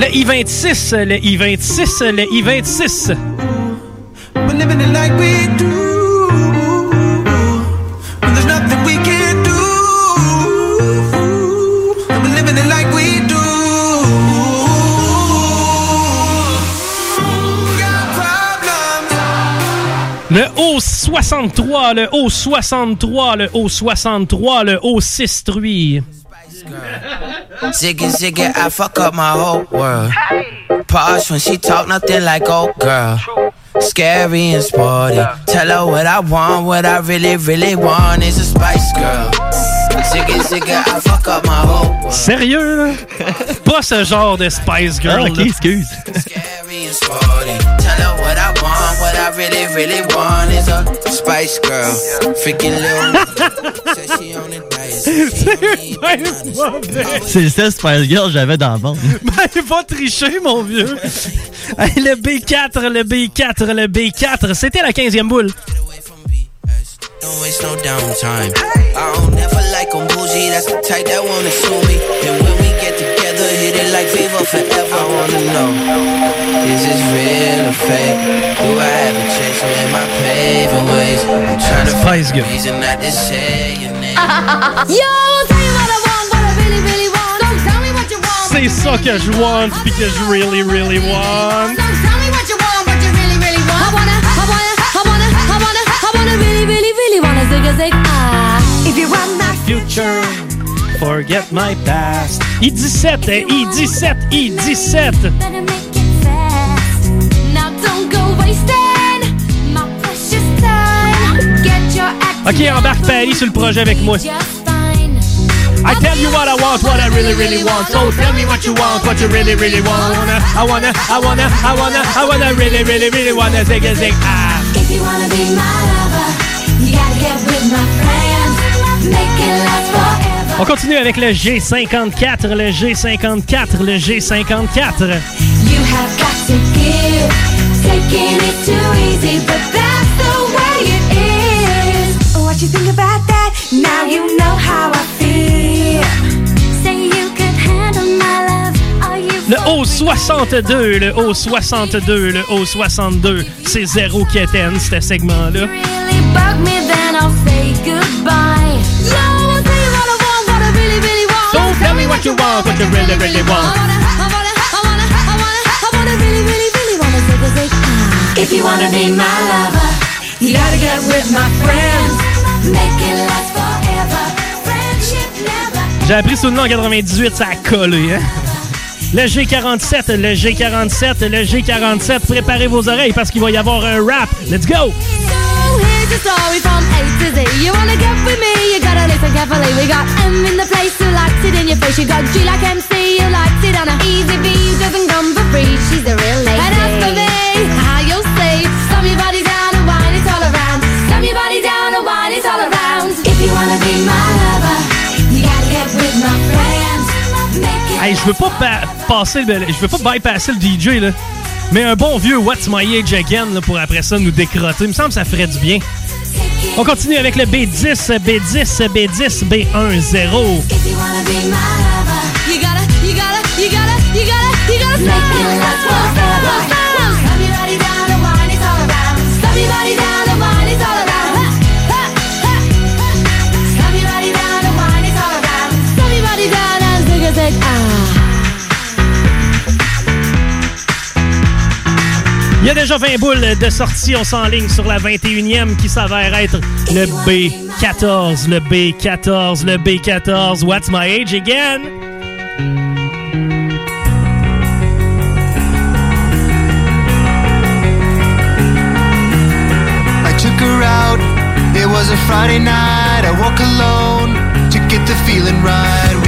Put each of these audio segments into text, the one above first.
Le I-26, le I-26, le I-26. We're living it like we do. When there's nothing we can do. And we're living it like we do. We got problems. Le O63, le O63, le O63, le O63. Ziggy, ziggy, I fuck up my whole world. Posh when she talk, nothing like old girl. Scary and sporty. Tell her what I want, what I really, really want is a Spice Girl. Ziggy, ziggy, I fuck up my whole world. Sérieux, là? Pas ce genre de Spice Girl. Ah, ok, là. excuse. Scary and sporty. Tell her what I want, what I really, really want is a Spice Girl. C'est le seul Spice Girl que j'avais dans la bande. Ben, va tricher, mon vieux. Hey, le B4, le B4, le B4. C'était la 15e boule. Away from BS. Don't waste no downtime. I don't never like 'em bougie, that's the type that wanna sue me. And when we get together, hit it like fever forever. I wanna know, is this real or fake? Do I have a chase in my paving ways? I'm trying to find Spice a Girl. reason not to say your name. Yo, I'll tell you what I want, what I really, really want. Don't tell me what you want. C'est ça que je want, puis que really, really want. Don't tell me what you want, what you really, really want. I wanna, I wanna, I wanna, I wanna, I wanna really, really, wanna. If you want my Future, forget my past. I-17, I-17, I-17. better make it fast. Now don't go wasting my precious time. Get your act Ok, embarque Paris sur le projet avec moi. I tell you what I want, what I really, really want. So tell me what you want, what you really, really want. I wanna, I wanna, I wanna, I wanna really, really, really wanna zig a zig ah. If you wanna be my On continue avec le G54, le G54, le G54. You have got to give. Taking it too easy, but that's the way it is. What you think about that? Now you know how I feel. Le O62, le O62, le O62. C'est zéro qui éteint ce segment-là. Don't tell me what you want, what you really, really want. If you wanna be my lover, you gotta get with my friends. Make it last forever. Friendship never. J'ai appris sous le nom en 98, ça a collé, hein? Le G47, le G47, le G47. Préparez vos oreilles parce qu'il va y avoir un rap. Let's go! Here's the story from A to Z. You wanna get with me, you gotta listen carefully. We got M in the place who likes it in your face. You got G like MC, who likes it on a easy V, who doesn't come for free. She's a real lady. And as for me, how you'll see. Slam your body down and wine it all around. Slam your body down and wine it all around. If you wanna be my Hey, je veux pas pa- passer le, je veux pas bypasser le DJ là. Mais un bon vieux What's My Age Again là, pour après ça nous décrotter. Il me semble que ça ferait du bien. On continue avec le B10, B10, B10, B10. If you a déjà 20 boules de sortie. On s'enligne sur la 21e qui s'avère être le B14, le B14, le B14. What's my age again? I took her out. It was a Friday night. I woke alone to get the feeling right.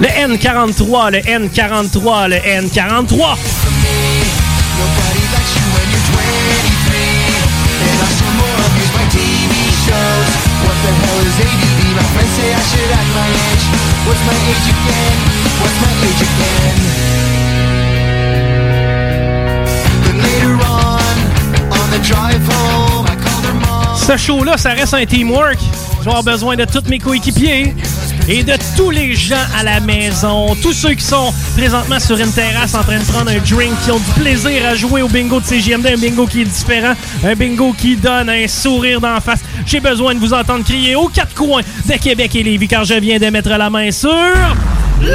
Le N43, le N43, le N43. Nobody likes you when you're 23. And I saw more of use my TV shows. What the hell is ADD? My friends say I should act my age. What's my age again? What's my age again? Then later on, on the drive home, I called her mom. Ce show-là, ça reste un teamwork. Je avoir besoin de tous mes coéquipiers et de tous les gens à la maison, tous ceux qui sont présentement sur une terrasse en train de prendre un drink, qui ont du plaisir à jouer au bingo de CGMD, un bingo qui est différent, un bingo qui donne un sourire d'en face. J'ai besoin de vous entendre crier aux quatre coins de Québec et Lévis car je viens de mettre la main sur... Les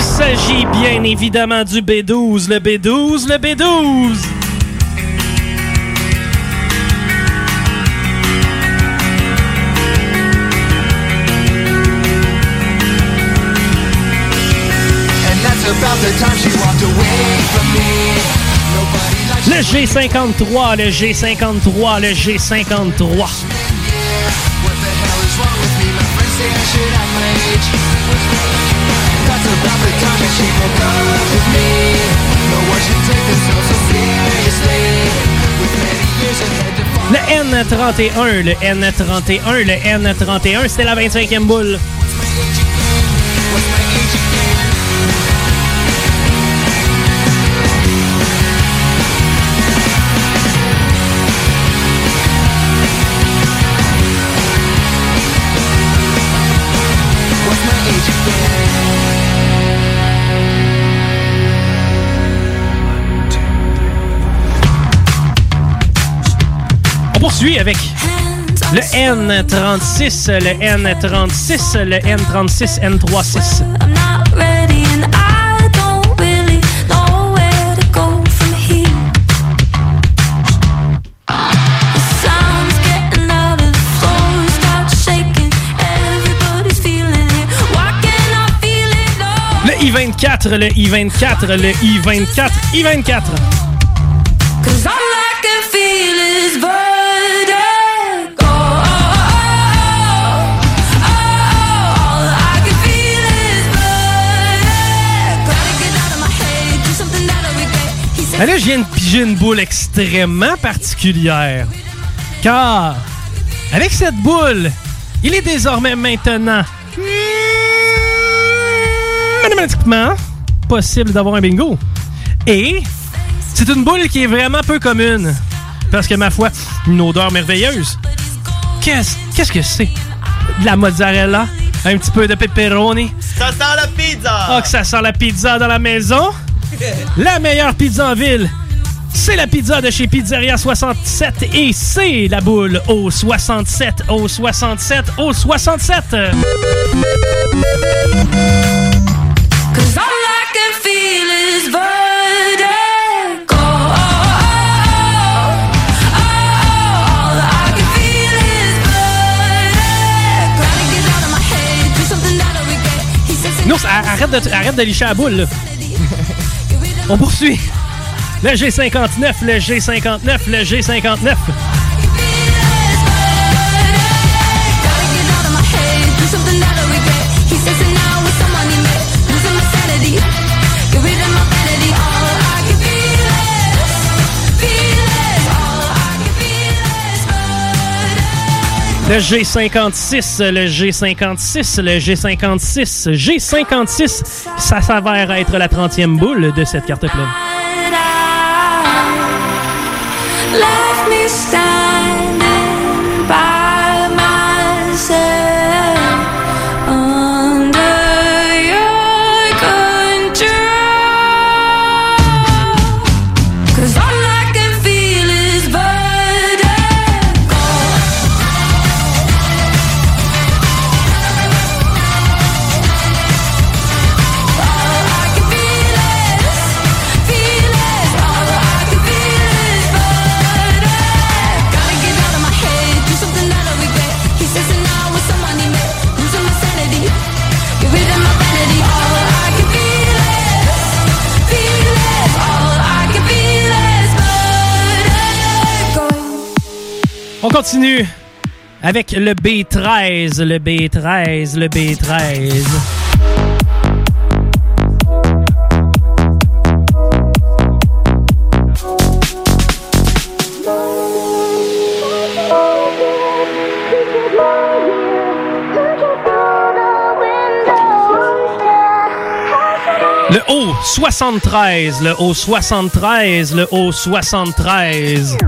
Il s'agit bien évidemment du B12, le B12, le B12. And that's about the time she walked away from me. Nobody likes Le G53, le G53, le G53. Le N31, le N31, le N31, c'était la 25e boule. Poursuit avec le N36, le N36, le N36, N36. Le I-24, le I-24, le I-24, I-24. Ben là, je viens de piger une boule extrêmement particulière. Car, avec cette boule, il est désormais maintenant mathématiquement possible d'avoir un bingo. Et c'est une boule qui est vraiment peu commune. Parce que, ma foi, une odeur merveilleuse. Qu'est-ce qu'est-ce que c'est? De la mozzarella, un petit peu de pepperoni. Ça sent la pizza! Ah, que ça sent la pizza dans la maison. La meilleure pizza en ville. C'est la pizza de chez Pizzeria 67 et c'est la boule au 67, au 67, au 67. Cause all I can feel is vertigo. Oh, oh, oh, all I can feel is vertigo. Gotta get out of my head, do something that'll regret. He says, Non, arrête de, arrête de licher la boule. là. On poursuit. Le G59, le G59, le G59. Le G56, le G56, le G56, G56, ça s'avère être la 30e boule de cette carte pleine. On continue avec le B13, le B13, le B13. Le haut 73, le haut 73, le haut 73.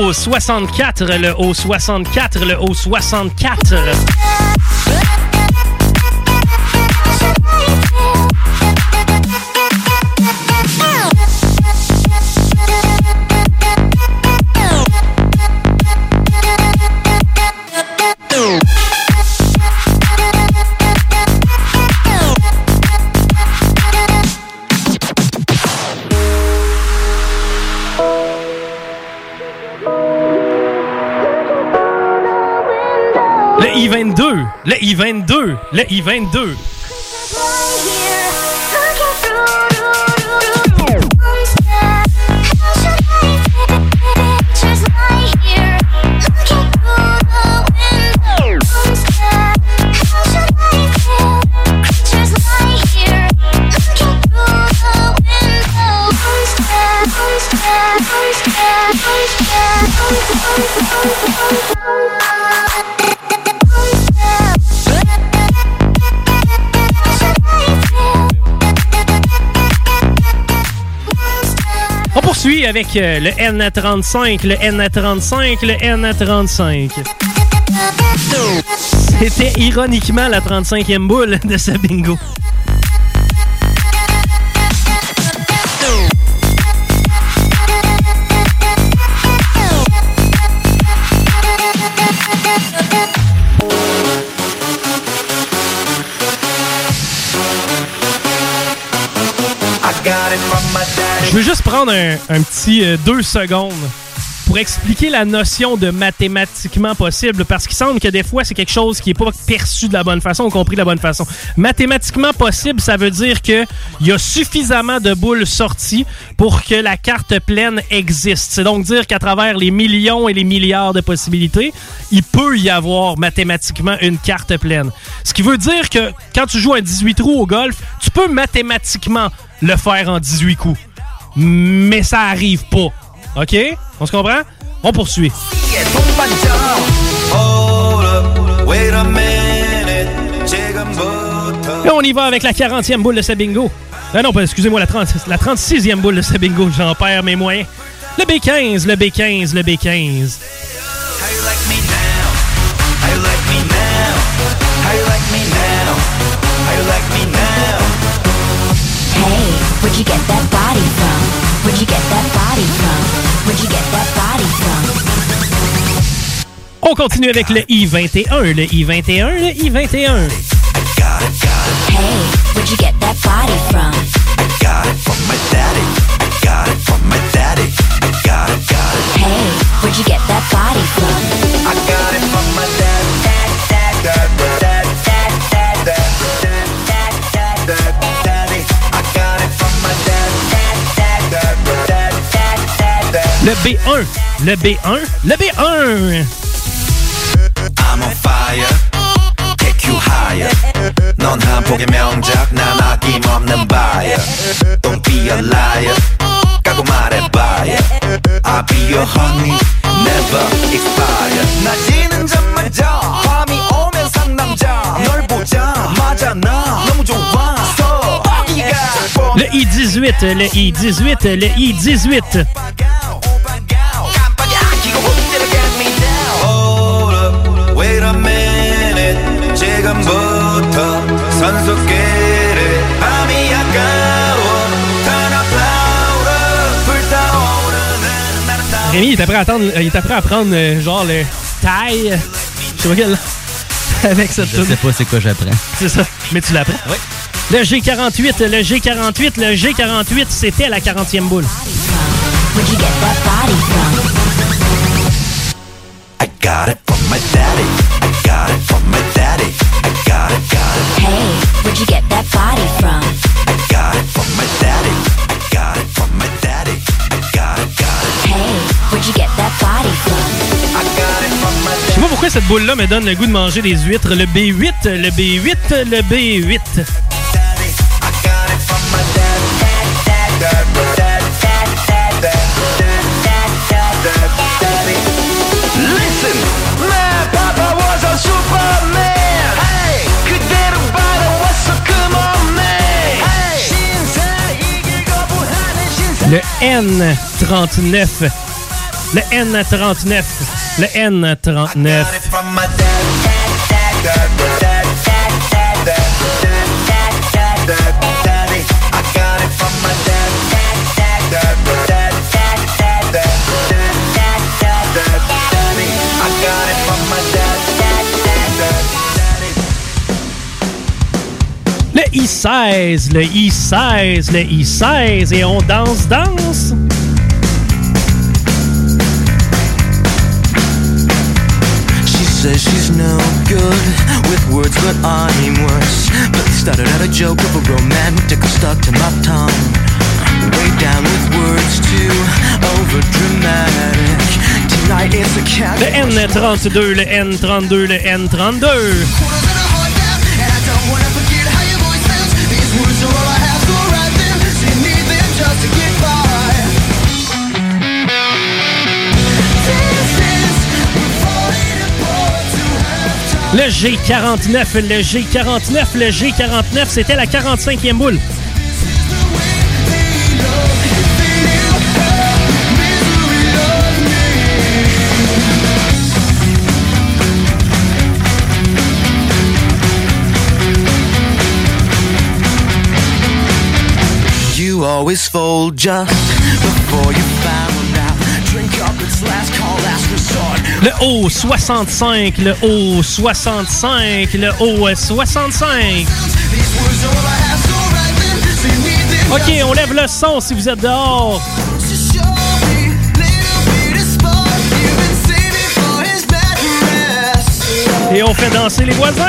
Haut 64, le haut 64, le haut 64. Le I-22, le I-22. Avec euh, le N35, le N35, le N35. C'était ironiquement la 35e boule de ce bingo. Prendre un, un petit euh, deux secondes pour expliquer la notion de mathématiquement possible, parce qu'il semble que des fois, c'est quelque chose qui n'est pas perçu de la bonne façon ou compris de la bonne façon. Mathématiquement possible, ça veut dire qu'il y a suffisamment de boules sorties pour que la carte pleine existe. C'est donc dire qu'à travers les millions et les milliards de possibilités, il peut y avoir mathématiquement une carte pleine. Ce qui veut dire que quand tu joues un 18 trous au golf, tu peux mathématiquement le faire en 18 coups. Mais ça arrive pas. OK? On se comprend? On poursuit. Et on y va avec la 40e boule de ce bingo. Ah non, pas- excusez-moi, la, 30 la 36e boule de ce bingo. J'en perds mes moyens. Le B15, le B15, le B15. Hey, where'd you get that body from? Where'd you get that body from? Where'd you get that body from? On continue avec le I-21, le I-21, le I-21. Hey, where'd you get that body from? Hey, where'd you get that body from? Le B1, le B1, le B1. I'm on fire Take you higher 넌 한 폭의 명작 난 아낌없는 buyer Don't be a liar 까고 말해봐요 I'll be your honey Never expire 낮이는 잠마자 밤이 오면 상남자 널 보자마자 나 너무 좋아 So 어디가 Le I-18, le I-18, le I-18. Rémi, il était euh, prêt à prendre euh, genre le taille, je sais pas quel, avec cette Je sais pas c'est quoi j'apprends. C'est ça, mais tu l'apprends. Oui. Le G48, le G48, le G48, c'était la 40e boule. I got it from my daddy. cette boule-là me donne le goût de manger des huîtres. Le B8, le B8, le B8. daddy. I got it from my daddy. Listen, my papa was a superman. Hey, 그대로 받아왔어, come on, man. Hey, 신사 이길 거부하는 신사. Le N39. Le N39. Le N39. Got it from my daddy. I got it from my daddy. I got it from my daddy. Le I16, le I16, le I16. Et on danse, danse. Says she's no good with words, but I'm worse. But started out a joke of a romantic stuck to my tongue. Way down with words too. Tonight it's a cat. Le N32, le N32, le N32. And Le G49, le G49, le G49, c'était la 45e boule. You always fold just before you found Le O65, le O65, le O65. These words are all I have, so write them. So you need them OK, on lève le son si vous êtes dehors. Et on fait danser les voisins.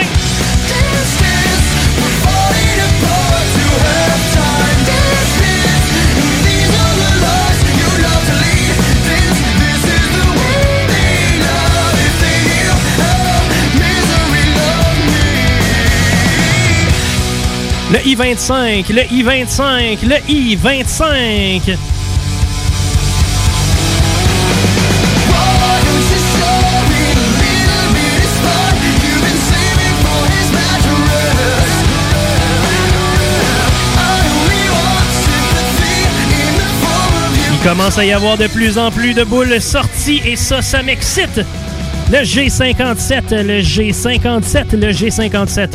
Sympathy in the form of you. Il commence à y avoir de plus en plus de boules sorties et ça, ça m'excite. Le G57, le G57, le G57.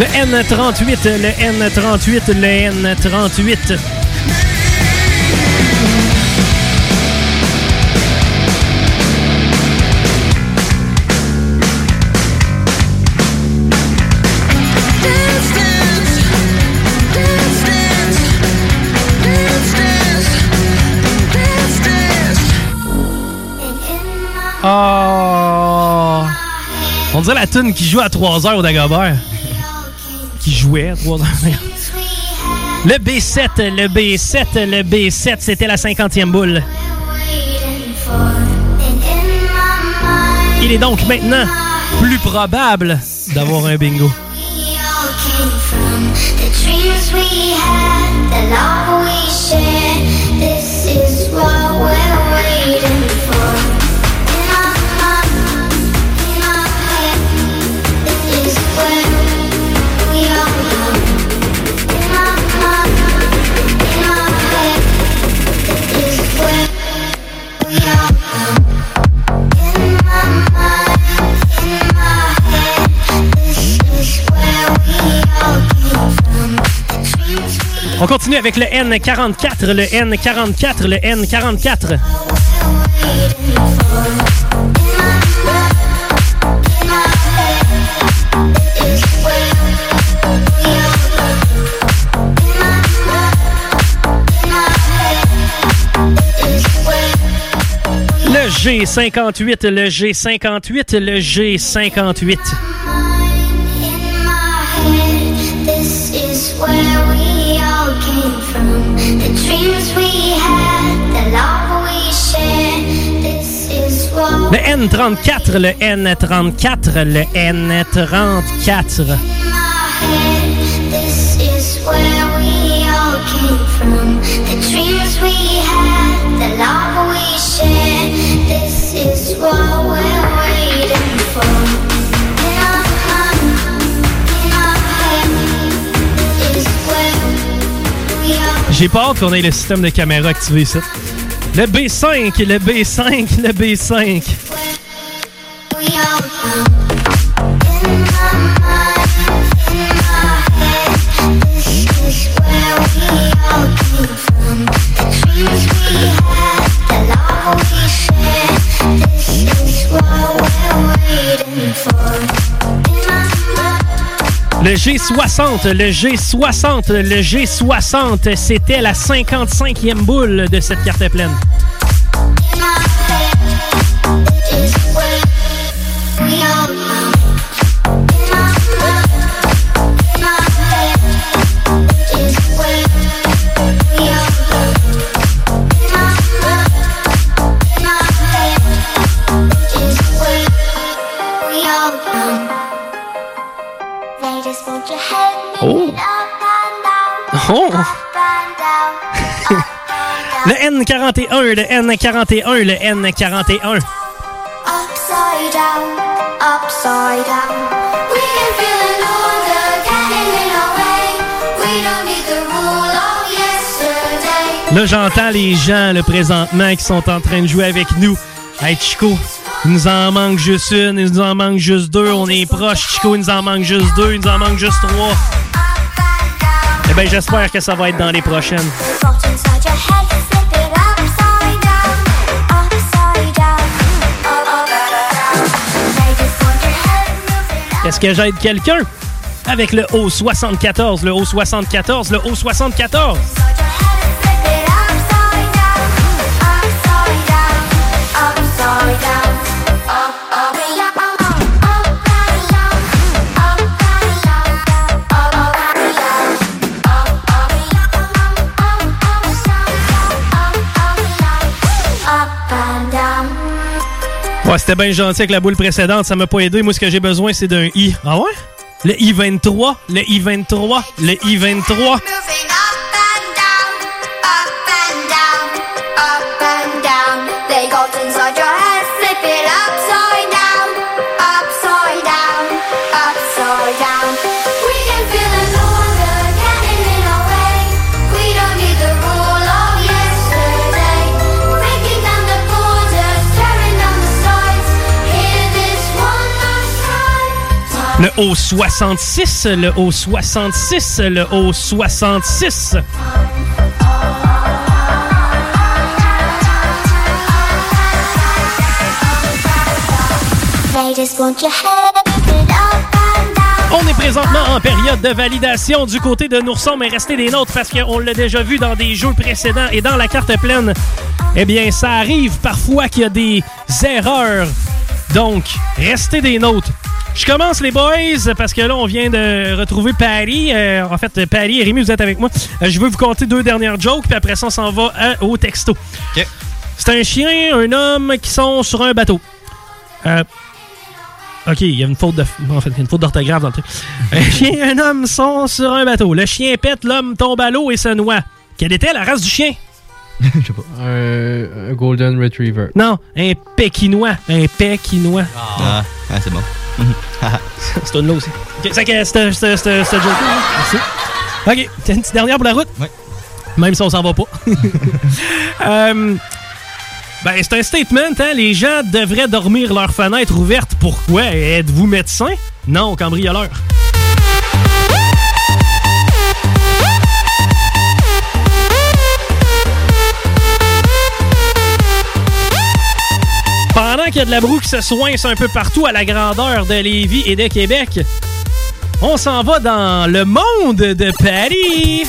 Le N38, le N38, le N38. Dance, dance, dance, dance, dance, dance, dance, dance. Oh! On dirait la tune qui joue à 3 heures au Dagobert. Qui jouait à 3 heures. Le B7, le B7, le B7, c'était la 50e boule. Il est donc maintenant plus probable d'avoir un bingo. On continue avec le N44, le N44, le N44. Le G58, le G58, le G58. N34, le N34, le N34. J'ai peur qu'on ait le système de caméra activé, ça. Le B5, le B5, le B5. Le G60, le G60, le G60, c'était la 55e boule de cette carte pleine. Oh! Le N41, le N41, le N41. Upside down, upside down. We can feel an order getting in our way. We don't need the rule of yesterday. Là, j'entends les gens, là, présentement, qui sont en train de jouer avec nous. Hey, Chico, il nous en manque juste une, il nous en manque juste deux. On est proche, Chico, il nous en manque juste deux, il nous en manque juste trois. Bien, j'espère que ça va être dans les prochaines. Est-ce que j'aide quelqu'un? Avec le O74, le O74, le O74. Ouais, c'était bien gentil avec la boule précédente, ça m'a pas aidé. Moi, ce que j'ai besoin, c'est d'un I. Ah ouais? Le I-23, le I-23, le I-23. Le O66, le O66, le O66. They just want your head moving up and down. On est présentement en période de validation du côté de Nourson, mais restez des nôtres parce qu'on l'a déjà vu dans des jeux précédents et dans la carte pleine. Eh bien, ça arrive parfois qu'il y a des erreurs. Donc, restez des nôtres. Je commence les boys parce que là on vient de retrouver Paris. Euh, en fait, Paris et Rémi, vous êtes avec moi. Euh, je veux vous compter deux dernières jokes puis après ça on s'en va à- au texto. C'est un chien, un homme qui sont sur un bateau. Euh, Ok, il y a une faute de, en fait, il y a une faute d'orthographe dans le truc. Un chien et un homme sont sur un bateau. Le chien pète, l'homme tombe à l'eau et se noie. Quelle était la race du chien? Je sais pas. Un, un Golden Retriever. Non, un pékinois. Un pékinois. Ah, ah, c'est bon. C'est une là aussi. Ok, c'est que c'était c'était- c'était- c'était joke. Merci. Ok, t'as une petite dernière pour la route? Oui. Même si on s'en va pas. Euh, ben, c'est un statement, hein? Les gens devraient dormir leurs fenêtres ouvertes. Pourquoi? Êtes-vous médecin? Non, cambrioleur. De la broue qui se soince un peu partout à la grandeur de Lévis et de Québec. On s'en va dans le monde de Paris.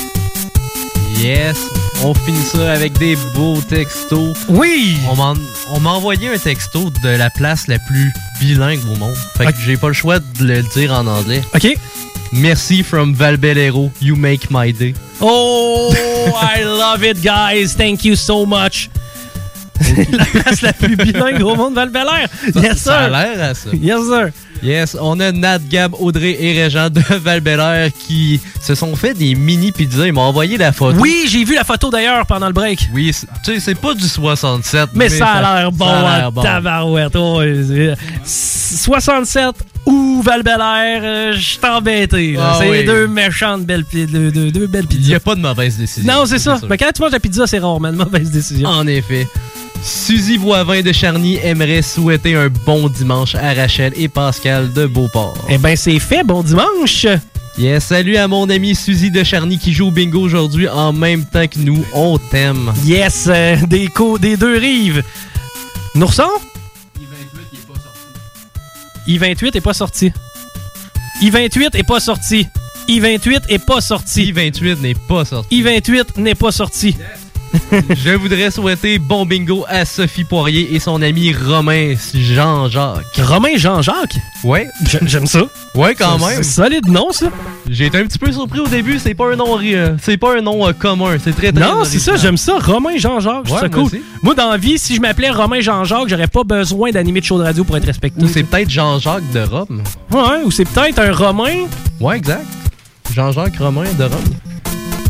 Yes, on finit ça avec des beaux textos. Oui! On m'a envoyé un texto de la place la plus bilingue au monde. Fait que j'ai pas le choix de le dire en anglais. OK. Merci from Valbellero. You make my day. Oh, I love it, guys. Thank you so much. la place la plus bilingue au monde, val Yes, Ça a sir. l'air à ça. Yes, sir. Yes, on a Nat, Gab, Audrey et Régent de val qui se sont fait des mini pizzas. Ils m'ont envoyé la photo. Oui, j'ai vu la photo d'ailleurs pendant le break. Oui, tu sais, c'est pas du 67. Mais, ça a l'air bon, à bon. tabarouette. Oh, euh, 67 ou val je suis embêté. là. Ah c'est oui. deux méchantes belles, deux, deux- deux belles Il n'y pizzas. a pas de mauvaise décision. Non, c'est ça. Mais quand tu manges la pizza, c'est rarement une mauvaise décision. En effet. Suzy Voivin de Charny aimerait souhaiter un bon dimanche à Rachel et Pascal de Beauport. Eh ben, c'est fait. Bon dimanche. Yes, salut à mon ami Suzy de Charny qui joue au bingo aujourd'hui en même temps que nous. On t'aime. Yes, euh, des, co- des deux rives. Nourson? I-28 est pas sorti. I-28 est pas sorti. I-28 est pas sorti. I-28 n'est pas sorti. I-28 n'est pas sorti. Je voudrais souhaiter bon bingo à Sophie Poirier et son ami Romain Jean-Jacques. Romain Jean-Jacques? Ouais. J'aime ça. Ouais, quand C'est- même. C'est solide nom, ça? J'ai été un petit peu surpris au début. C'est pas un nom, euh, c'est pas un nom euh, commun. C'est très, très Non, c'est ça, j'aime ça. Romain Jean-Jacques, Ouais, ça moi cool. aussi. Moi, dans la vie, si je m'appelais Romain Jean-Jacques, j'aurais pas besoin d'animer de show de radio pour être respecté. Ou c'est peut-être Jean-Jacques de Rome. Ouais, ou c'est peut-être un Romain. Ouais, exact. Jean-Jacques Romain de Rome.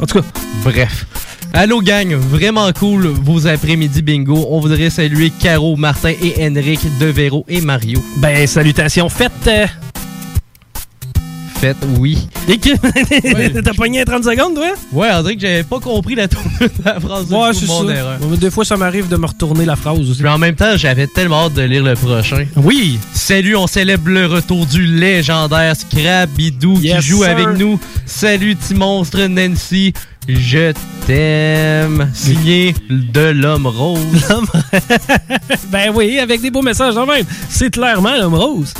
En tout cas. Bref. Allô gang, vraiment cool vos après-midi bingo. On voudrait saluer Caro, Martin et Henrik de Véro et Mario. Ben, salutations faites. euh, Faites oui. Et que- T'as pogné 30 secondes, toi? Ouais, on dirait que j'avais pas compris la, de la phrase Ouais, c'est mon ça. erreur. Ouais, Des fois, ça m'arrive de me retourner la phrase aussi. Mais en même temps, j'avais tellement hâte de lire le prochain. Oui. Salut, on célèbre le retour du légendaire Scrabidou Yes, qui joue sir. avec nous. Salut, petit monstre Nancy. Je t'aime. Signé de l'homme rose. ben oui, avec des beaux messages quand même. C'est clairement l'homme rose.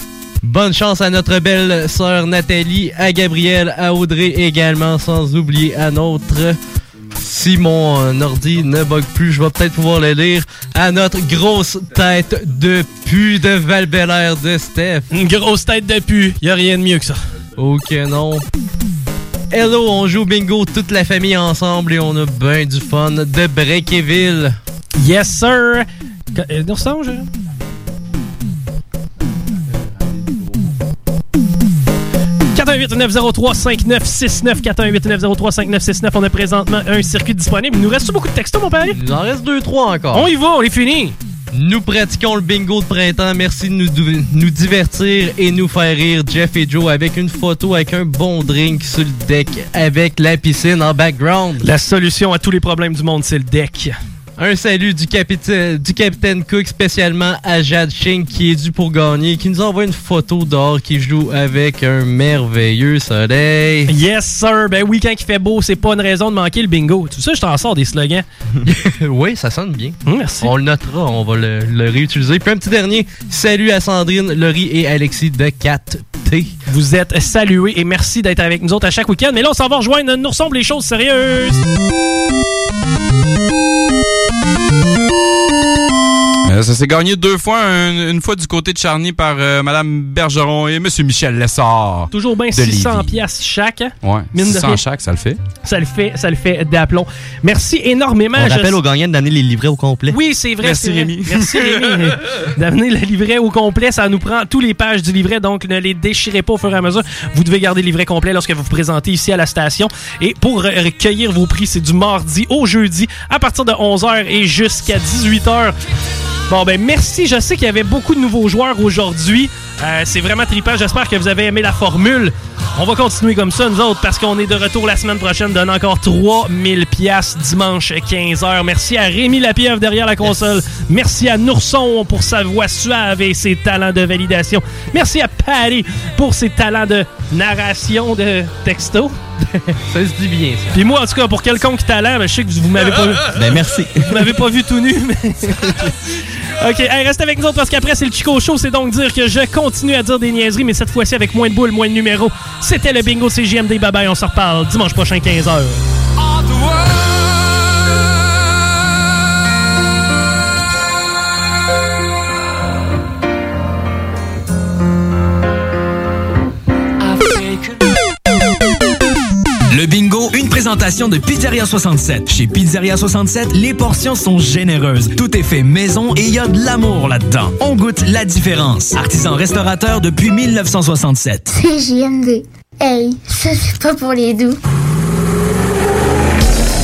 Bonne chance à notre belle sœur Nathalie, à Gabriel, à Audrey également, sans oublier à notre... Si mon ordi ne bug plus, je vais peut-être pouvoir le lire. À notre grosse tête de pu de val de Steph. Une grosse tête de pu. Y a rien de mieux que ça. Ok, non. Hello, on joue bingo toute la famille ensemble et on a ben du fun de Breakeville. Yes, sir. Que- euh, nous ressemble, je- 418 903 5969 418 903 5969 On a présentement un circuit disponible. Il nous reste beaucoup de textos, mon père? Il en reste deux, trois encore. On y va, on est fini. Nous pratiquons le bingo de printemps. Merci de nous, divertir et nous faire rire, Jeff et Joe, avec une photo avec un bon drink sur le deck avec la piscine en background. La solution à tous les problèmes du monde, c'est le deck. Un salut du, capitaine du capitaine Cook, spécialement à Jad Ching, qui est dû pour gagner, qui nous envoie une photo d'or qui joue avec un merveilleux soleil. Yes, sir. Ben oui, quand il fait beau, c'est pas une raison de manquer le bingo. Tout ça, je t'en sors des slogans. oui, ça sonne bien. Merci. On le notera, on va le, le réutiliser. Puis un petit dernier, salut à Sandrine, Laurie et Alexis de 4T. Vous êtes salués et merci d'être avec nous autres à chaque week-end. Mais là, on s'en va rejoindre. Nous ressemble les choses sérieuses. Euh, ça s'est gagné deux fois, un- une fois du côté de Charny par euh, Madame Bergeron et Monsieur Michel Lessard. Toujours bien de 600 Lévis. piastres chaque. Ouais, Mine de 600 rien. chaque, ça le fait. Ça le fait, ça le fait d'aplomb. Merci énormément. On Je- rappelle aux gagnants de donner les livrets au complet. Oui, c'est vrai. Merci, vrai. Rémi. Merci Rémi d'amener le livret au complet. Ça nous prend tous les pages du livret, donc ne les déchirez pas au fur et à mesure. Vous devez garder le livret complet lorsque vous vous présentez ici à la station. Et pour recueillir vos prix, c'est du mardi au jeudi à partir de 11h et jusqu'à 18h. Bon, ben merci. Je sais qu'il y avait beaucoup de nouveaux joueurs aujourd'hui. Euh, c'est vraiment trippant. J'espère que vous avez aimé la formule. On va continuer comme ça, nous autres, parce qu'on est de retour la semaine prochaine. Donne encore 3000 pièces dimanche 15h. Merci à Rémi Lapieuvre derrière la console. Merci à Nourson pour sa voix suave et ses talents de validation. Merci à Patty pour ses talents de narration de texto. Ça se dit bien, ça. Puis moi, en tout cas, pour quelconque talent, ben, je sais que vous, vous m'avez pas vu. Ben, merci. Vous m'avez pas vu tout nu, mais. OK, hey, reste avec nous autres parce qu'après, c'est le Chico Show. C'est donc dire que je continue à dire des niaiseries, mais cette fois-ci avec moins de boules, moins de numéros. C'était le bingo CGMD. Bye bye, on se reparle dimanche prochain, 15h. Bingo, une présentation de Pizzeria 67. Chez Pizzeria 67, les portions sont généreuses. Tout est fait maison et il y a de l'amour là-dedans. On goûte la différence. Artisan restaurateur depuis 1967. C'est JMD. Hey, ça c'est pas pour les doux.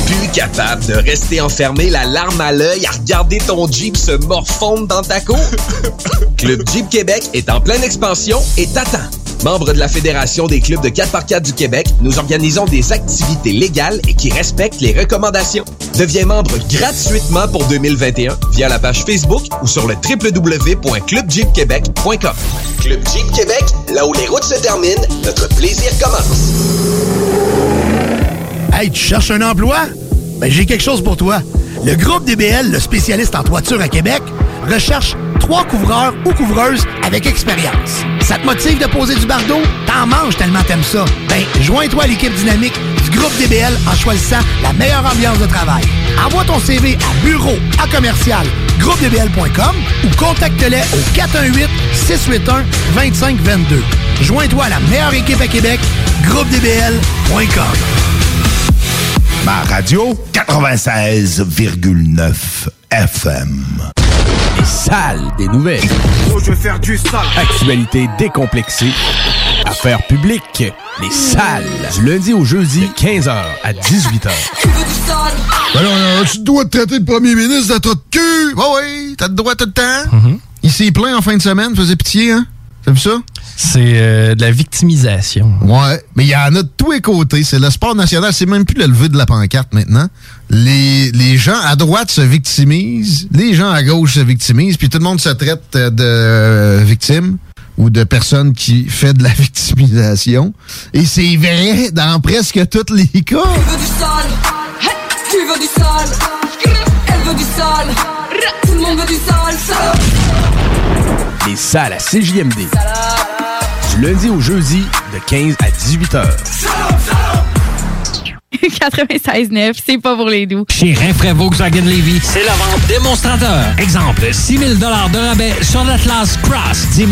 Plus capable de rester enfermé, la larme à l'œil, à regarder ton Jeep se morfondre dans ta cour? Club Jeep Québec est en pleine expansion et t'attend. Membre de la Fédération des clubs de 4x4 du Québec, nous organisons des activités légales et qui respectent les recommandations. Deviens membre gratuitement pour 2021 via la page Facebook ou sur le www.clubjeepquebec.com. Club Jeep Québec, là où les routes se terminent, notre plaisir commence. Hey, tu cherches un emploi? Ben, j'ai quelque chose pour toi. Le groupe DBL, le spécialiste en toiture à Québec, recherche trois couvreurs ou couvreuses avec expérience. Ça te motive de poser du bardeau? T'en manges tellement t'aimes ça. Ben, joins-toi à l'équipe dynamique du groupe DBL en choisissant la meilleure ambiance de travail. Envoie ton CV à bureau à commercial groupedbl.com ou contacte-les au 418-681-2522. Joins-toi à la meilleure équipe à Québec, groupedbl.com. Ma radio 96,9 FM. Salles des nouvelles. Oh, je vais faire du sale. Actualité décomplexée. Affaires publiques. Les salles. Du lundi au jeudi, de 15h à 18h. Alors, euh, tu dois te traiter de premier ministre de ta de cul. Oui, oui, t'as le droit tout le temps. Il s'est plaint en fin de semaine, faisait pitié, hein? T'as vu ça? C'est euh, de la victimisation. Ouais, mais il y en a de tous les côtés. C'est le sport national, c'est même plus le lever de la pancarte maintenant. Les, les gens à droite se victimisent, les gens à gauche se victimisent, puis tout le monde se traite euh, de euh, victime ou de personne qui fait de la victimisation. Et c'est vrai dans presque tous les cas. Tu veux du sale Hey, Tu veux du sale Elle veut du sale Tout le monde veut du sale sale Les salles à CJMD. Lundi au jeudi, de 15 à 18h. 96.9, c'est pas pour les doux. Chez Rinfraie Volkswagen Levy, c'est la vente démonstrateur. Exemple, 6 000 de rabais sur l'Atlas Cross, 10 000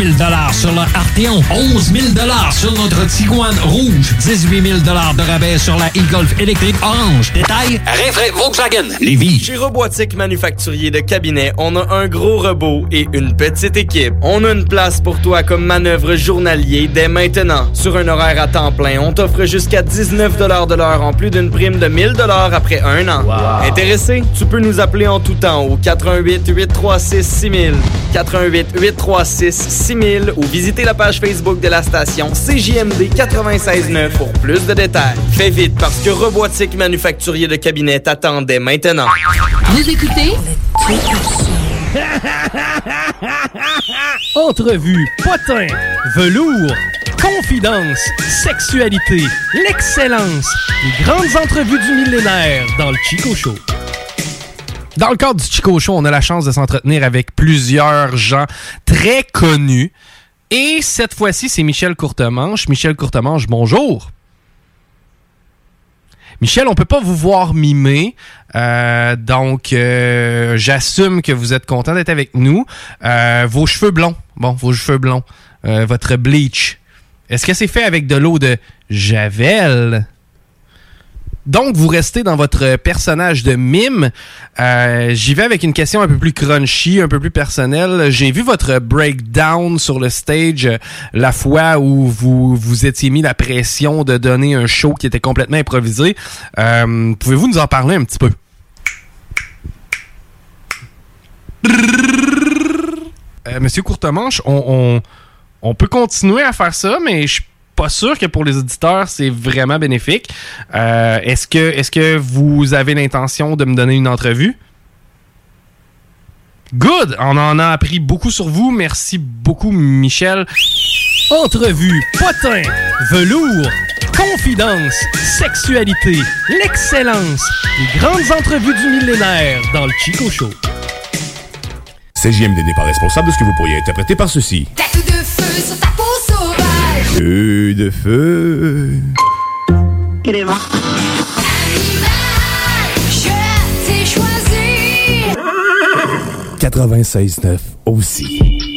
sur le Arteon, 11 000 sur notre Tiguan Rouge, 18 000 de rabais sur la e-Golf électrique orange. Détail, Rinfraie Volkswagen Levy. Chez Robotique Manufacturier de Cabinet, on a un gros robot et une petite équipe. On a une place pour toi comme manœuvre journalier dès maintenant. Sur un horaire à temps plein, on t'offre jusqu'à 19 de l'heure en plus d'une prime de 1000 après un an. Intéressé? Tu peux nous appeler en tout temps au 88 836 6000, 88 836 6000 ou visiter la page Facebook de la station CJMD 969 pour plus de détails. Fais vite parce que Robotique Manufacturier de Cabinet t'attendait maintenant. Vous écoutez? Entrevue, potin, velours, confidence, sexualité, l'excellence, les grandes entrevues du millénaire dans le Chico Show. Dans le cadre du Chico Show, on a la chance de s'entretenir avec plusieurs gens très connus. Et cette fois-ci, c'est Michel Courtemanche. Michel Courtemanche, bonjour. Michel, on peut pas vous voir mimer, euh, donc euh, j'assume que vous êtes content d'être avec nous. Euh, vos cheveux blonds, bon, vos cheveux blonds, votre bleach, est-ce que c'est fait avec de l'eau de Javel? Donc, vous restez dans votre personnage de mime. Euh, J'y vais avec une question un peu plus crunchy, un peu plus personnelle. J'ai vu votre breakdown sur le stage euh, la fois où vous vous étiez mis la pression de donner un show qui était complètement improvisé. Euh, Pouvez-vous nous en parler un petit peu? Monsieur Courtemanche, on, on peut continuer à faire ça, mais je suis pas sûr que pour les auditeurs, c'est vraiment bénéfique. Euh, est-ce que, que vous avez l'intention de me donner une entrevue? Good! On en a appris beaucoup sur vous. Merci beaucoup, Michel. Entrevue, potin, velours, confidence, sexualité, l'excellence, les grandes entrevues du millénaire dans le Chico Show. CJMD n'est pas responsable de ce que vous pourriez interpréter par ceci. Tête de feu sur ta peau sauvage. Feu de feu. Animal, je t'ai choisi. 96.9 aussi.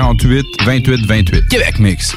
648 28 28. Québec Mix.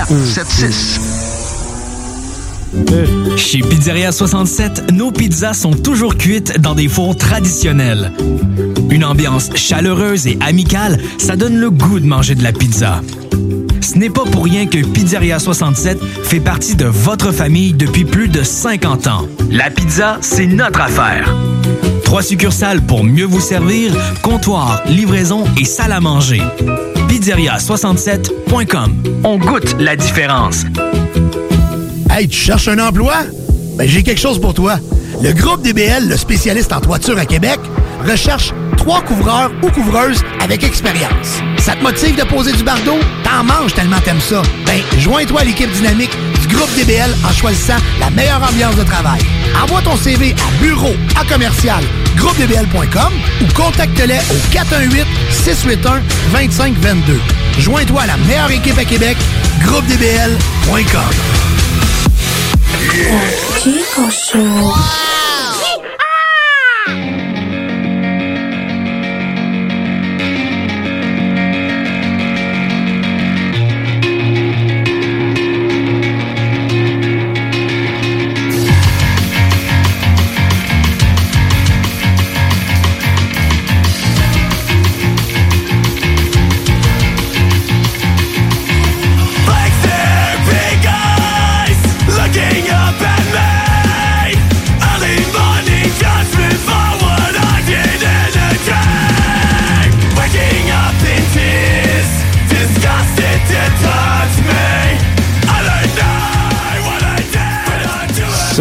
4476. Chez Pizzeria 67, nos pizzas sont toujours cuites dans des fours traditionnels. Une ambiance chaleureuse et amicale, ça donne le goût de manger de la pizza. Ce n'est pas pour rien que Pizzeria 67 fait partie de votre famille depuis plus de 50 ans. La pizza, c'est notre affaire. Trois succursales pour mieux vous servir, comptoir, livraison et salle à manger. Pizzeria67.com. On goûte la différence. Hey, tu cherches un emploi? Ben, j'ai quelque chose pour toi. Le groupe DBL, le spécialiste en toiture à Québec, recherche trois couvreurs ou couvreuses avec expérience. Ça te motive de poser du bardeau? T'en manges tellement t'aimes ça. Ben, joins-toi à l'équipe dynamique groupe DBL en choisissant la meilleure ambiance de travail. Envoie ton CV à bureau à commercial groupedbl.com ou contacte-les au 418 681 2522. Joins-toi à la meilleure équipe à Québec, groupedbl.com. Chico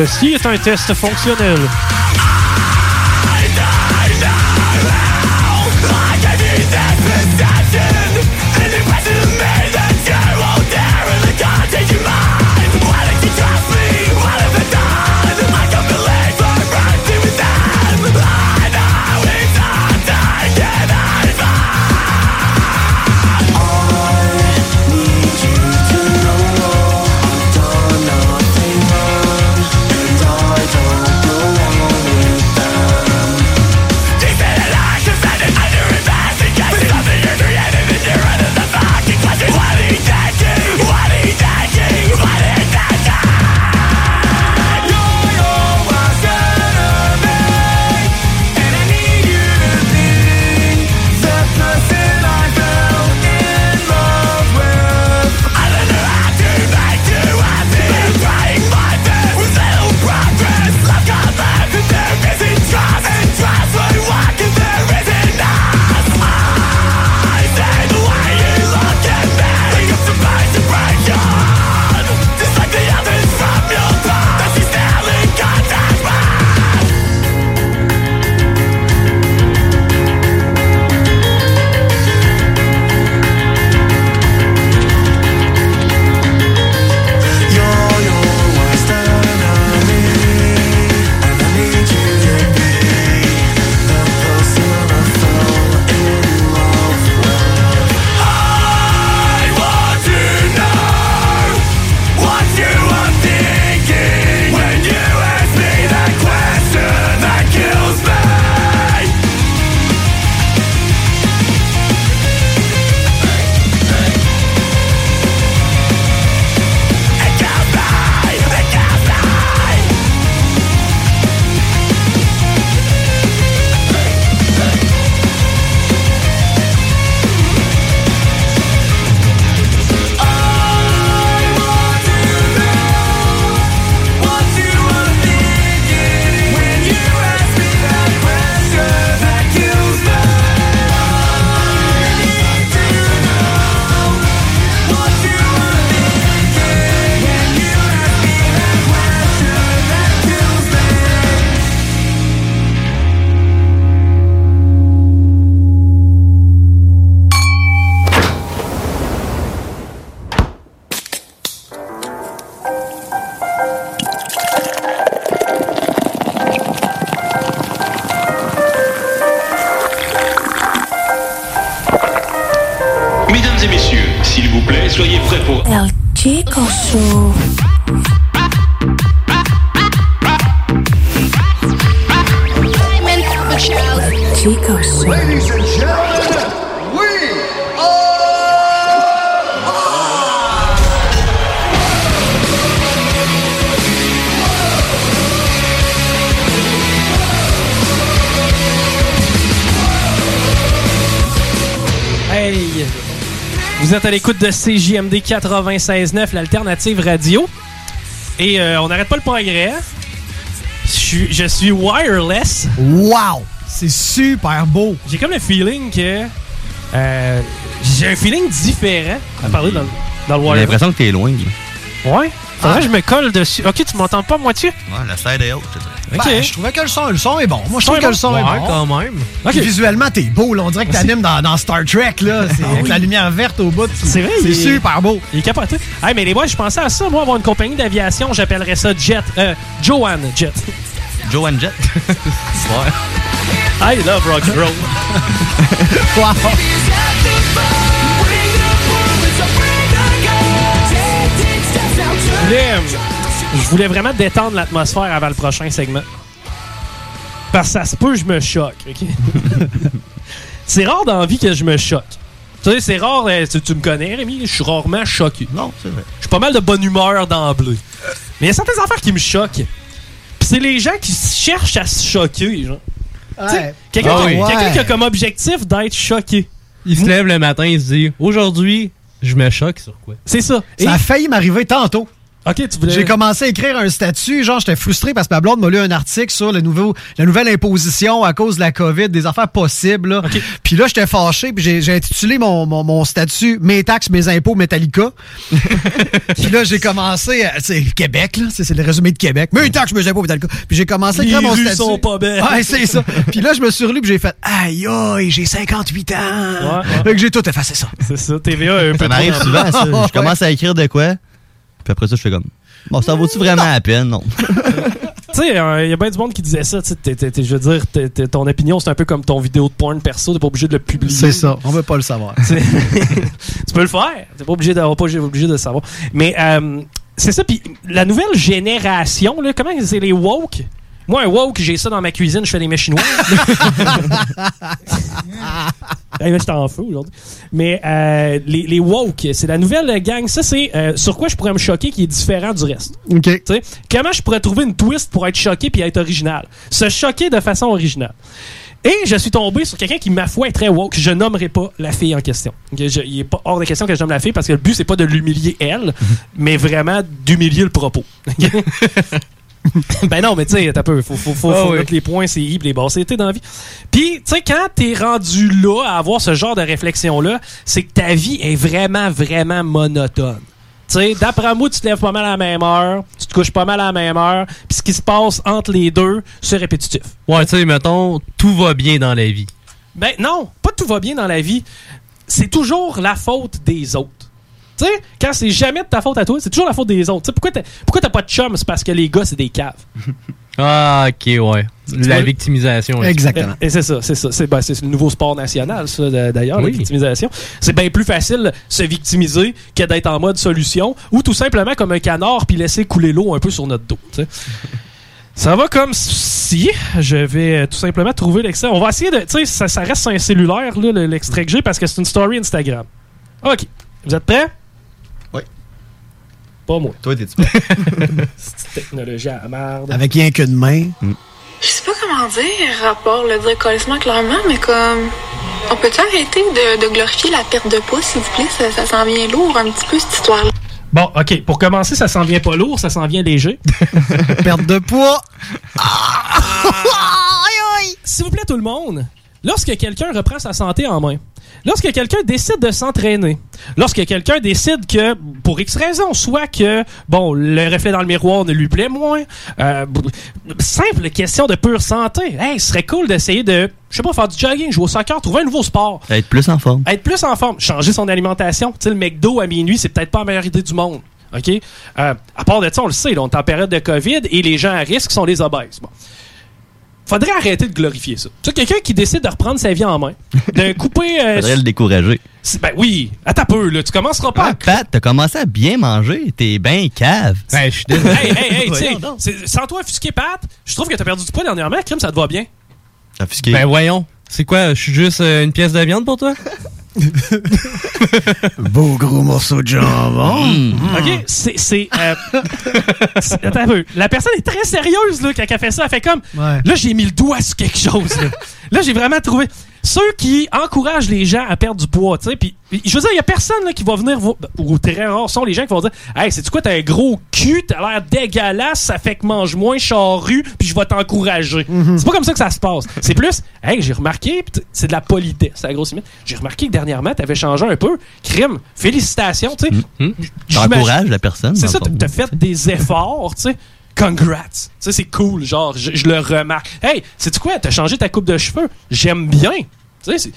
Ceci est un test fonctionnel. El Chico Show. Chico Show. Ladies and gentlemen, Vous êtes à l'écoute de CJMD 96.9, l'alternative radio. Et euh, on n'arrête pas le progrès. Je suis, je suis wireless. Wow! C'est super beau. J'ai comme le feeling que. euh, j'ai un feeling différent à parler dans, le- dans le J'ai wireless. l'impression que t'es loin. Ouais? Faudrait que je me colle dessus. Ok, tu m'entends pas moitié? Ouais, la slide est haute, je dirais. Ok. Ben, je trouvais que le son, le son est bon. Moi, je trouve que bon? le son est Ouais, bon. quand même. Visuellement, t'es beau. là. On dirait que Merci. t'animes dans, dans Star Trek. là. C'est avec la lumière verte au bout. C'est vrai, C'est super beau. Il est capoté. Hey, mais les boys, je pensais à ça, moi, avoir une compagnie d'aviation, j'appellerais ça Jet. Euh, Joanne Jet. Joe and Jet. I love rock and roll. Voulais, euh, je voulais vraiment détendre l'atmosphère avant le prochain segment. Parce que ça se peut, je me choque. ok? c'est rare dans la vie que je me choque. Tu sais, c'est rare, euh, tu, tu me connais, Rémi, je suis rarement choqué. Non, c'est vrai. Je suis pas mal de bonne humeur d'emblée. Mais il y a certaines affaires qui me choquent. Puis c'est les gens qui cherchent à se choquer, genre. Tu sais, Ouais. Quelqu'un Ah qui, quelqu'un Ouais. qui a comme objectif d'être choqué. Il se lève le matin, il se dit Aujourd'hui, je me choque sur quoi? C'est ça. Ça a failli m'arriver tantôt. Ok, tu voulais. J'ai commencé à écrire un statut, genre j'étais frustré parce que ma blonde m'a lu un article sur le nouveau, la nouvelle imposition à cause de la COVID, des affaires possibles. là. Puis là, j'étais fâché, puis j'ai- j'ai intitulé mon, mon, mon statut Mes taxes, mes impôts, Metallica. puis là, j'ai commencé, à- c'est Québec, là, c'est c'est le résumé de Québec. Mes taxes, mes impôts, Metallica. Puis j'ai commencé à écrire Les mon rues statut. sont pas belles. Ouais, c'est ça. Puis là, je me suis relu, puis j'ai fait Aïe, aïe, j'ai 58 ans. Ouais. Fait que j'ai tout effacé ça. C'est ça, TVA un peu Ça m'arrive souvent, ça. Je commence à écrire de quoi, puis après ça, je fais comme. Bon, ça vaut-tu vraiment la peine? Non. Tu sais, il y a bien du monde qui disait ça. tu sais, t'es- t'es- t'es- je veux dire, t'es- t'es- ton opinion, c'est un peu comme ton vidéo de porn perso. T'es pas obligé de le publier. C'est ça. On veut pas le savoir. Tu peux le faire. T'es pas obligé de, pas obligé, obligé de le savoir. Mais euh, c'est ça. Puis la nouvelle génération, là, comment c'est les woke? Moi, un woke, j'ai ça dans ma cuisine, je fais des mets chinois. Hey, j'étais en feu aujourd'hui. Mais euh, les, les woke, c'est la nouvelle gang. Ça, c'est euh, sur quoi je pourrais me choquer qui est différent du reste. OK. Tu sais, comment je pourrais trouver une twist pour être choqué puis être original? Se choquer de façon originale. Et je suis tombé sur quelqu'un qui, ma foi, est très woke. Je nommerai pas la fille en question. Je- il est pas hors de question que je nomme la fille parce que le but, c'est pas de l'humilier elle, mais vraiment d'humilier le propos. Ok? ben non, mais tu sais, t'as peu. Faut, faut, faut, faut oui. mettre les points, c'est I, les basses, c'était dans la vie. Puis, tu sais, quand t'es rendu là à avoir ce genre de réflexion-là, c'est que ta vie est vraiment, vraiment monotone. Tu sais, d'après moi, tu te lèves pas mal à la même heure, tu te couches pas mal à la même heure, puis ce qui se passe entre les deux, c'est répétitif. Ouais, tu sais, mettons, tout va bien dans la vie. Ben non, pas tout va bien dans la vie. C'est toujours la faute des autres. Tu sais, quand c'est jamais de ta faute à toi, c'est toujours la faute des autres. Tu sais, pourquoi t'as pourquoi t'as pas de chum? C'est parce que les gars, c'est des caves. Ah, ok, ouais. La victimisation. Et, et c'est ça, c'est ça. C'est ben, c'est le nouveau sport national, ça, de- d'ailleurs, Oui. la victimisation. C'est bien plus facile se victimiser que d'être en mode solution ou tout simplement comme un canard puis laisser couler l'eau un peu sur notre dos. Ça va comme si je vais euh, tout simplement trouver l'extrait. On va essayer de. Tu sais, ça, ça reste sur un cellulaire, l'extrait que j'ai, parce que c'est une story Instagram. OK. Vous êtes prêts? Pas moi. Toi, t'es-tu prêt? C'est technologie à la merde. Avec rien qu'une main. Je sais pas comment dire, rapport le dire colissement clairement, mais comme. On peut-tu arrêter de, de glorifier la perte de poids, s'il vous plaît? Ça, ça s'en vient lourd un petit peu, cette histoire-là. Bon, OK. Pour commencer, ça s'en vient pas lourd, ça s'en vient léger. Perte de poids. S'il vous plaît, tout le monde, lorsque quelqu'un reprend sa santé en main, lorsque quelqu'un décide de s'entraîner, lorsque quelqu'un décide que, pour X raison, soit que, bon, le reflet dans le miroir ne lui plaît moins, euh, simple question de pure santé. Hey, ce serait cool d'essayer de, je sais pas, faire du jogging, jouer au soccer, trouver un nouveau sport. Être plus en forme. Être plus en forme, changer son alimentation. Tu sais, le McDo à minuit, c'est peut-être pas la meilleure idée du monde. OK? Euh, à part de ça, on le sait, là, on est en période de COVID et les gens à risque sont les obèses. Bon. Faudrait arrêter de glorifier ça. Tu sais, quelqu'un qui décide de reprendre sa vie en main, de couper. euh, Faudrait le décourager. c'est- ben oui, attends un peu, là. Tu commenceras pas à Pat, t'as commencé à bien manger. T'es bien cave. Ben, je suis Hey, hey, hey, tu sais, c'est- sans toi offusquer Pat, je trouve que t'as perdu du poids dernièrement. Crime, ça te va bien. Ben voyons. C'est quoi, je suis juste euh, une pièce de viande pour toi? Beau gros morceau de jambon. Mm. OK, c'est. c'est, euh, c'est- attends un peu. La personne est très sérieuse là, quand elle fait ça. Elle fait comme. Ouais. Là, j'ai mis le doigt sur quelque chose. Là, Là, j'ai vraiment trouvé. Ceux qui encouragent les gens à perdre du poids, tu sais, puis je veux dire, il y a personne là, qui va venir vous, ou très rares sont les gens qui vont dire Hey, c'est quoi, t'as un gros cul, t'as l'air dégueulasse, ça fait que mange moins charrue, puis je vais t'encourager. C'est pas comme ça que ça se passe. C'est plus, hey, j'ai remarqué, c'est de la politesse, c'est la grosse limite. J'ai remarqué que dernièrement, t'avais changé un peu. Crime, félicitations, tu sais. J'imagine- T'encourages la personne. c'est ça, fond. t'as fait des efforts, tu sais. Congrats. Tu sais, c'est cool, genre, je, je le remarque. Hey, c'est quoi, t'as changé ta coupe de cheveux? J'aime bien. Tu sais,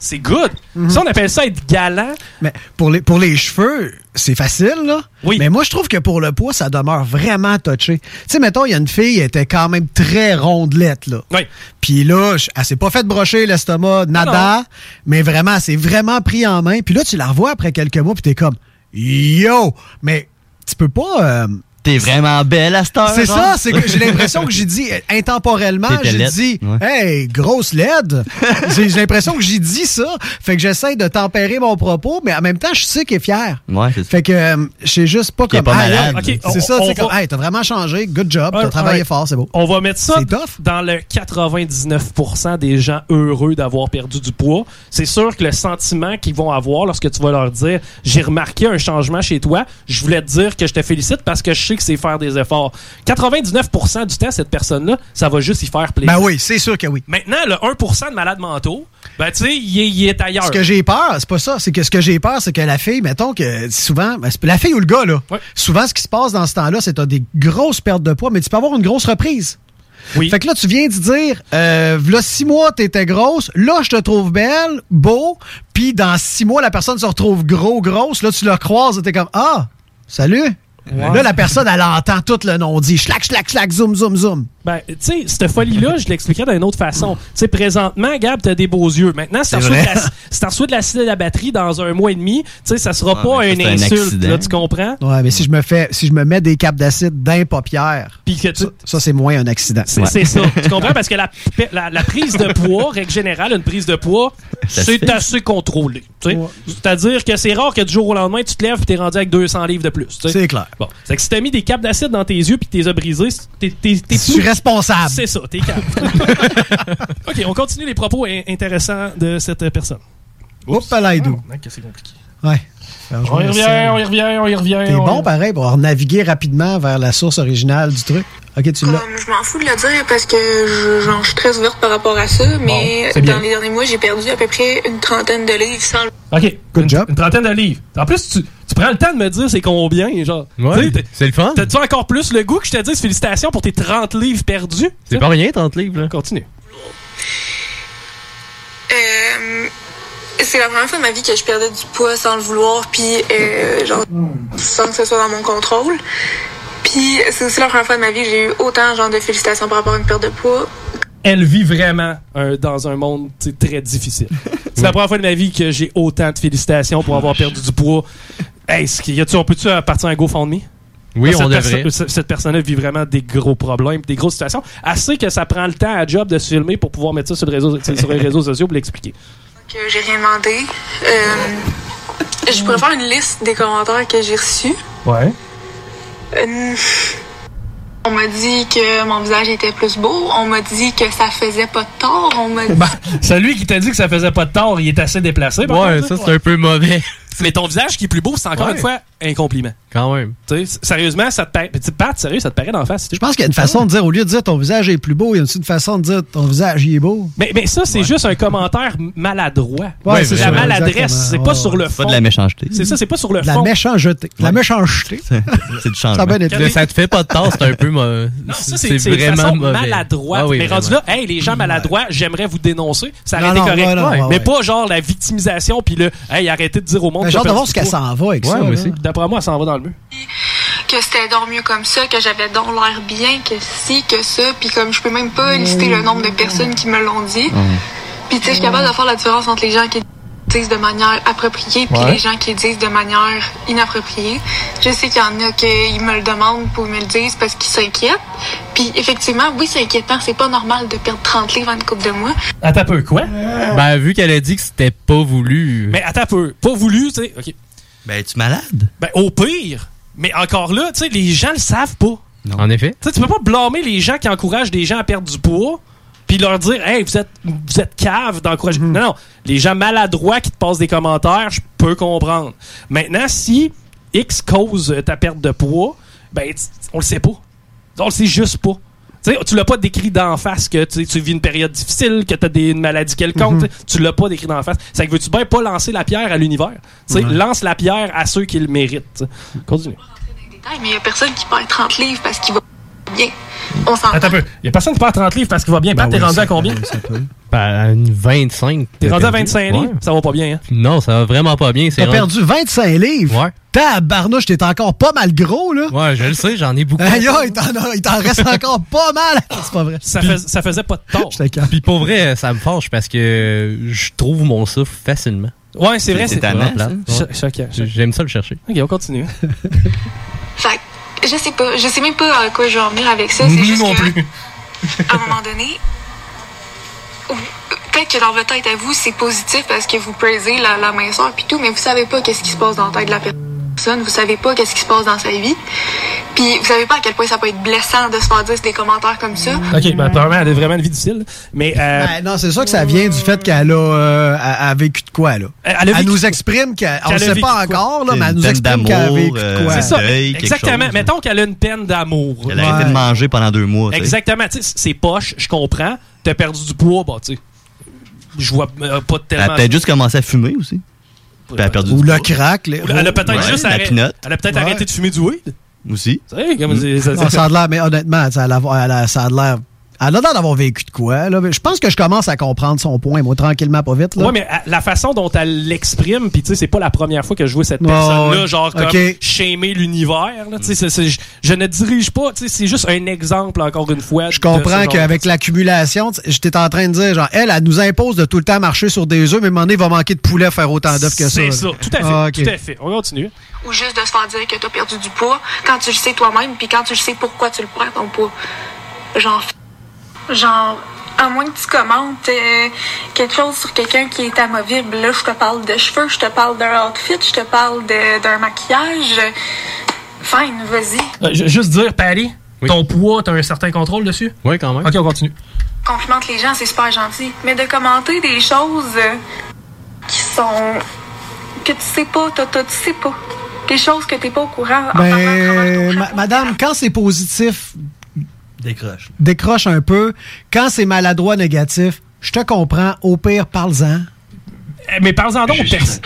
c'est- good. Ça, on appelle ça être galant. Mais pour les, pour les cheveux, c'est facile, là. Oui. Mais moi, je trouve que pour le poids, ça demeure vraiment touché. Tu sais, mettons, il y a une fille, elle était quand même très rondelette, là. Oui. Puis là, elle s'est pas fait brocher l'estomac, nada, mais vraiment, elle s'est vraiment pris en main. Puis là, tu la revois après quelques mois, puis t'es comme, yo! Mais tu peux pas... euh, T'es vraiment belle à cette heure. c'est ça, c'est que j'ai l'impression que j'ai dit euh, intemporellement, j'ai dit Ouais. Hey, grosse LED. j'ai l'impression que j'ai dit ça. Fait que j'essaie de tempérer mon propos, mais en même temps, je sais qu'elle est fière. Ouais, c'est ça. Fait que euh, je sais juste pas Qu'il comme pas malade. hey, C'est ça, tu sais, va- comme Hey, t'as vraiment changé, good job, t'as travaillé fort, c'est beau. On va mettre ça C'est tough. dans le 99% des gens heureux d'avoir perdu du poids. C'est sûr que le sentiment qu'ils vont avoir lorsque tu vas leur dire j'ai remarqué un changement chez toi, je voulais te dire que je te félicite parce que je que c'est faire des efforts. 99% du temps, cette personne-là, ça va juste y faire plaisir. Ben oui, c'est sûr que oui. Maintenant, le 1% de malades mentaux, ben tu sais, il est, il est ailleurs. Ce que j'ai peur, c'est pas ça. C'est que ce que j'ai peur, c'est que la fille, mettons que souvent, ben, la fille ou le gars, là, souvent, ce qui se passe dans ce temps-là, c'est que t'as des grosses pertes de poids, mais tu peux avoir une grosse reprise. Oui. Fait que là, tu viens de dire, euh, là, six mois, t'étais grosse, là, je te trouve belle, beau, puis dans six mois, la personne se retrouve gros, grosse, là, tu la croises, et t'es comme, ah, salut. Ouais. Là, la personne, elle entend tout le nom dit, schlac, schlac, schlac, zoom, zoom, zoom. Ben, tu sais, cette folie-là, je l'expliquerais d'une autre façon. Tu sais, présentement, Gab, t'as des beaux yeux. Maintenant, si t'en C'est reçois de l'acide à la batterie dans un mois et demi, tu sais, ça sera Ah, pas une ça, c'est un insulte, là, tu comprends? Ouais, mais si je me fais, si je me mets des capes d'acide d'un paupière, Puis que tu- ça, ça, c'est moins un accident. C'est ça. Tu comprends? Parce que la, la- la prise de poids, règle générale, une prise de poids, c'est assez contrôlé. tu sais. C'est-à-dire que c'est rare que du jour au lendemain, tu te lèves et t'es rendu avec 200 livres de plus. C'est clair. Bon. C'est que si t'as mis des capes d'acide dans tes yeux puis que t'es as brisés, t'es t'es- t'es Je suis plus- responsable. C'est ça, t'es capable. OK, on continue les propos in- intéressants de cette personne. Oups, là, Edo. Ah, que c'est compliqué. Ouais. On y revient, on y revient, on y revient. T'es on- bon, pareil, pour naviguer rapidement vers la source originale du truc? Ok, tu l'as. Comme, je m'en fous de le dire parce que je, genre, je suis très ouverte par rapport à ça, mais dans les derniers mois, j'ai perdu à peu près une trentaine de livres sans le OK. Good une, job. Une trentaine de livres. En plus, tu, tu prends le temps de me dire c'est combien, genre. Ouais, c'est le fun. T'as-tu encore plus le goût que je te dise félicitations pour tes 30 livres perdus? C'est pas rien, 30 livres, là. Continue. Euh, c'est la première fois de ma vie que je perdais du poids sans le vouloir, puis euh, genre sans que ce soit dans mon contrôle. Puis c'est aussi la première fois de ma vie que j'ai eu autant genre de félicitations par rapport à une perte de poids. Elle vit vraiment euh, dans un monde tu très difficile. C'est la première fois de ma vie que j'ai autant de félicitations pour avoir perdu du poids. Hey, y a-tu- on peut-tu euh, partir un GoFundMe? Oui, on cette devrait. perso- Cette personne-là vit vraiment des gros problèmes, des grosses situations. Assez que ça prend le temps à job de se filmer pour pouvoir mettre ça sur, le réseau, sur les réseaux sociaux pour l'expliquer. Que j'ai rien demandé. Euh, je pourrais faire une liste des commentaires que j'ai reçus. Ouais. Euh, on m'a dit que mon visage était plus beau. On m'a dit que ça faisait pas de tort. On m'a dit... Celui qui t'a dit que ça faisait pas de tort, il est assez déplacé. par Ouais, contre, ça, là. c'est un peu mauvais. Mais ton visage qui est plus beau, c'est encore Ouais. une fois un compliment. Quand même. Tu sais, sérieusement, ça te paraît. Petite patte, sérieux, ça te paraît d'en face. Je pense qu'il y a une façon de dire, au lieu de dire ton visage est plus beau, il y a aussi une façon de dire ton visage il est beau. Mais, mais ça, c'est juste un commentaire maladroit. Ouais, c'est la ça, maladresse, c'est pas sur le Pas fond. de la méchanceté. C'est ça, c'est pas sur le De la fond. méchanceté. De La méchanceté. C'est du changement. ça te fait pas de tort, c'est un peu. Non, ça, c'est c'est façon maladroite. Ah mais rendu vraiment. là, hey, les gens maladroits, j'aimerais vous dénoncer. Ça aurait été correct. mais pas genre la victimisation, puis le, hey, arrêtez de dire au monde. J'ai hâte de voir ce qu'elle s'en va avec Ouais, ça. moi aussi. D'après moi, elle s'en va dans le mur. que c'était donc mieux comme ça, que j'avais donc l'air bien, que ci, que ça, puis comme je peux même pas lister le nombre de personnes qui me l'ont dit. Puis tu sais, je suis capable de faire la différence entre les gens qui disent de manière appropriée puis Ouais. les gens qui disent de manière inappropriée. Je sais qu'il y en a qui me le demandent pour me le disent parce qu'ils s'inquiètent. Puis effectivement, oui, c'est inquiétant, c'est pas normal de perdre 30 livres en une couple de mois. Attends un peu, quoi? Ben, vu qu'elle a dit que c'était pas voulu. Mais attends un peu. Pas voulu, tu sais. OK. Ben, tu malade? Ben, au pire. Mais encore là, tu sais, les gens le savent pas. En effet. Tu sais, tu peux pas blâmer les gens qui encouragent des gens à perdre du poids puis leur dire hey vous êtes vous êtes cave d'encourager Mm-hmm. non non les gens maladroits qui te passent des commentaires je peux comprendre maintenant si X cause ta perte de poids ben on le sait pas on le sait juste pas tu sais, tu l'as pas décrit d'en face que tu vis une période difficile, que tu as des, une maladie quelconque. Mm-hmm. tu sais, Tu l'as pas décrit d'en face. C'est que veux-tu bien pas lancer la pierre à l'univers? Tu sais, Ouais. Lance la pierre à ceux qui le méritent. Continue. Mais il y a personne qui perd 30 livres parce qu'il va bien. On s'en Attends un peu. Il y a personne qui perd 30 livres parce qu'il va bien. Pat, Ben t'es oui, rendu à combien? Ben, à une 25. T'es rendu à perdu. 25 livres? Ouais. Ça va pas bien, hein? Non, ça va vraiment pas bien. T'as rendu- perdu 25 livres? Ouais. Tabarnouche, t'es encore pas mal gros, là. Ouais, je le sais, j'en ai beaucoup. Aïe, il t'en reste encore pas mal. C'est pas vrai. Ça, fais- ça faisait pas de tort. Puis pour vrai, ça me fâche parce que je trouve mon souffle facilement. Ouais, c'est vrai, c'est choquant. J'aime ça le chercher. Ok, on continue. Je sais pas, je sais même pas à quoi je vais en venir avec ça. C'est Nous juste non que, plus. à un moment donné, peut-être que dans votre tête à vous, c'est positif parce que vous praisez la, la minceur puis tout, mais vous savez pas qu'est-ce qui se passe dans la tête de la personne, vous savez pas qu'est-ce qui se passe dans sa vie, puis vous savez pas à quel point ça peut être blessant de se faire dire des commentaires comme ça. Ok, ben, apparemment, elle a vraiment une vie difficile. Mais, euh, Ben, non, c'est sûr que ça vient du fait qu'elle a, euh, a- a vécu de quoi, là? Elle nous exprime qu'elle. On ne a sait vécu pas de quoi. encore, là, mais elle nous exprime qu'elle a vécu de euh, quoi. c'est ça. deuil, Exactement. chose. Mettons qu'elle a une peine d'amour. Elle a arrêté de manger pendant deux mois. Exactement. Tu sais, c'est poche, je comprends. T'as perdu du poids, bah, tu sais. Je vois euh, pas Elle tellement. a peut-être juste commencé à fumer aussi. Puis elle a perdu Ou du le poids. crack, les- Elle a peut-être Ouais, juste la. Elle a peut-être Ouais. arrêté de fumer du weed. Aussi. Comme c'est- ça- Non, ça a l'air, mais honnêtement, ça a l'air- elle a, l'air. D'avoir vécu de quoi, là. Je pense que je commence à comprendre son point, moi, tranquillement, pas vite, là. Ouais, mais euh, la façon dont elle l'exprime, puis tu sais, c'est pas la première fois que je vois cette Ouais, personne-là, genre comme Ok. shamer l'univers. tu je, je ne dirige pas, tu sais, c'est juste un exemple, encore une fois. Je comprends qu'avec l'accumulation, tu sais, j'étais en train de dire, genre, elle, elle nous impose de tout le temps marcher sur des œufs, mais à un moment donné, il va manquer de poulet à faire autant d'œufs que ça. C'est ça, tout à fait, Ah, ok. tout à fait. On continue. Ou juste de se faire dire que t'as perdu du poids quand tu le sais toi-même, puis quand tu le sais pourquoi tu le perds ton poids. Genre, genre, à moins que tu commentes euh, quelque chose sur quelqu'un qui est amovible, là, je te parle de cheveux, je te parle d'un outfit, je te parle de- d'un maquillage. Fine, vas-y. Euh, ju- juste dire, Patty, ton poids, t'as un certain contrôle dessus? Oui, quand même. Ok, on continue. Complimente les gens, c'est super gentil. Mais de commenter des choses euh, qui sont. que tu sais pas, t'as- t'as- tu sais pas. Des choses que t'es pas au courant. en Ben, ma- madame, quand c'est positif, Décroche. décroche un peu. Quand c'est maladroit, négatif, je te comprends. Au pire, parle-en. Euh, Mais parlez-en donc,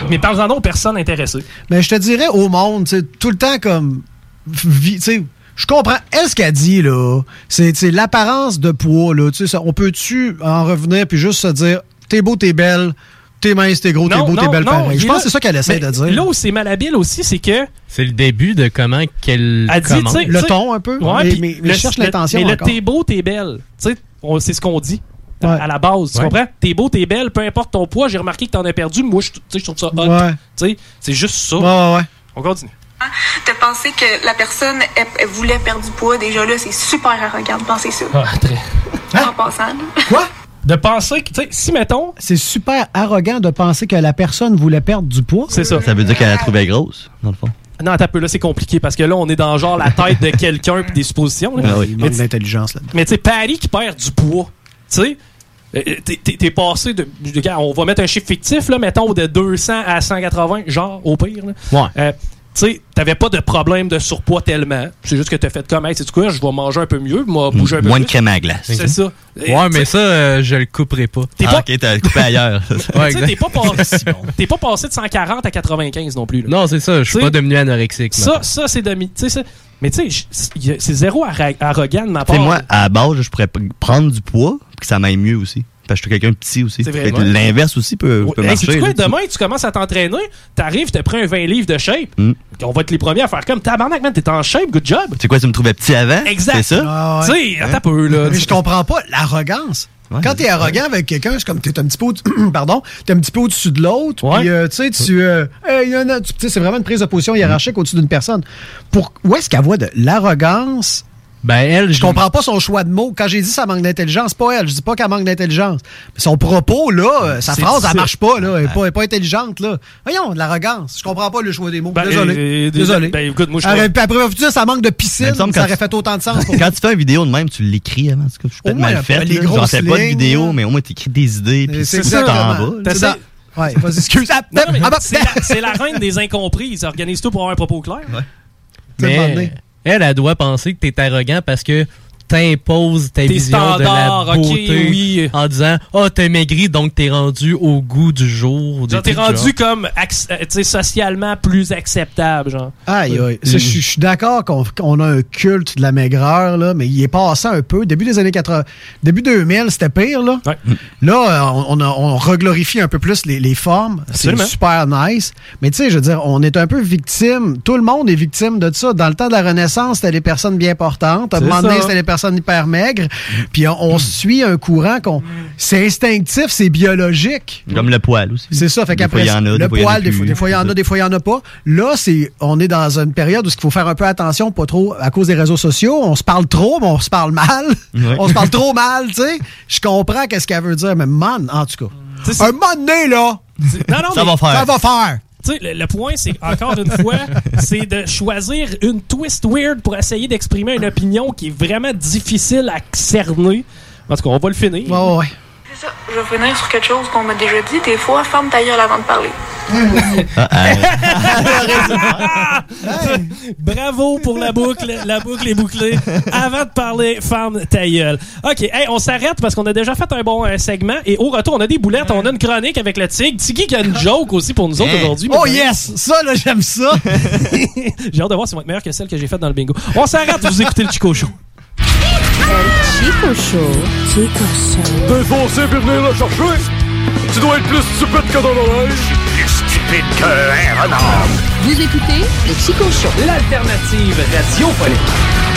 mais parlez-en donc aux personnes intéressées. Mais je te dirais au monde, tout le temps comme. vi- tu sais, je comprends. Elle, ce qu'elle dit, là, c'est l'apparence de poids, là. Tu sais, ça- on peut-tu en revenir puis juste se dire, t'es beau, t'es belle, t'es mince, t'es gros, t'es beau, t'es belle pareil. Je pense là- que c'est ça qu'elle essaie de dire. Là où c'est malhabile aussi, c'est que. C'est le début de comment qu'elle Elle dit, commence. tu sais- Le ton, un peu. Ouais, Mais- mais- cherche l'intention Mais le encore. t'es beau, t'es belle. Tu sais, c'est ce qu'on dit. à- Ouais. À la base, tu Ouais. comprends? T'es beau, t'es belle, peu importe ton poids, j'ai remarqué que t'en as perdu. Moi, je je trouve ça hot. Ouais. Tu sais, c'est juste ça. Ouais, ouais, ouais. On continue. De penser que la personne elle, elle voulait perdre du poids, déjà là, c'est super arrogant de penser ça. Ah, très. En passant. là. Quoi? De penser que, tu sais, si mettons. C'est super arrogant de penser que la personne voulait perdre du poids. C'est ça. Ça veut dire qu'elle a trouvé grosse, dans le fond. Non, un peu, là, c'est compliqué parce que là, on est dans genre la tête de quelqu'un puis des suppositions. là. Ah oui. Il Mais d'intelligence là-dedans. Mais tu sais, Paris qui perd du poids, tu sais, euh, t'es- passé de. On va mettre un chiffre fictif, là, mettons de 200 à 180, genre, au pire. là. Ouais. Euh, tu sais, t'avais pas de problème de surpoids tellement. C'est juste que t'as fait comme, hey, c'est quoi, je vais manger un peu mieux, moi, bouger un peu Moins de crème à glace. C'est ça. Et, Ouais, mais ça, euh, je le couperai pas. T'es Ah, pas- ok, t'as coupé ailleurs. Ouais, tu sais, t'es pas, passé- t'es pas passé de 140 à 95 non plus. là. Non, c'est ça, je suis pas devenu anorexique. Ça, ça c'est demi. Tu sais, ça- mais tu sais, c'est zéro arro- arrogant de ma Tu sais, part. moi, à la base, je pourrais prendre du poids, puis que ça m'aille mieux aussi. Parce que je suis quelqu'un de petit aussi. Ouais. L'inverse aussi peut, peut Hey, marcher. quoi? là, tu sais. Demain, tu commences à t'entraîner, t'arrives, t'as pris un 20 livres de shape. Mm. On va être les premiers à faire comme tabarnak, man, t'es en shape, good job. C'est quoi, tu me trouvais petit avant? Exact. C'est ça? Ah ouais. Tu sais, attends un peu, là. Mais je comprends pas l'arrogance. Quand t'es arrogant avec quelqu'un, c'est comme t'es un petit peu, pardon, t'es un petit peu au-dessus de l'autre. Puis euh, tu sais, tu, euh, Hey, c'est vraiment une prise de position hiérarchique au-dessus d'une personne. Pour où est-ce qu'elle voit de l'arrogance Ben elle, je comprends pas son choix de mots. Quand j'ai dit ça manque d'intelligence, c'est pas elle. Je dis pas qu'elle manque d'intelligence. Mais Son propos là, euh, sa phrase, elle difficile. marche pas là. Elle est pas, elle est pas intelligente là. Voyons, de l'arrogance. Je comprends pas le choix des mots. Ben, Désolé. euh, Désolé. ben, écoute, moi, je Après, après, tu dis, ça manque de piscine. Semble Ça aurait fait autant de sens. pour Quand tu fais une vidéo de même, tu l'écris avant. Comme- Je suis peut-être mal fait. les grosses c'est pas de vidéo, mais au moins, t'écris des idées. Puis C'est tu ça, t'en. Ouais, c'est la, c'est la reine des incomprises. Organise tout pour avoir un propos clair. Mais elle, elle doit penser que t'es arrogant parce que t'imposes ta Tes vision de la beauté oui. en disant « Ah, t'es maigri, donc t'es rendu au goût du jour. » Genre, t'es rendu comme euh, tu sais, socialement plus acceptable, genre. Aïe, aïe. Je suis d'accord qu'on a un culte de la maigreur, là, mais il est passé un peu. Début des années 80, début 2000, c'était pire. Là, là euh, on, on, a- on reglorifie un peu plus les, les formes. C'est super nice. Mais tu sais, je veux dire, on est un peu victime. Tout le monde est victime de ça. Dans le temps de la Renaissance, c'était les personnes bien portantes. À un moment donné, c'était les personnes hyper maigres. Puis on, on suit un courant qu'on. C'est instinctif, c'est biologique. Comme le poil aussi. C'est ça. Fait qu'après, le poil, des fois, il y en a, des fois, il y en a pas. Là, c'est, on est dans une période où il faut faire un peu attention, pas trop, à cause des réseaux sociaux. On se parle trop, mais on se parle mal. Ouais. On se parle trop mal, tu sais. Je comprends qu'est-ce qu'elle veut dire, mais man, en tout cas. Un moment donné, là. Non, non, Ça mais- va faire. Ça va faire. Tu sais, le, le point, c'est, encore une fois, c'est de choisir une twist weird pour essayer d'exprimer une opinion qui est vraiment difficile à cerner. En tout cas, on va le finir. Ouais, ouais. Ça, je vais finir sur quelque chose qu'on m'a déjà dit. Des fois, ferme ta gueule avant de parler. Bravo pour la boucle. La boucle est bouclée. Avant de parler, ferme ta gueule. OK, hey, on s'arrête parce qu'on a déjà fait un bon euh, segment. Et au retour, on a des boulettes. On a une chronique avec le tigre. Tiggy qui a une joke aussi pour nous autres Hein? aujourd'hui. Oh yes! Ça, là, j'aime ça. J'ai hâte de voir si ça va être meilleur que celle que j'ai faite dans le bingo. On s'arrête, vous écoutez le Chico Show. Chico Show. Chico Show. T'es foncé puis venir le chercher. Tu dois être plus stupide que dans l'oreille. Plus stupide que un renard. Vous écoutez le Chico Show. L'alternative radiophonique.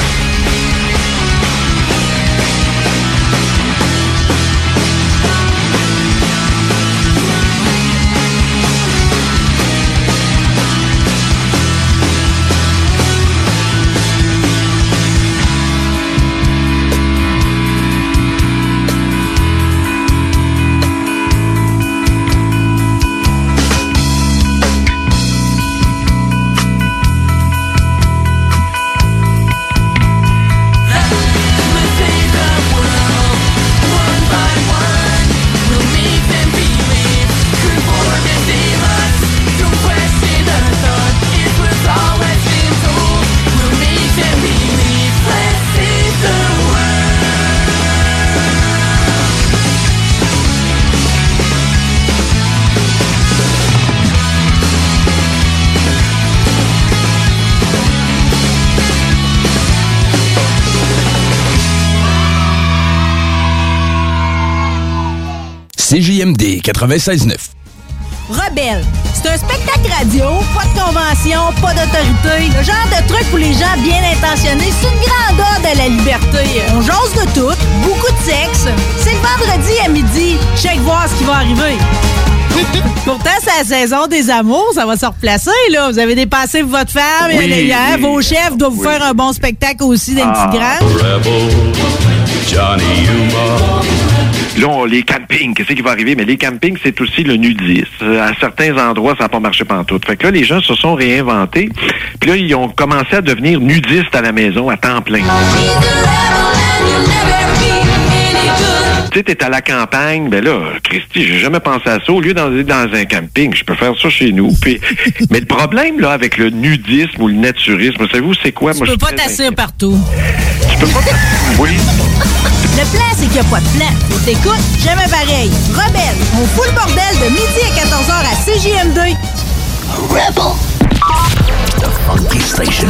96.9. Rebelle, c'est un spectacle radio, pas de convention, pas d'autorité. Le genre de truc pour les gens bien intentionnés, c'est une grande ode à la liberté. On jase de tout, beaucoup de sexe. C'est le vendredi à midi. Check voir ce qui va arriver. Pourtant, c'est la saison des amours, ça va se replacer, là. Vous avez dépassé pour votre femme, Oui, et hier, vos chefs doivent vous faire un bon spectacle aussi dans une Ah. petite grande. Rebel, Johnny Humor. Là, les campings, qu'est-ce qui va arriver? Mais les campings, c'est aussi le nudisme. Euh, À certains endroits, ça n'a pas marché pantoute. Fait que là, les gens se sont réinventés. Puis là, ils ont commencé à devenir nudistes à la maison à temps plein. Tu sais, t'es à la campagne, ben là, Christy, j'ai jamais pensé à ça. Au lieu d'aller dans un camping, je peux faire ça chez nous. Puis, mais le problème, là, avec le nudisme ou le naturisme, savez-vous, c'est quoi? Tu Moi, je peux pas t'asseoir partout. Tu peux pas Oui. Le plan, c'est qu'il n'y a pas de plan. T'écoutes, jamais pareil. Rebelle, on fout le bordel de midi à 14h à CJM2. Rebel. The Funky Station.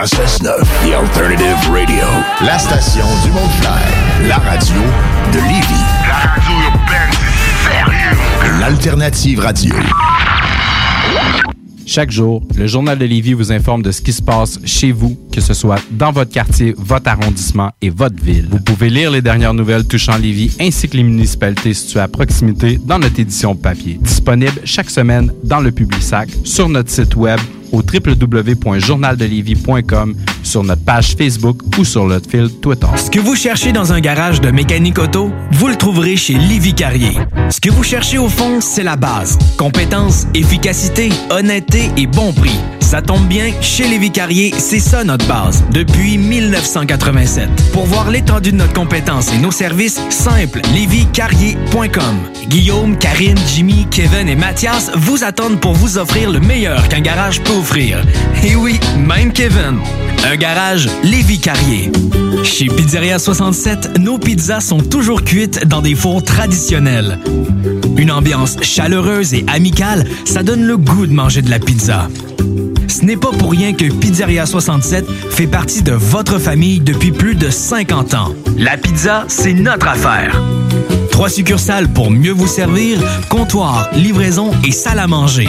96.9. The Alternative La station du Clair. La radio de Lévis. La radio urbaine, sérieux. L'alternative radio. Chaque jour, le Journal de Lévis vous informe de ce qui se passe chez vous, que ce soit dans votre quartier, votre arrondissement et votre ville. Vous pouvez lire les dernières nouvelles touchant Lévis ainsi que les municipalités situées à proximité dans notre édition papier. Disponible chaque semaine dans le Publisac, sur notre site web au www.journaldelévis.com, sur notre page Facebook ou sur notre Twitter. Ce que vous cherchez dans un garage de mécanique auto, vous le trouverez chez Livy Carrier. Ce que vous cherchez au fond, c'est la base. Compétence, efficacité, honnêteté et bon prix. Ça tombe bien, chez Lévi Carrier, c'est ça notre base, depuis 1987. Pour voir l'étendue de notre compétence et nos services, simple, lévicarrier.com. Guillaume, Karine, Jimmy, Kevin et Mathias vous attendent pour vous offrir le meilleur qu'un garage peut Et oui, même Kevin. Un garage Lévi Carrier. Chez Pizzeria 67, nos pizzas sont toujours cuites dans des fours traditionnels. Une ambiance chaleureuse et amicale, ça donne le goût de manger de la pizza. Ce n'est pas pour rien que Pizzeria 67 fait partie de votre famille depuis plus de 50 ans. La pizza, c'est notre affaire. Trois succursales pour mieux vous servir, comptoir, livraison et salle à manger.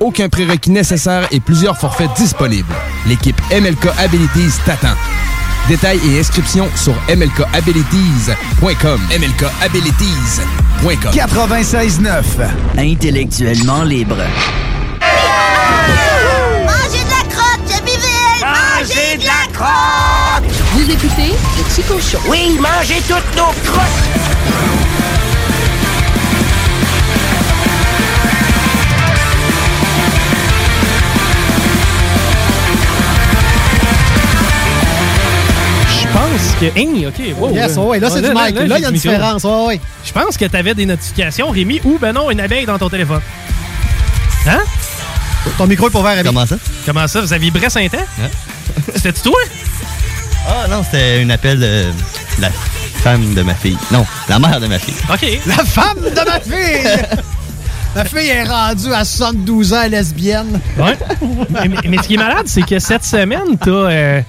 aucun prérequis nécessaire et plusieurs forfaits disponibles. L'équipe MLK Abilities t'attend. Détails et inscriptions sur mlkabilities.com. mlkabilities.com. 96.9. Intellectuellement libre. Mangez de la crotte, je vivais! Mangez de la crotte! Vous écoutez le Chico Show. Oui, mangez toutes nos crottes! Hein, ok, wow. Yes, ouais, là, c'est du mic. Là, il y a une différence. Ouais, ouais. Je pense que t'avais des notifications, Rémi, ou ben non, une abeille dans ton téléphone. Hein? Ton micro est pas ouvert, Rémi. Comment ça? Comment ça? Ça vibrait Saint-Temps? C'était-tu toi? Ah non, c'était un appel de la femme de ma fille. Non, la mère de ma fille. OK. La femme de ma fille! ma fille est rendue à 72 ans lesbienne. Ouais. mais, mais- mais ce qui est malade, c'est que cette semaine, t'as euh,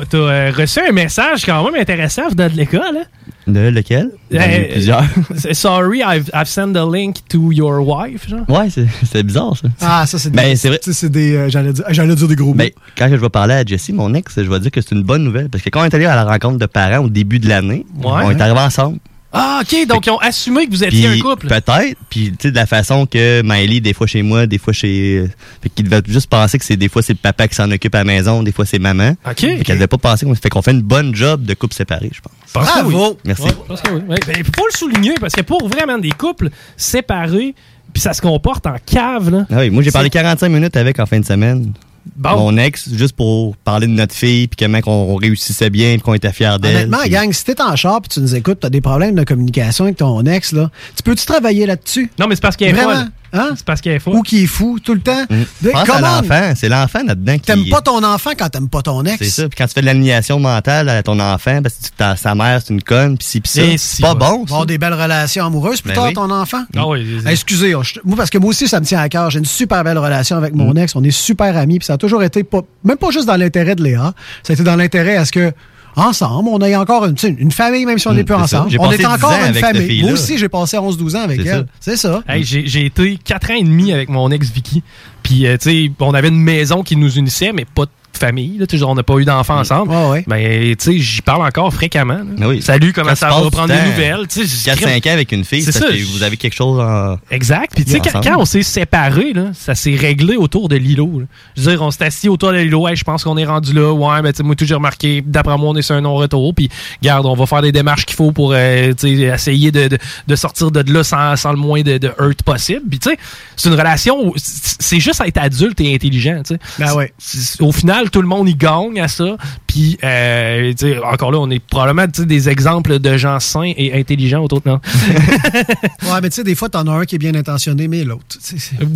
t'as- t'as, euh, reçu un message quand même intéressant venant de l'école. hein? De lequel? Euh, plusieurs. c'est- Sorry, I've, I've sent the link to your wife. Genre. Ouais, c'est c'est bizarre ça. Ah, ça, c'est Ben, des. c'est vrai. c'est des. euh, J'allais dire, j'allais dire des gros mots. Ben, quand je vais parler à Jessie, mon ex, je vais dire que c'est une bonne nouvelle. Parce que quand on est allé à la rencontre de parents au début de l'année, on est arrivés ensemble. Ah, OK. Donc, ils ont assumé que vous étiez un couple. Peut-être. Puis, tu sais, de la façon que Miley, des fois chez moi, des fois chez. Fait qu'il devait juste penser que c'est des fois c'est le papa qui s'en occupe à la maison, des fois c'est maman. OK. Fait qu'elle devait pas penser qu'on fait qu'on fait une bonne job de couple séparé, je pense. Pense que oui. Merci. Ouais, pense que oui. Ouais, ben, faut le souligner parce que pour vraiment des couples séparés, puis ça se comporte en cave, là. Ah oui, moi j'ai parlé C'est- 45 minutes avec en fin de semaine. Bon. Mon ex, juste pour parler de notre fille, puis comment on réussissait bien, puis qu'on était fiers d'elle. Honnêtement, puis- gang, si t'es en char et tu nous écoutes, t'as des problèmes de communication avec ton ex, là, tu peux-tu travailler là-dessus? Non, mais c'est parce qu'elle est Vraiment? folle. Hein? C'est parce qu'elle est Ou qui est fou tout le temps. De- Pense à comment- l'enfant. C'est l'enfant là-dedans qui. T'aimes pas ton enfant quand t'aimes pas ton ex. C'est ça. Puis quand tu fais de l'aliénation mentale à ton enfant, parce que ta- sa mère, c'est une conne, puis si, puis ça. C'est pas si, bon. va avoir des belles relations amoureuses plus Ben tard, oui. ton enfant? Ah oui, Ah, Excusez, oh, je- moi, parce que moi aussi, ça me tient à cœur. J'ai une super belle relation avec mon ex. On est super amis. Puis ça a toujours été, pas, même pas juste dans l'intérêt de Léa, ça a été dans l'intérêt à ce que, ensemble, on ait encore une, une famille, même si on n'est Mm, plus ensemble. On est encore 10 ans une famille. Moi aussi, j'ai passé 11-12 ans avec elle. C'est ça. Hey, j'ai j'ai été quatre ans et demi avec mon ex Vicky. Puis, euh, tu sais, on avait une maison qui nous unissait, mais pas de famille. Là, on n'a pas eu d'enfants ensemble. Mais, tu sais, j'y parle encore fréquemment. oui. Salut, comment Quand ça va? Prendre des nouvelles. tu sais, 4-5 ans avec une fille, C'est que vous avez quelque chose en. Exact. Puis, tu sais, quand, on s'est séparés, là, ça s'est réglé autour de l'îlot. Je veux dire, on s'est assis autour de l'îlot. Hey, je pense qu'on est rendu là. Ouais, mais tu sais, moi, tout j'ai remarqué. D'après moi, on est sur un non-retour. Puis, garde, on va faire des démarches qu'il faut pour euh, essayer de, de- de sortir de là sans, sans le moins de, de hurt possible. Puis, tu sais, c'est une relation c'est juste être adulte et intelligent. Ben ouais. Au final, tout le monde y gagne à ça. Puis, euh, encore là, on est probablement des exemples de gens sains et intelligents autour de nous. Ouais, mais tu sais, des fois, t'en as un qui est bien intentionné, mais l'autre.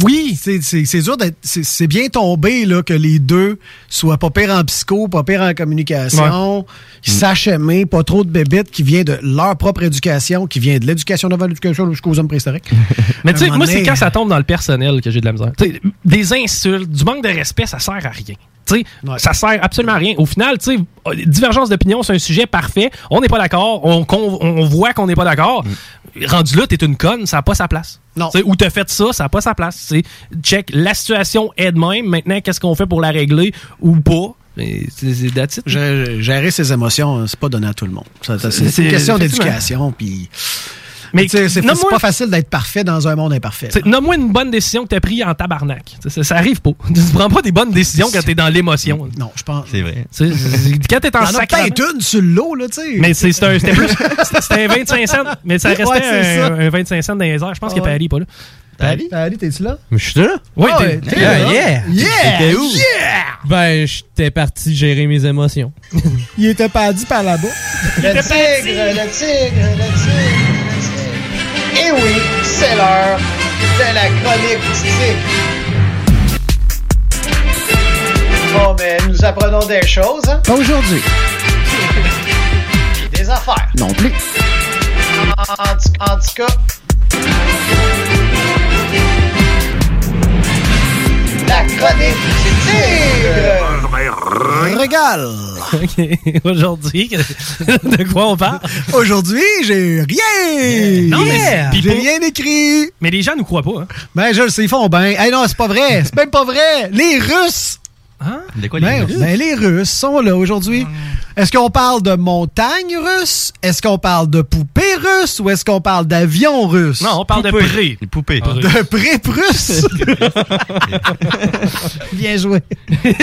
Oui. C'est dur d'être. C'est bien tombé là, que les deux soient pas pire en psycho, pas pire en communication, qui sachent aimer, pas trop de bébites qui vient de leur propre éducation, qui vient de l'éducation devant l'éducation jusqu'aux hommes préhistoriques. Mais tu sais, moi, c'est quand ça tombe dans le personnel que j'ai de la misère. Tu sais, des insultes, du manque de respect, ça sert à rien. Tu sais, Ça sert absolument à rien. Au final, tu sais, divergence d'opinion, c'est un sujet parfait. On n'est pas d'accord. On, voit qu'on n'est pas d'accord. Rendu là, t'es une conne, ça n'a pas sa place. Non. Ou t'as fait ça, ça n'a pas sa place. Check, la situation est de même. Maintenant, qu'est-ce qu'on fait pour la régler ou pas? C'est. Gérer ses émotions, c'est pas donné à tout le monde. C'est une question d'éducation, puis. Mais c'est pas facile d'être parfait dans un monde imparfait. Nomme-moi une bonne décision que tu as prise en tabarnak. Ça, ça arrive pas. Tu prends pas des bonnes décisions quand tu es dans l'émotion. Non, je pense. C'est vrai. Quand tu es en sacrament- peut-être une sur l'eau, là, tu sais. Mais c'est- c'était un, c'était plus. C'était un 25 cents. Mais ça restait Ouais, un, ça. un 25 cents dans les airs. Je pense Ah que ouais. Paris est pas là. Paris? Paris, t'es-tu là? Mais je suis là. Oui, t'es- t'es là. Yeah! Yeah! T'étais où? Yeah! Ben, j'étais parti gérer mes émotions. Il était pas dit par là-bas. Le tigre, le tigre, le tigre. Et oui, c'est l'heure de la chronique tigre. Bon, mais nous apprenons des choses, hein? Pas aujourd'hui. Des affaires. Non plus. En, en- en tout cas. La chronique Régale. OK. Aujourd'hui, de quoi on parle? Aujourd'hui, j'ai rien. Non, mais Yeah! puis J'ai rien écrit. Mais les gens nous croient pas. Hein? Ben, je le sais, ils font bien. Hey, non, c'est pas vrai. C'est même pas vrai. Les Russes. De quoi Ben, les ben, les Russes sont là aujourd'hui. Est-ce qu'on parle de montagne russe? Est-ce qu'on parle de poupées russes ou est-ce qu'on parle d'avion russe? Non, on parle de pré. Les poupées. De pré-prusse? Bien joué.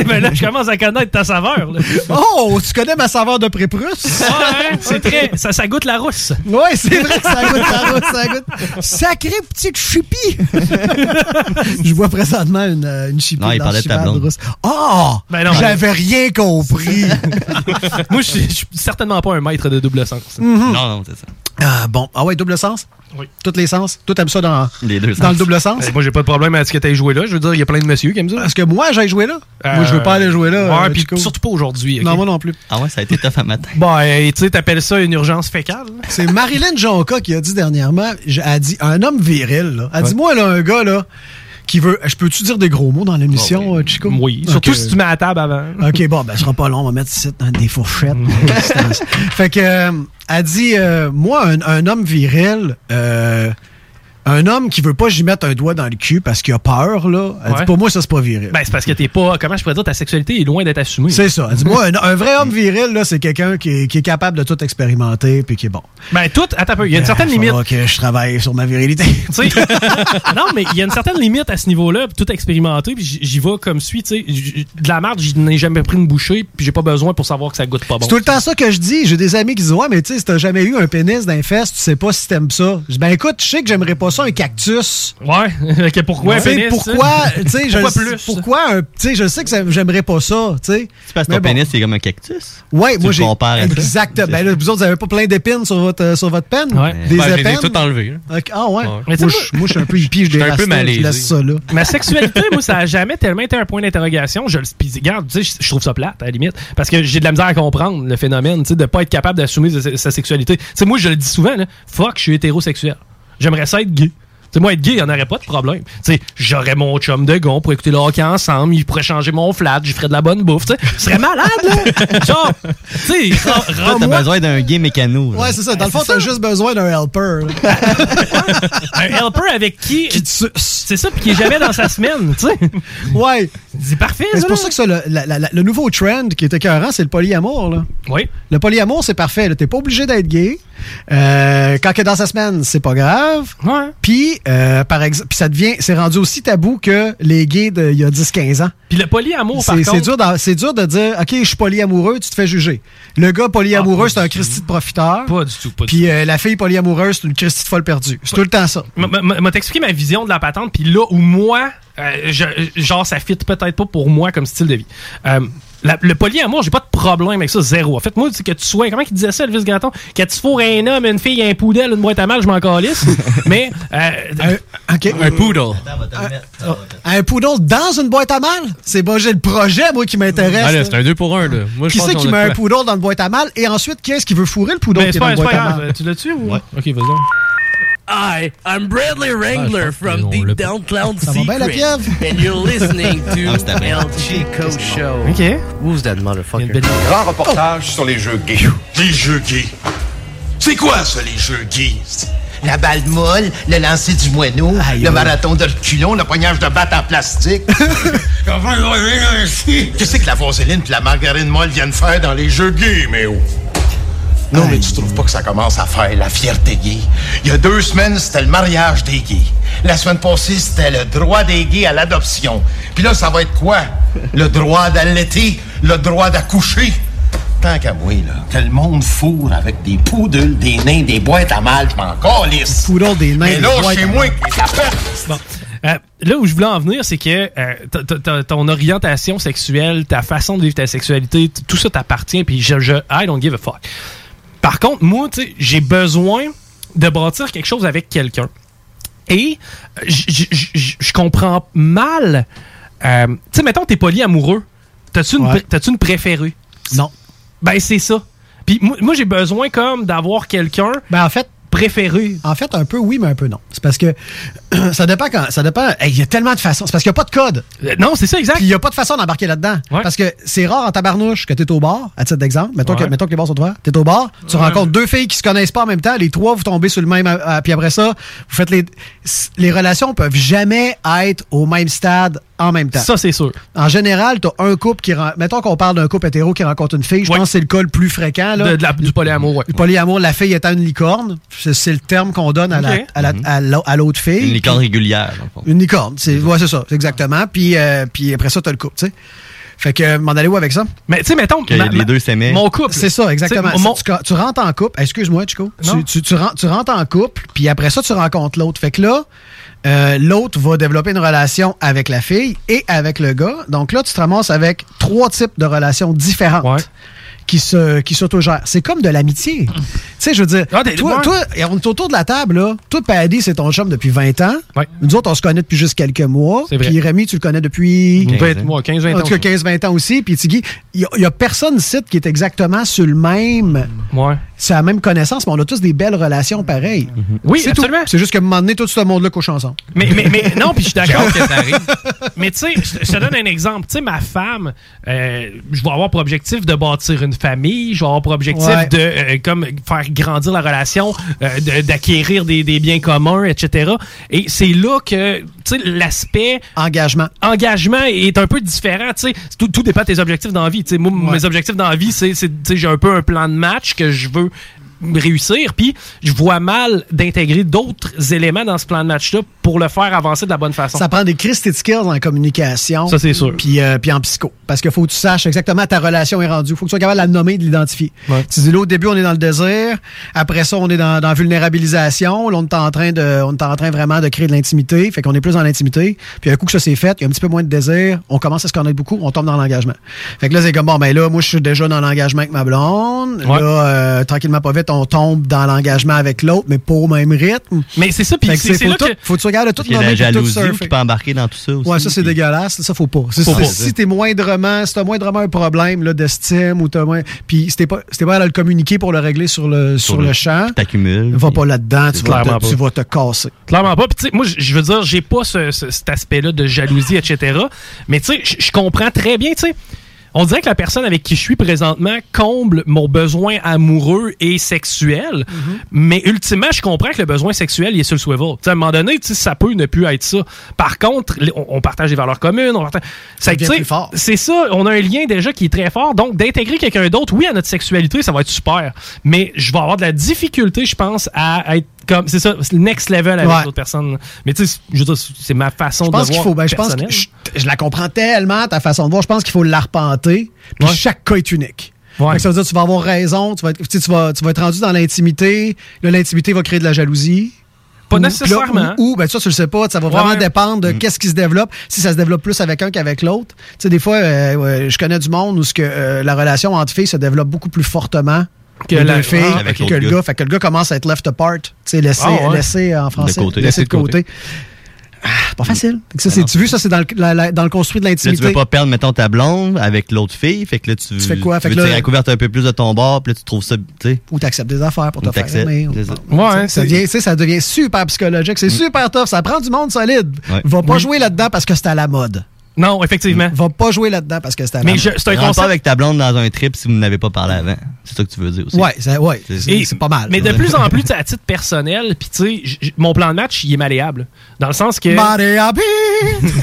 ben là, je commence à connaître ta saveur. Là. Oh, tu connais ma saveur de pré-prusse? Ouais, c'est très. Ça, ça goûte la rousse. Oui, c'est vrai que ça goûte la rousse, ça goûte. Sacré petite chipie! Je vois présentement une, euh, une chipie Non, il dans parlait le de ta blonde. rousse. Oh! Ben non, J'avais rien compris. Moi, je suis certainement pas un maître de double sens. Mhm. Non, non, c'est ça. Ah, bon. Ah ouais, double sens? Oui. Tous les sens? Toi, t'aimes ça dans, Les deux dans sens. le double sens? Ben, moi, j'ai pas de problème à ce que tu joué là. Je veux dire, il y a plein de messieurs qui aiment ça. Est-ce que moi, j'ai joué là? moi, je veux pas aller jouer là. Ouais, euh, puis surtout pas aujourd'hui. Non, moi non plus. Ah ouais, ça a été tough à matin. Bon, euh, tu sais, t'appelles ça une urgence fécale. C'est Marilyn Jonca qui a dit dernièrement, elle a dit, un homme viril, là. Elle dit, moi, là, un gars, là, qui veut. Je peux-tu dire des gros mots dans l'émission, euh, Chico? Oui. Surtout si tu mets à table avant. OK, bon, ben, ce sera pas long. On va mettre ici dans des fourchettes. fait que, euh, elle dit, euh, moi, un, un homme viril, euh, un homme qui veut pas j'y mette un doigt dans le cul parce qu'il a peur, là. Elle Ouais. dit, pour moi, ça, c'est pas viril. Ben, c'est parce que t'es pas. Comment je pourrais dire, ta sexualité est loin d'être assumée. c'est ça. Elle dit, moi, un, un vrai homme viril, là, c'est quelqu'un qui, est- qui est capable de tout expérimenter puis qui est bon. Ben, tout. Attends un peu. Il y a une certaine Il limite. que je travaille sur ma virilité. Non, mais il y a une certaine limite à ce niveau-là, puis tout expérimenté, puis j'y vais comme suit, tu sais. De la merde, je n'ai jamais pris une bouchée, puis j'ai pas besoin pour savoir que ça goûte pas bon. C'est tout le temps ça que je dis. J'ai des amis qui disent Ouais, mais tu sais, si t'as jamais eu un pénis d'un fesse, tu sais pas si t'aimes ça. Je dis Ben écoute, je sais que j'aimerais pas ça ça un cactus. Ouais, pourquoi sais, pénis, Pourquoi, tu sais, je, plus? pourquoi un, tu sais, je sais que ça- j'aimerais pas ça, tu sais. C'est parce que Mais ton bon. pénis, c'est comme un cactus? Ouais, Tu moi j'ai. compares à ça? Exact. Ben là, vous autres, vous avez pas plein d'épines sur votre, euh, sur votre peine? Ouais. Des Ben, épines? là. Ok, Ah ouais. Mais tu Moi, je suis un peu hippie, je ça, je malaisé. laisse ça là. Ma sexualité, moi, ça a jamais tellement été un point d'interrogation. Je le regarde, tu sais, je- trouve ça plate, à la limite. Parce que j'ai de la misère à comprendre le phénomène, tu sais, de pas être capable d'assumer sa, sa sexualité. Tu sais, moi, je le dis souvent, là, fuck, je suis hétérosexuel. J'aimerais ça être gay. Tu sais, moi, être gay, il n'y en aurait pas de problème. Tu sais, j'aurais mon chum de gars, on pourrait écouter le hockey ensemble, il pourrait changer mon flat, je ferais de la bonne bouffe, tu sais. Ce serait malade, là! Genre, tu sais, t'as besoin d'un gay mécano. là. Ouais, c'est ça. Dans le fond, t'as juste besoin d'un helper. un helper avec qui. C'est ça, puis qui est jamais dans sa semaine, tu sais. Ouais. C'est parfait, C'est pour ça que ça, le, la- la- la- le nouveau trend qui est écœurant, c'est le polyamour. Là. Oui. Le polyamour, c'est parfait. là. T'es pas obligé d'être gay. Euh, quand que dans sa semaine, c'est pas grave. Ouais. Puis, euh, par exemple, puis ça devient, c'est rendu aussi tabou que les gays d'il y a 10-15 ans. Puis le polyamour, par C'est dur, c'est dur de dire, OK, je suis polyamoureux, tu te fais juger. Le gars polyamoureux, c'est un Christy de profiteur. Pas du tout, pas du Puis euh, la fille polyamoureuse, c'est une Christy de folle perdue. C'est tout le temps ça. M'a t'expliqué ma vision de la patente, puis là où moi, euh, je- genre, ça fit peut-être pas pour moi comme style de vie. La- le polyamour, j'ai pas de problème avec ça, zéro. En fait, moi, c'est que tu sois, comment il disait ça, Elvis Gratton? Que tu fourres un homme, une fille, un poudel, une boîte à mal, je m'en calisse. Mais, euh, OK. Un poodle. Un poodle dans une boîte à mal? C'est bon, j'ai le projet, moi, qui m'intéresse. Ah, là. c'est un 2 pour 1, là. Moi, Qui c'est qu'on qui met un poodle dans une boîte à mal? Et ensuite, qui est-ce qui veut fourrer le poodle mais qui c'est est dans pas, une pas boîte à grave. mal? Tu l'as-tu ou? Ouais. Ok, vas-y. Hi, I'm Bradley Wrangler from Deep Down Cloud Ça va bien, la Secret, and you're listening to Ah, c'était bien. LG Co Show. Ok. Who's that motherfucker? Grand reportage sur les jeux gays. Les jeux gays. C'est quoi ça, les jeux gays? La balle molle, le lancer du moineau, le marathon de reculon, le poignage de batte en plastique. Qu'est-ce que la vaseline et la margarine molle viennent faire dans les jeux gays, mais oh? Non, mais tu trouves pas que ça commence à faire la fierté gay? Il y a deux semaines, c'était le mariage des gays. La semaine passée, c'était le droit des gays à l'adoption. Puis là, ça va être quoi? Le droit d'allaiter? Le droit d'accoucher? Tant qu'à moi, là, que le monde fourre avec des poudles, des nains, des boîtes à mal, je m'en calisse. Poodle des nains. Mais des là, boîtes chez à moi, s'appelle? Bon. Euh, là où je voulais en venir, c'est que euh, t- t- t- ton orientation sexuelle, ta façon de vivre ta sexualité, tout ça t'appartient, puis je, je, I don't give a fuck. Par contre, moi, j'ai besoin de bâtir quelque chose avec quelqu'un. Et je comprends mal. euh, tu sais, mettons, t'es polyamoureux. T'as-tu une, Ouais. une préférée? Non. Ben, c'est ça. Puis moi, moi, j'ai besoin comme d'avoir quelqu'un Ben, en fait, préféré? En fait, un peu oui, mais un peu non. C'est parce que ça dépend quand. Ça dépend. Hey, Il y a tellement de façons. C'est parce qu'il n'y a pas de code. Euh, non, c'est ça, exact. Il n'y a pas de façon d'embarquer là-dedans. Parce que c'est rare en tabarnouche que tu es au bar, à titre d'exemple. Mettons, que, mettons que les bars sont ouverts. Tu es au bar, tu Ouais. rencontres deux filles qui se connaissent pas en même temps. Les trois, vous tombez sur le même. euh, puis après ça, vous faites les. Les relations peuvent jamais être au même stade en même temps. Ça, c'est sûr. En général, tu as un couple qui. Mettons qu'on parle d'un couple hétéro qui rencontre une fille. Je pense que c'est le cas le plus fréquent. Là. De- de la- du polyamour. Le polyamour, la fille étant une licorne. C'est c'est le terme qu'on donne à la- Ok. à la- à l'au- à l'autre fille. Une licorne régulière. Une licorne. C'est ouais, c'est ça, c'est exactement. Puis, euh, puis après ça, tu as le couple, tu sais. Fait que, m'en allez où avec ça? Mais tu sais, mettons. Que les deux s'aimaient. Mon couple. C'est ça, exactement. Tu mon- Tu, tu rentres en couple. Excuse-moi, Chico. Non. Tu, tu, tu rentres, tu rentres en couple, puis après ça, tu rencontres l'autre. Fait que là, euh, l'autre va développer une relation avec la fille et avec le gars. Donc là, tu te ramasses avec trois types de relations différentes. Qui se qui s'autogèrent. C'est comme de l'amitié. tu sais, je veux dire, Ah, toi, ouais. toi, et on est autour de la table, là. Toi, Paddy, c'est ton chum depuis 20 ans. Nous autres, on se connaît depuis juste quelques mois. C'est vrai. Puis Rémi, tu le connais depuis... 20 mois, 15, 20 En tout cas, ans. 15-20 ans aussi. Puis Tiggy, il n'y a, personne ici qui est exactement sur le même... Ouais. C'est la même connaissance, mais on a tous des belles relations pareilles. Oui, c'est tout. absolument. C'est juste moment donné, tout ce monde-là couche ensemble. Mais, mais, mais non, puis je suis d'accord. Que ça arrive. mais tu sais, je je te donne un exemple. Tu sais, ma femme, euh, je vais avoir pour objectif de bâtir une famille, je vais avoir pour objectif Ouais. de euh, comme faire grandir la relation, euh, de- d'acquérir des, des biens communs, etc. Et c'est là que, tu sais, l'aspect... Engagement. Engagement est un peu différent, tu sais. Tout, tout dépend de tes objectifs dans la vie. Tu sais, moi, mes objectifs dans la vie, c'est, c'est, tu sais, j'ai un peu un plan de match que je veux réussir. Puis je vois mal d'intégrer d'autres éléments dans ce plan de match-là pour le faire avancer de la bonne façon. Ça prend des Christy skills en communication. Ça, c'est sûr. Puis, euh, puis en psycho. Parce qu'il faut que tu saches exactement ta relation est rendue. Il faut que tu sois capable de la nommer, de l'identifier. Tu dis là, au début, on est dans le désir. Après ça, on est dans, dans la vulnérabilisation. Là, on est en train de, on est en train vraiment de créer de l'intimité. Fait qu'on est plus dans l'intimité. Puis un coup que ça s'est fait, il y a un petit peu moins de désir. On commence à se connaître beaucoup. On tombe dans l'engagement. Fait que là, c'est comme, bon, ben là, moi, je suis déjà dans l'engagement avec ma blonde. Ouais. Là, euh, tranquillement, pas vite, on tombe dans l'engagement avec l'autre, mais pas au même rythme. Mais c'est ça, puis c'est- c'est faut là tout- que- Faut que tu regardes tout Il y a nommer, la puis tout jalousie surfer. qui peut embarquer dans tout ça aussi. Ouais, ça c'est dégueulasse. Ça faut pas. C'est- Faut c'est- pas. si t'es moindrement, si t'as moindrement un problème là, d'estime ou t'as moins, puis si t'es pas, si t'es pas à le communiquer pour le régler sur le sur, le, champ, T'accumules. va pas là-dedans. Tu vas, Clairement te, tu vas te casser. Clairement pas. Puis, tu sais, moi, je- veux dire, j'ai pas ce- ce- cet aspect-là de jalousie, etc. Mais, tu sais, je comprends très bien, tu sais. On dirait que la personne avec qui je suis présentement comble mon besoin amoureux et sexuel. Mais ultimement, je comprends que le besoin sexuel, il est sur le swivel. Tu sais, à un moment donné, ça peut ne plus être ça. Par contre, on, on partage des valeurs communes. On partage... Ça, fort. C'est ça. On a un lien déjà qui est très fort. Donc, d'intégrer quelqu'un d'autre, oui, à notre sexualité, ça va être super. Mais je vais avoir de la difficulté, je pense, à être comme. C'est ça, next level avec Ouais. d'autres personnes. Mais tu sais, je c'est ma façon Je de pense voir. faut, ben, je pense que personnelle. je, je la comprends tellement ta façon de voir. Je pense qu'il faut l'arpenter. Puis chaque cas est unique. Ça veut dire que tu vas avoir raison, tu vas être, tu vas, tu vas être rendu dans l'intimité. Là, l'intimité va créer de la jalousie. Pas Ou- nécessairement. Ou, ou, ben ça, tu le sais pas. Ça va vraiment dépendre de qu'est-ce qui se développe. Si ça se développe plus avec un qu'avec l'autre. Tu sais, des fois, euh, je connais du monde où ce que, euh, la relation entre filles se développe beaucoup plus fortement Que la- filles, ah, avec que le gars. gars. Fait que le gars commence à être left apart. Tu sais, laissé, Ah, ouais. laissé en français. côté. Laissé de Laissé de côté. Ah, pas facile. Fait que ça, c'est- tu veux, ça, c'est dans le, la- la- dans le construit de Là, tu l'intimité. veux pas perdre, mettons, ta blonde avec l'autre fille. Fait que là, tu, Tu fais quoi? Fait veux que là- un peu plus de ton bord. Puis là, tu trouves ça, tu sais. Ou t'acceptes des affaires pour Ou te faire aimer. ou- c'est ça. Tu devient, tu ça devient super psychologique. C'est super tough. Ça prend du monde solide. Ouais. Va pas Oui. jouer là-dedans parce que c'est à la mode. Non, effectivement. Va pas jouer là-dedans parce que c'est Mais je- c'est un Rentre concept. pas avec ta blonde dans un trip si vous n'avez pas parlé avant. C'est ça que tu veux dire aussi. Ouais, ça- ouais, c'est c'est pas mal. Mais de plus en plus, à titre personnel, puis tu sais, mon plan de match, il est malléable. Dans le sens que. Maria B.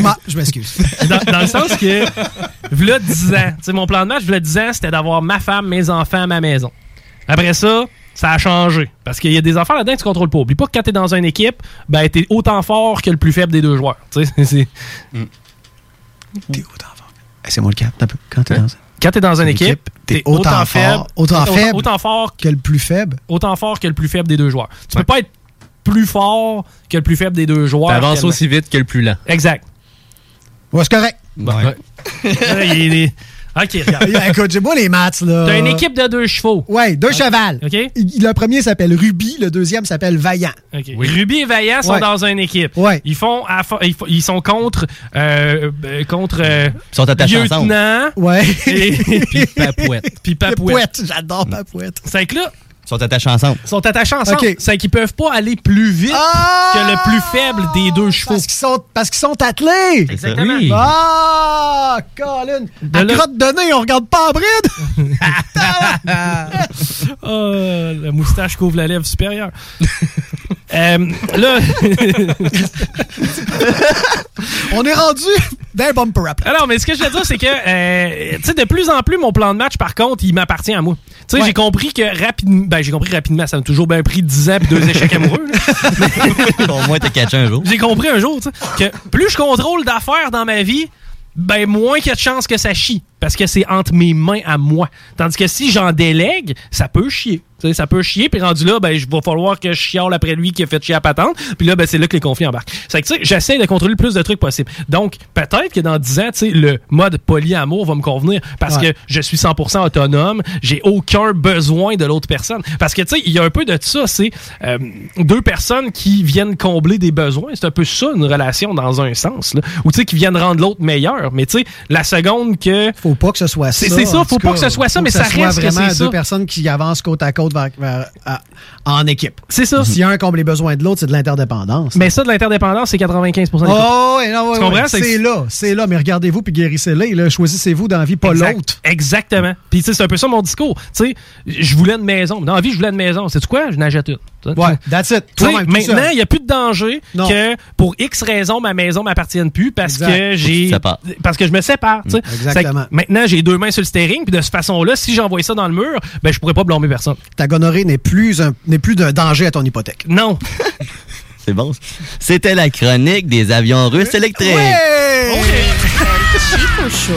Ma- Je m'excuse. dans, dans le sens que, v'là 10 ans, tu sais, mon plan de match, v'là 10 ans, c'était d'avoir ma femme, mes enfants à ma maison. Après ça, ça a changé. Parce qu'il y a des affaires là-dedans que tu contrôles pas. Oublie pas que quand t'es dans une équipe, ben, t'es autant fort que le plus faible des deux joueurs. Tu sais, c'est- Eh, C'est moi le cap. un peu. Quand t'es dans Quand t'es dans une équipe, t'es t'es autant autant, fort- faible, autant faible autant fort que le plus faible. autant fort que le plus faible des deux joueurs. Tu peux pas être plus fort que le plus faible des deux joueurs. T'avances aussi vite que le plus lent. Exact. Ouais, c'est correct. Ouais. Ok, regarde. Écoute, j'ai pas les maths, là. T'as une équipe de deux chevaux. Ouais, deux chevals. OK. Le premier s'appelle Ruby, le deuxième s'appelle Vaillant. OK. Ruby et Vaillant sont Ouais. dans une équipe. Ouais. Ils font affa- ils, sont contre euh, euh, contre euh, Ils sont attachés ensemble. lieutenant Ouais. et Puis papouette. puis papouette. Papouette, j'adore Papouette. C'est que là, sont attachés ensemble. ils sont attachés ensemble. OK. C'est qu'ils peuvent pas aller plus vite Ah! que le plus faible des deux chevaux. Parce qu'ils sont, parce qu'ils sont attelés. Exactement. Oui. Ah, Colin. De À là- crotte de nez, on regarde pas en bride. Ah, la moustache couvre la lèvre supérieure. Euh, là, on est rendu d'un bumper rap. Alors, mais ce que je veux dire, c'est que, euh, tu sais, de plus en plus, mon plan de match, par contre, il m'appartient à moi. Tu sais, Ouais. j'ai compris que rapidement, ben, j'ai compris rapidement, ça m'a toujours bien pris 10 ans puis deux échecs amoureux. Au moins, t'as catché un jour. J'ai compris un jour, tu sais, que plus je contrôle d'affaires dans ma vie, ben, moins il y a de chances que ça chie. Parce que c'est entre mes mains à moi. Tandis que si j'en délègue, ça peut chier. Ça peut chier, puis rendu là, ben, il va falloir que je chiale après lui qui a fait chier à patente. Puis là, ben, c'est là que les conflits embarquent. C'est que, tu sais, j'essaie de contrôler le plus de trucs possible. Donc, peut-être que dans 10 ans, tu sais, le mode polyamour va me convenir parce Ouais. que je suis 100% autonome, j'ai aucun besoin de l'autre personne. Parce que, tu sais, il y a un peu de ça, c'est euh, deux personnes qui viennent combler des besoins. C'est un peu ça, une relation, dans un sens. Là. Ou, tu sais, qui viennent rendre l'autre meilleur. Mais, tu sais, la seconde que... Faut pas que ce soit ça. C'est- ça, faut pas que ce soit ça, Faut mais ça reste que vraiment c'est deux personnes qui avancent côte à côte en équipe. C'est ça. Si un comble les besoins de l'autre, c'est de l'interdépendance. Mais ça, de l'interdépendance, c'est 95 des couples. Oh, ouais, non, comprends? C'est là, c'est là. Mais regardez-vous puis guérissez-les. Choisissez-vous dans la vie, pas l'autre. Exactement. Puis tu sais, c'est un peu ça mon discours. Tu sais, je voulais une maison. Dans la vie, je voulais une maison. C'est quoi? Je n'achète une. Ouais, that's it. Toi-même, maintenant, il n'y a plus de danger Non. que pour X raisons, ma maison m'appartienne plus parce Exact. que j'ai. Parce que je me sépare. tu sais. Exactement. Maintenant, j'ai deux mains sur le steering, puis de cette façon-là, si j'envoie ça dans le mur, ben, je pourrais pas blâmer personne. Ta gonorrhée n'est plus un n'est plus d'un danger à ton hypothèque. Non. C'est bon. C'était la chronique des avions russes électriques. Chico Show.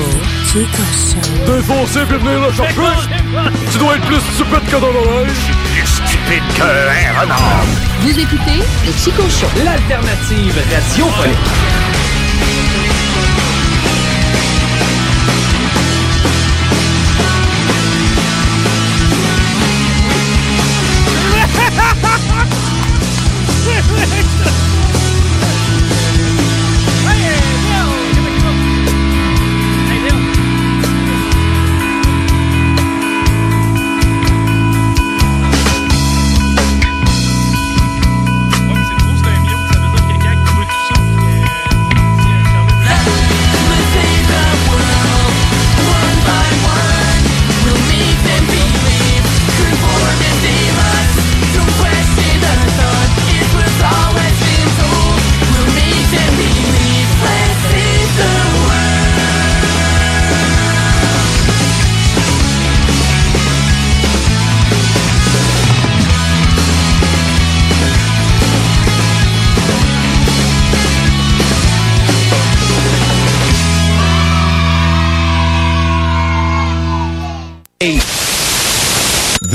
Chico Show. Défoncé puis venir le chercher. Tu dois être plus stupide que dans l'oreille. Plus stupide qu'un renard. Vous écoutez le Chico Show. L'alternative radiophonique.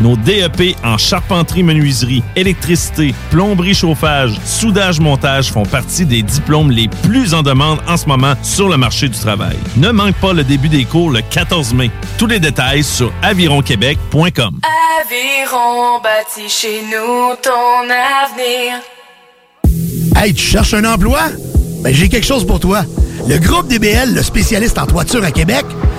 Nos DEP en charpenterie-menuiserie, électricité, plomberie-chauffage, soudage-montage font partie des diplômes les plus en demande en ce moment sur le marché du travail. Ne manque pas le début des cours le 14 mai. Tous les détails sur avironquebec.com. Aviron bâti chez nous ton avenir. Hey, tu cherches un emploi? Ben, j'ai quelque chose pour toi. Le groupe DBL, le spécialiste en toiture à Québec,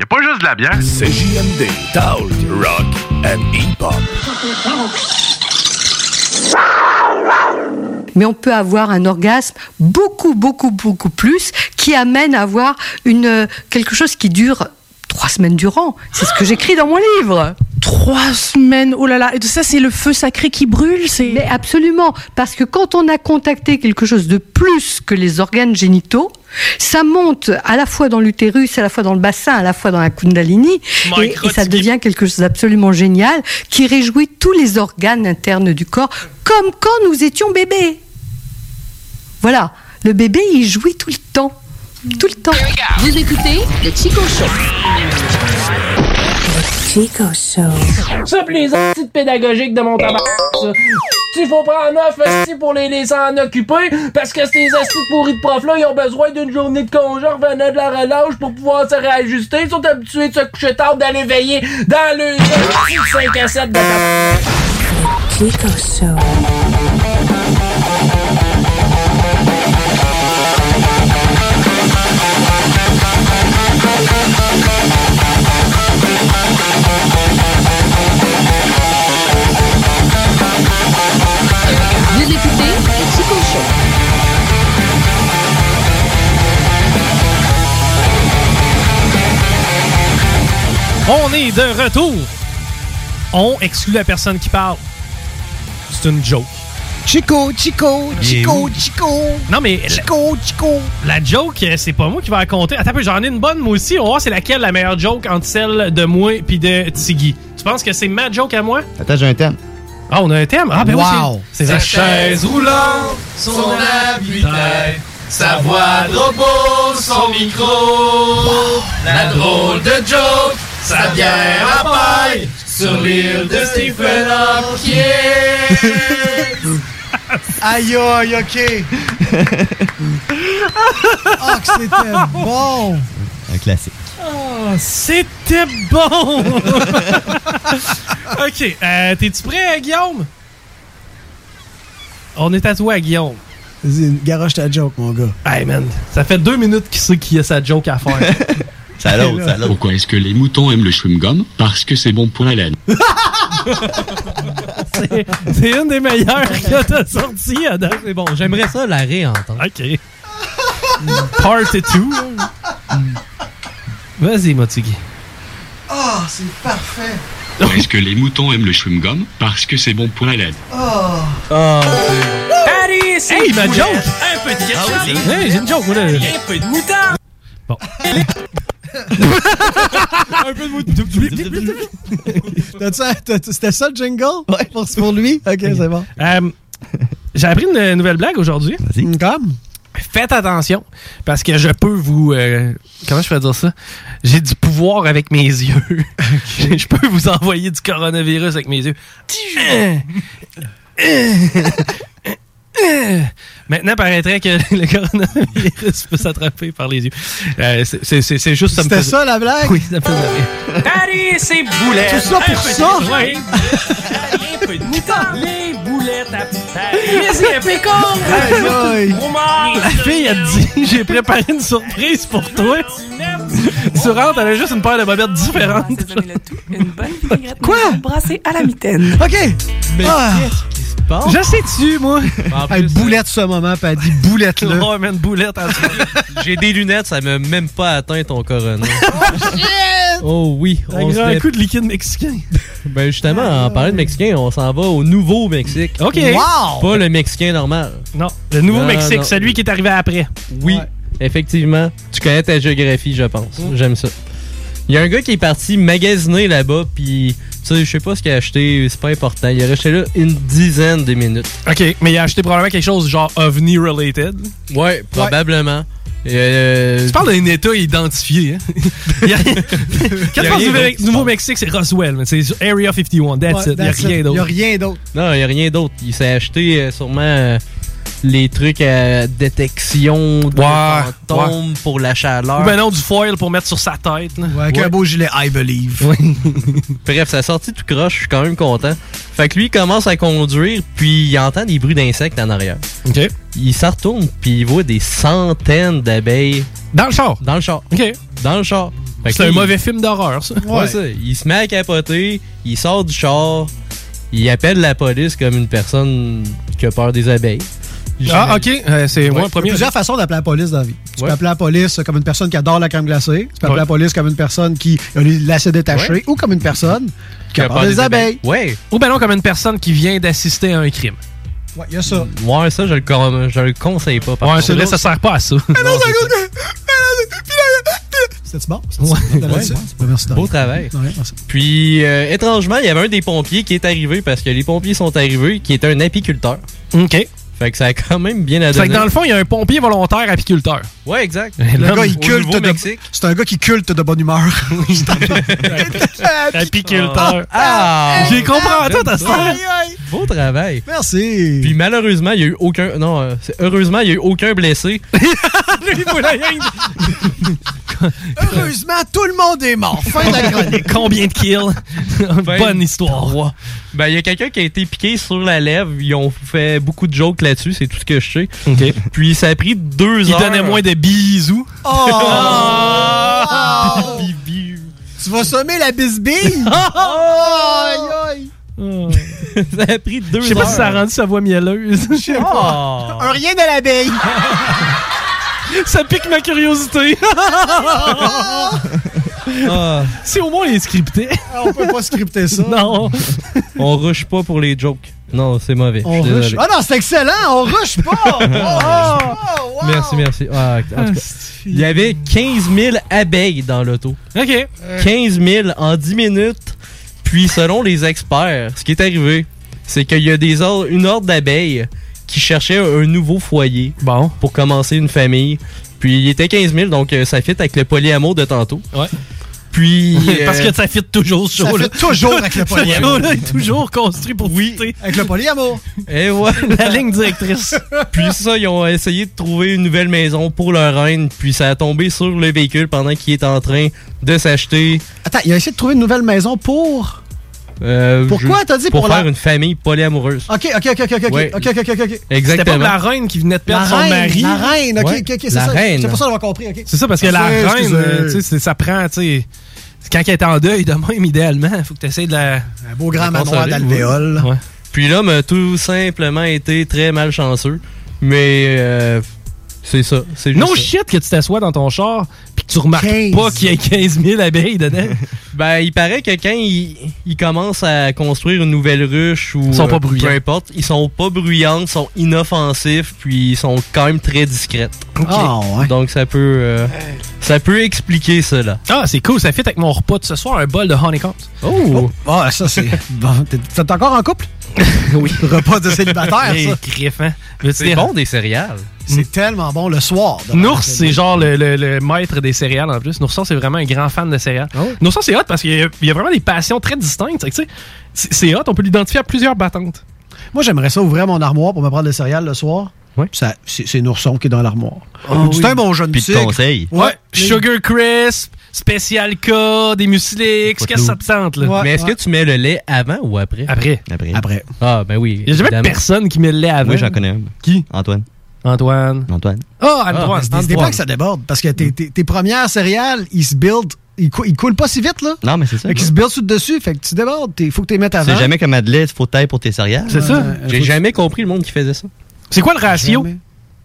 y a pas juste de la bière. CJMD, Talk, Rock and Hip-Hop. mais on peut avoir un orgasme beaucoup, beaucoup, beaucoup plus qui amène à avoir une, euh, quelque chose qui dure trois semaines durant. C'est ce que j'écris dans mon livre. Trois semaines, oh là là, et ça c'est le feu sacré qui brûle, c'est... Mais absolument, parce que quand on a contacté quelque chose de plus que les organes génitaux, ça monte à la fois dans l'utérus, à la fois dans le bassin, à la fois dans la kundalini, et, et ça devient quelque chose d'absolument génial qui réjouit tous les organes internes du corps, comme quand nous étions bébés. Voilà, le bébé il jouit tout le temps, tout le temps. Vous écoutez le Chico Show. Chico Show. Ça, pis les petites pédagogiques de mon tabac. ça. il faut prendre off esti, pour les laisser en occuper parce que ces astis pourris de profs là, ils ont besoin d'une journée de congé en revenant de la relâche pour pouvoir se réajuster. Ils sont habitués de se coucher tard, d'aller veiller dans le 5 à 7 de. Chico Show. On est de retour. On exclut la personne qui parle. C'est une joke. Chico, Chico, Chico, Chico. Non, mais. Chico, Chico. La joke, euh, c'est pas moi qui va la compter. Attends un peu, j'en ai une bonne, moi aussi. On va voir c'est laquelle la meilleure joke entre celle de moi et de Tiggy. Tu penses que c'est ma joke à moi? Attends, j'ai un thème. Ah, on a un thème? Ah, ben oui, Wow. c'est Sa c'est chaise roulante, son habitacle, sa voix de robot, son micro, la drôle de joke, sa bière à paille, sur l'île de Stephen Hawking. Aïe, aïe, OK. Ah, que c'était bon. Un classique. Oh, c'était bon! ok, euh, t'es-tu prêt, Guillaume? On est à toi, Guillaume. Vas-y, garoche ta joke, mon gars. Hey, man, ça fait deux minutes qu'il sait qu'il a sa joke à faire. Ça l'autre, ça l'autre. Pourquoi est-ce que les moutons aiment le chewing-gum Parce que c'est bon pour la laine. C'est- C'est une des meilleures que t'as sorties, Adam. C'est bon, j'aimerais ça la réentendre. OK. Part 2. Vas-y, Motigi. Oh, c'est parfait. Pourquoi est-ce que les moutons aiment le chewing-gum Parce que c'est bon pour la laine. Oh. Allez, c'est Hey, ma joke! Un peu de ketchup. Hey, j'ai une joke, moi, là. Un peu de moutarde. Bon. Un peu de t'as- C'était ça le jingle? Ouais. Pour, pour lui? OK, c'est bon. Euh, J'ai appris une nouvelle blague aujourd'hui. Vas-y. Comme? Faites attention, parce que je peux vous... euh, comment je peux dire ça? J'ai du pouvoir avec mes yeux. je peux vous envoyer du coronavirus avec mes yeux. Maintenant, paraîtrait que le coronavirus peut s'attraper par les yeux. Euh, c'est- juste... me C'était faisait- ça, la blague? Oui, ça me faisait rire. Allez, c'est boulette. Tout ça Un pour de ça? Ouais. Un peu de moutarde. Les boulettes à un. Fromage. La fille, elle te dit J'ai préparé une surprise pour toi. Tu rentres, elle a juste une paire de bobettes différentes. Quoi? Brassé à la mitaine. OK. Mais Ah. Passe? Je sais-tu, moi. Plus, boulette ce moment, puis elle dit boulette là. Oh, man, boulette. J'ai des lunettes, ça m'a même pas atteint ton corona. oh oui, Un on grand coup de liquide mexicain. Ben justement, en parlant de Mexicain, on s'en va au nouveau Mexique. OK. Wow! Pas le Mexicain normal. Non, le nouveau Non, Mexique, non. celui qui est arrivé après. Oui, Ouais. effectivement. Tu connais ta géographie, je pense. Mm. J'aime ça. Il y a un gars qui est parti magasiner là-bas, puis tu sais, je sais pas ce qu'il a acheté, c'est pas important. Il a resté là une dizaine de minutes. OK, mais il a acheté probablement quelque chose genre ovni related. Ouais, probablement. Euh, Tu parles d'un État identifié, hein? Il y a- Quand tu parles du. Nouveau-Mexique, c'est Roswell, mais c'est Area 51, that's Ouais, it. Il n'y a d'autre. rien d'autre. Non, il n'y a rien d'autre. Il s'est acheté euh, sûrement euh, les trucs à détection de Ouais, fantômes pour la chaleur. Ou ben non, du foil pour mettre sur sa tête. là. Ouais, avec Ouais. un beau gilet I believe. Bref, ça sorti tout croche, je suis quand même content. Fait que lui, il commence à conduire, puis il entend des bruits d'insectes en arrière. OK. Il s'en retourne, puis il voit des centaines d'abeilles Dans le char. dans le char. OK. Dans le char. C'est un mauvais film d'horreur, ça. Ouais, ça. Il se met à capoter, il sort du char, il appelle la police comme une personne qui a peur des abeilles. Ah, OK. Euh, c'est Ouais. moi, Il y a premier. plusieurs façons d'appeler la police dans la vie. Tu Ouais. peux appeler la police comme une personne qui adore la crème glacée. Tu peux appeler Ouais. la police comme une personne qui a détachés. Ouais. Ou comme une personne qui a peur des abeilles. Ouais. Ou ben non, comme une personne qui vient d'assister à un crime. Ouais, il y a ça. Ouais, ça, je le, con- je le conseille pas. par Ouais, celui-là, ça sert pas à ça. C'était-tu bon? C'était-tu bon? Ouais, Merci, Beau travail. Ouais, merci. Puis, euh, étrangement, il y avait un des pompiers qui est arrivé parce que les pompiers sont arrivés, qui est un apiculteur. OK. Fait que ça a quand même bien C'est adonné. que dans le fond, il y a un pompier volontaire apiculteur. Ouais, exact. Le gars, il culte de... Mexique. C'est un gars qui culte de bonne humeur. Apiculteur. Ah! J'ai compris tout à ça. Aïe, aïe. Beau travail. Merci. Puis malheureusement, il y a eu aucun. Non, euh, heureusement, il y a eu aucun blessé. Heureusement, tout le monde est mort. Fin de la chronique. Combien de kills? Bonne histoire. Ben, il y a quelqu'un qui a été piqué sur la lèvre. Ils ont fait beaucoup de jokes là-dessus, c'est tout ce que je sais. Puis ça a pris deux Il heures. donnait moins de bisous. Oh! tu vas sommer la bisbille? aïe, aïe. ça a pris deux Je sais heures. pas si ça a rendu sa voix mielleuse. Je sais pas. Un rien de l'abeille. ça pique ma curiosité. Ah. Si au moins il est scripté. Ah, On peut pas scripter ça. Non. On rush pas pour les jokes. Non, c'est mauvais. On Je suis rush. Ah non, c'est excellent. On rush pas. Oh, oh, wow. Merci, merci. Ah, en tout cas, il y avait 15 000 abeilles dans l'auto. OK. 15 000 en 10 minutes. Puis, selon les experts, ce qui est arrivé, c'est qu'il y a des or- une horde d'abeilles qui cherchait un nouveau foyer bon. pour commencer une famille. Puis, il était 15 000, donc euh, ça fit avec le polyamour de tantôt. Ouais. Puis. Parce euh, que ça fit toujours ce Ça fit toujours avec le Ce polyamour. show-là est toujours construit pour fitter. Avec le polyamour. Et ouais. La ligne directrice. Puis ça, ils ont essayé de trouver une nouvelle maison pour leur reine. Puis ça a tombé sur le véhicule pendant qu'il est en train de s'acheter. Attends, il a essayé de trouver une nouvelle maison pour. Euh, Pourquoi je- t'as dit pour pour faire la- une famille polyamoureuse. Ok, ok, ok, ok, ok. Ouais. Ok, ok, ok, ok. C'était pas Exactement. la reine qui venait de La perdre son reine, mari. la reine, ok, Ouais. ok, ok, c'est La ça. reine. C'est pour ça d'avoir compris, ok. C'est ça, parce que la reine, euh, tu sais, ça prend, tu sais. Quand elle est en deuil de même, idéalement, il faut que tu essaies de la. Un beau grand manoir d'alvéole. Ouais. Puis l'homme a tout simplement été très malchanceux. Mais euh, c'est ça. C'est juste No ça. shit que tu t'assois dans ton char tu remarques 15. pas qu'il y a 15 000 abeilles dedans? Ben, il paraît que quand ils il commencent à construire une nouvelle ruche ou Ils sont pas euh, bruyants. peu importe, ils sont pas bruyantes, sont inoffensifs, puis ils sont quand même très discrètes. Ah, ouais. Donc ça peut euh, ça peut expliquer cela. Ah, c'est cool, ça fit avec mon repas de ce soir, un bol de honeycombs. Oh, Ah, ça, c'est. Bon, t'es encore en couple? oui. Repas de célibataire, ça. hein. C'est dire- bon des céréales. C'est tellement bon le soir. Nours, c'est genre le, le- le maître des céréales en plus. Nourson, c'est vraiment un grand fan de céréales. Ah ouais? Nourson, c'est hot parce qu'il y, a- il y a vraiment des passions très distinctes. tu sais. C'est hot, on peut l'identifier à plusieurs battantes. Moi, j'aimerais ça ouvrir mon armoire pour me prendre des céréales le soir. Ouais. Ça, c'est c'est Nourson qui est dans l'armoire. Oh, c'est oui. un bon jeune Puis de. Ouais. Sugar Crisp, Spécial K, des muslix, qu'est-ce que ça te tente, là? Ouais. Mais est-ce que tu mets le lait avant ou après? Après. Après. Après. Ah, ben oui. Il n'y a jamais évidemment. personne qui met le lait avant. Moi, j'en connais un. Qui? Antoine. Antoine. Antoine. Ah, Antoine. C'est des- des Antoine. pas que ça déborde. Parce que tes, tes- tes premières céréales, ils se build. Ils, cou- ils coulent pas si vite, là. Non, mais c'est ça. Fait qu'ils se build sur le dessus. Fait que tu débordes. Il faut que tu les mettes avant. sais jamais comment de lait, faut taille pour tes céréales. C'est ça. J'ai jamais compris le monde qui faisait ça. C'est quoi le ratio? Jamais.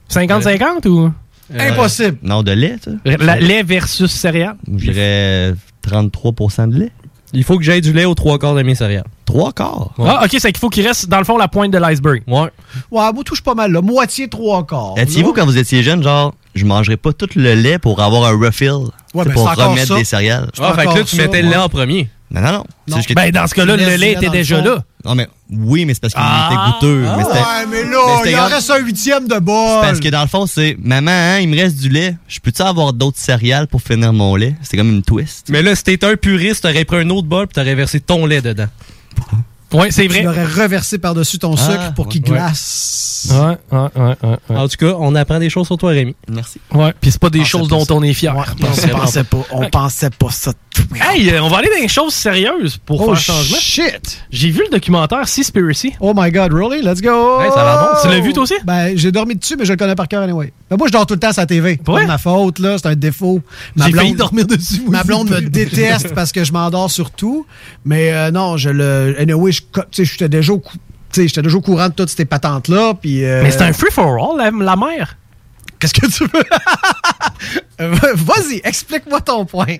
50-50 ou? Euh, Impossible. Non, de lait, ça. La- lait versus céréales? Je dirais 33% de lait. Il faut que j'aille du lait aux trois quarts de mes céréales. Trois quarts? Ouais. Ah, ok, c'est qu'il faut qu'il reste dans le fond la pointe de l'iceberg. Ouais. Ouais, moi, touche pas mal, là. Moitié, trois quarts. Étiez-vous quand vous étiez jeune, genre, je mangerais pas tout le lait pour avoir un refill? Ouais, ben, pour remettre ça. des céréales. Ah, fait que là, tu ça, mettais le lait en premier. Non, non, non. C'est Non. juste que- Ben, dans ce cas-là, le lait était déjà là. Non, mais oui, mais c'est parce qu'il Ah. était goûteux. mais c'était- Ouais, mais Mais là, il en reste un huitième de bol. c'est parce que dans le fond, c'est Maman, hein, il me reste du lait. Je peux-tu avoir d'autres céréales pour finir mon lait? C'est comme une twist. Mais là, si t'étais un puriste, t'aurais pris un autre bol puis t'aurais versé ton lait dedans. Ouais, c'est vrai. Tu l'aurais reversé par-dessus ton Ah, sucre pour qu'il ouais. glace. Ouais, ouais, ouais, ouais. ouais. En tout cas, on apprend des choses sur toi, Rémi. Merci. Ouais, puis c'est pas des choses pas dont ça. on est fier. On c'est pensait pas, on pensait pas ça. Hey, euh, on va aller dans les choses sérieuses pour Oh faire changement. shit! J'ai vu le documentaire Seaspiracy. Oh my god, really? Let's go! Hey, ça a l'air bon. Tu l'as vu toi aussi? Ben, j'ai dormi dessus, mais je le connais par cœur anyway. Ben, moi, je dors tout le temps sur la TV. Ouais? de ma faute, là. C'est un défaut. Ma J'ai failli blonde, dormir dessus. ma blonde me déteste parce que je m'endors sur tout. Mais euh, non, je le. Anyway, je- j'étais déjà au j'étais déjà au courant de toutes ces patentes-là. Puis. euh, Mais c'est un free-for-all, la, la mer. Qu'est-ce que tu veux? Euh, Vas-y, explique-moi ton point.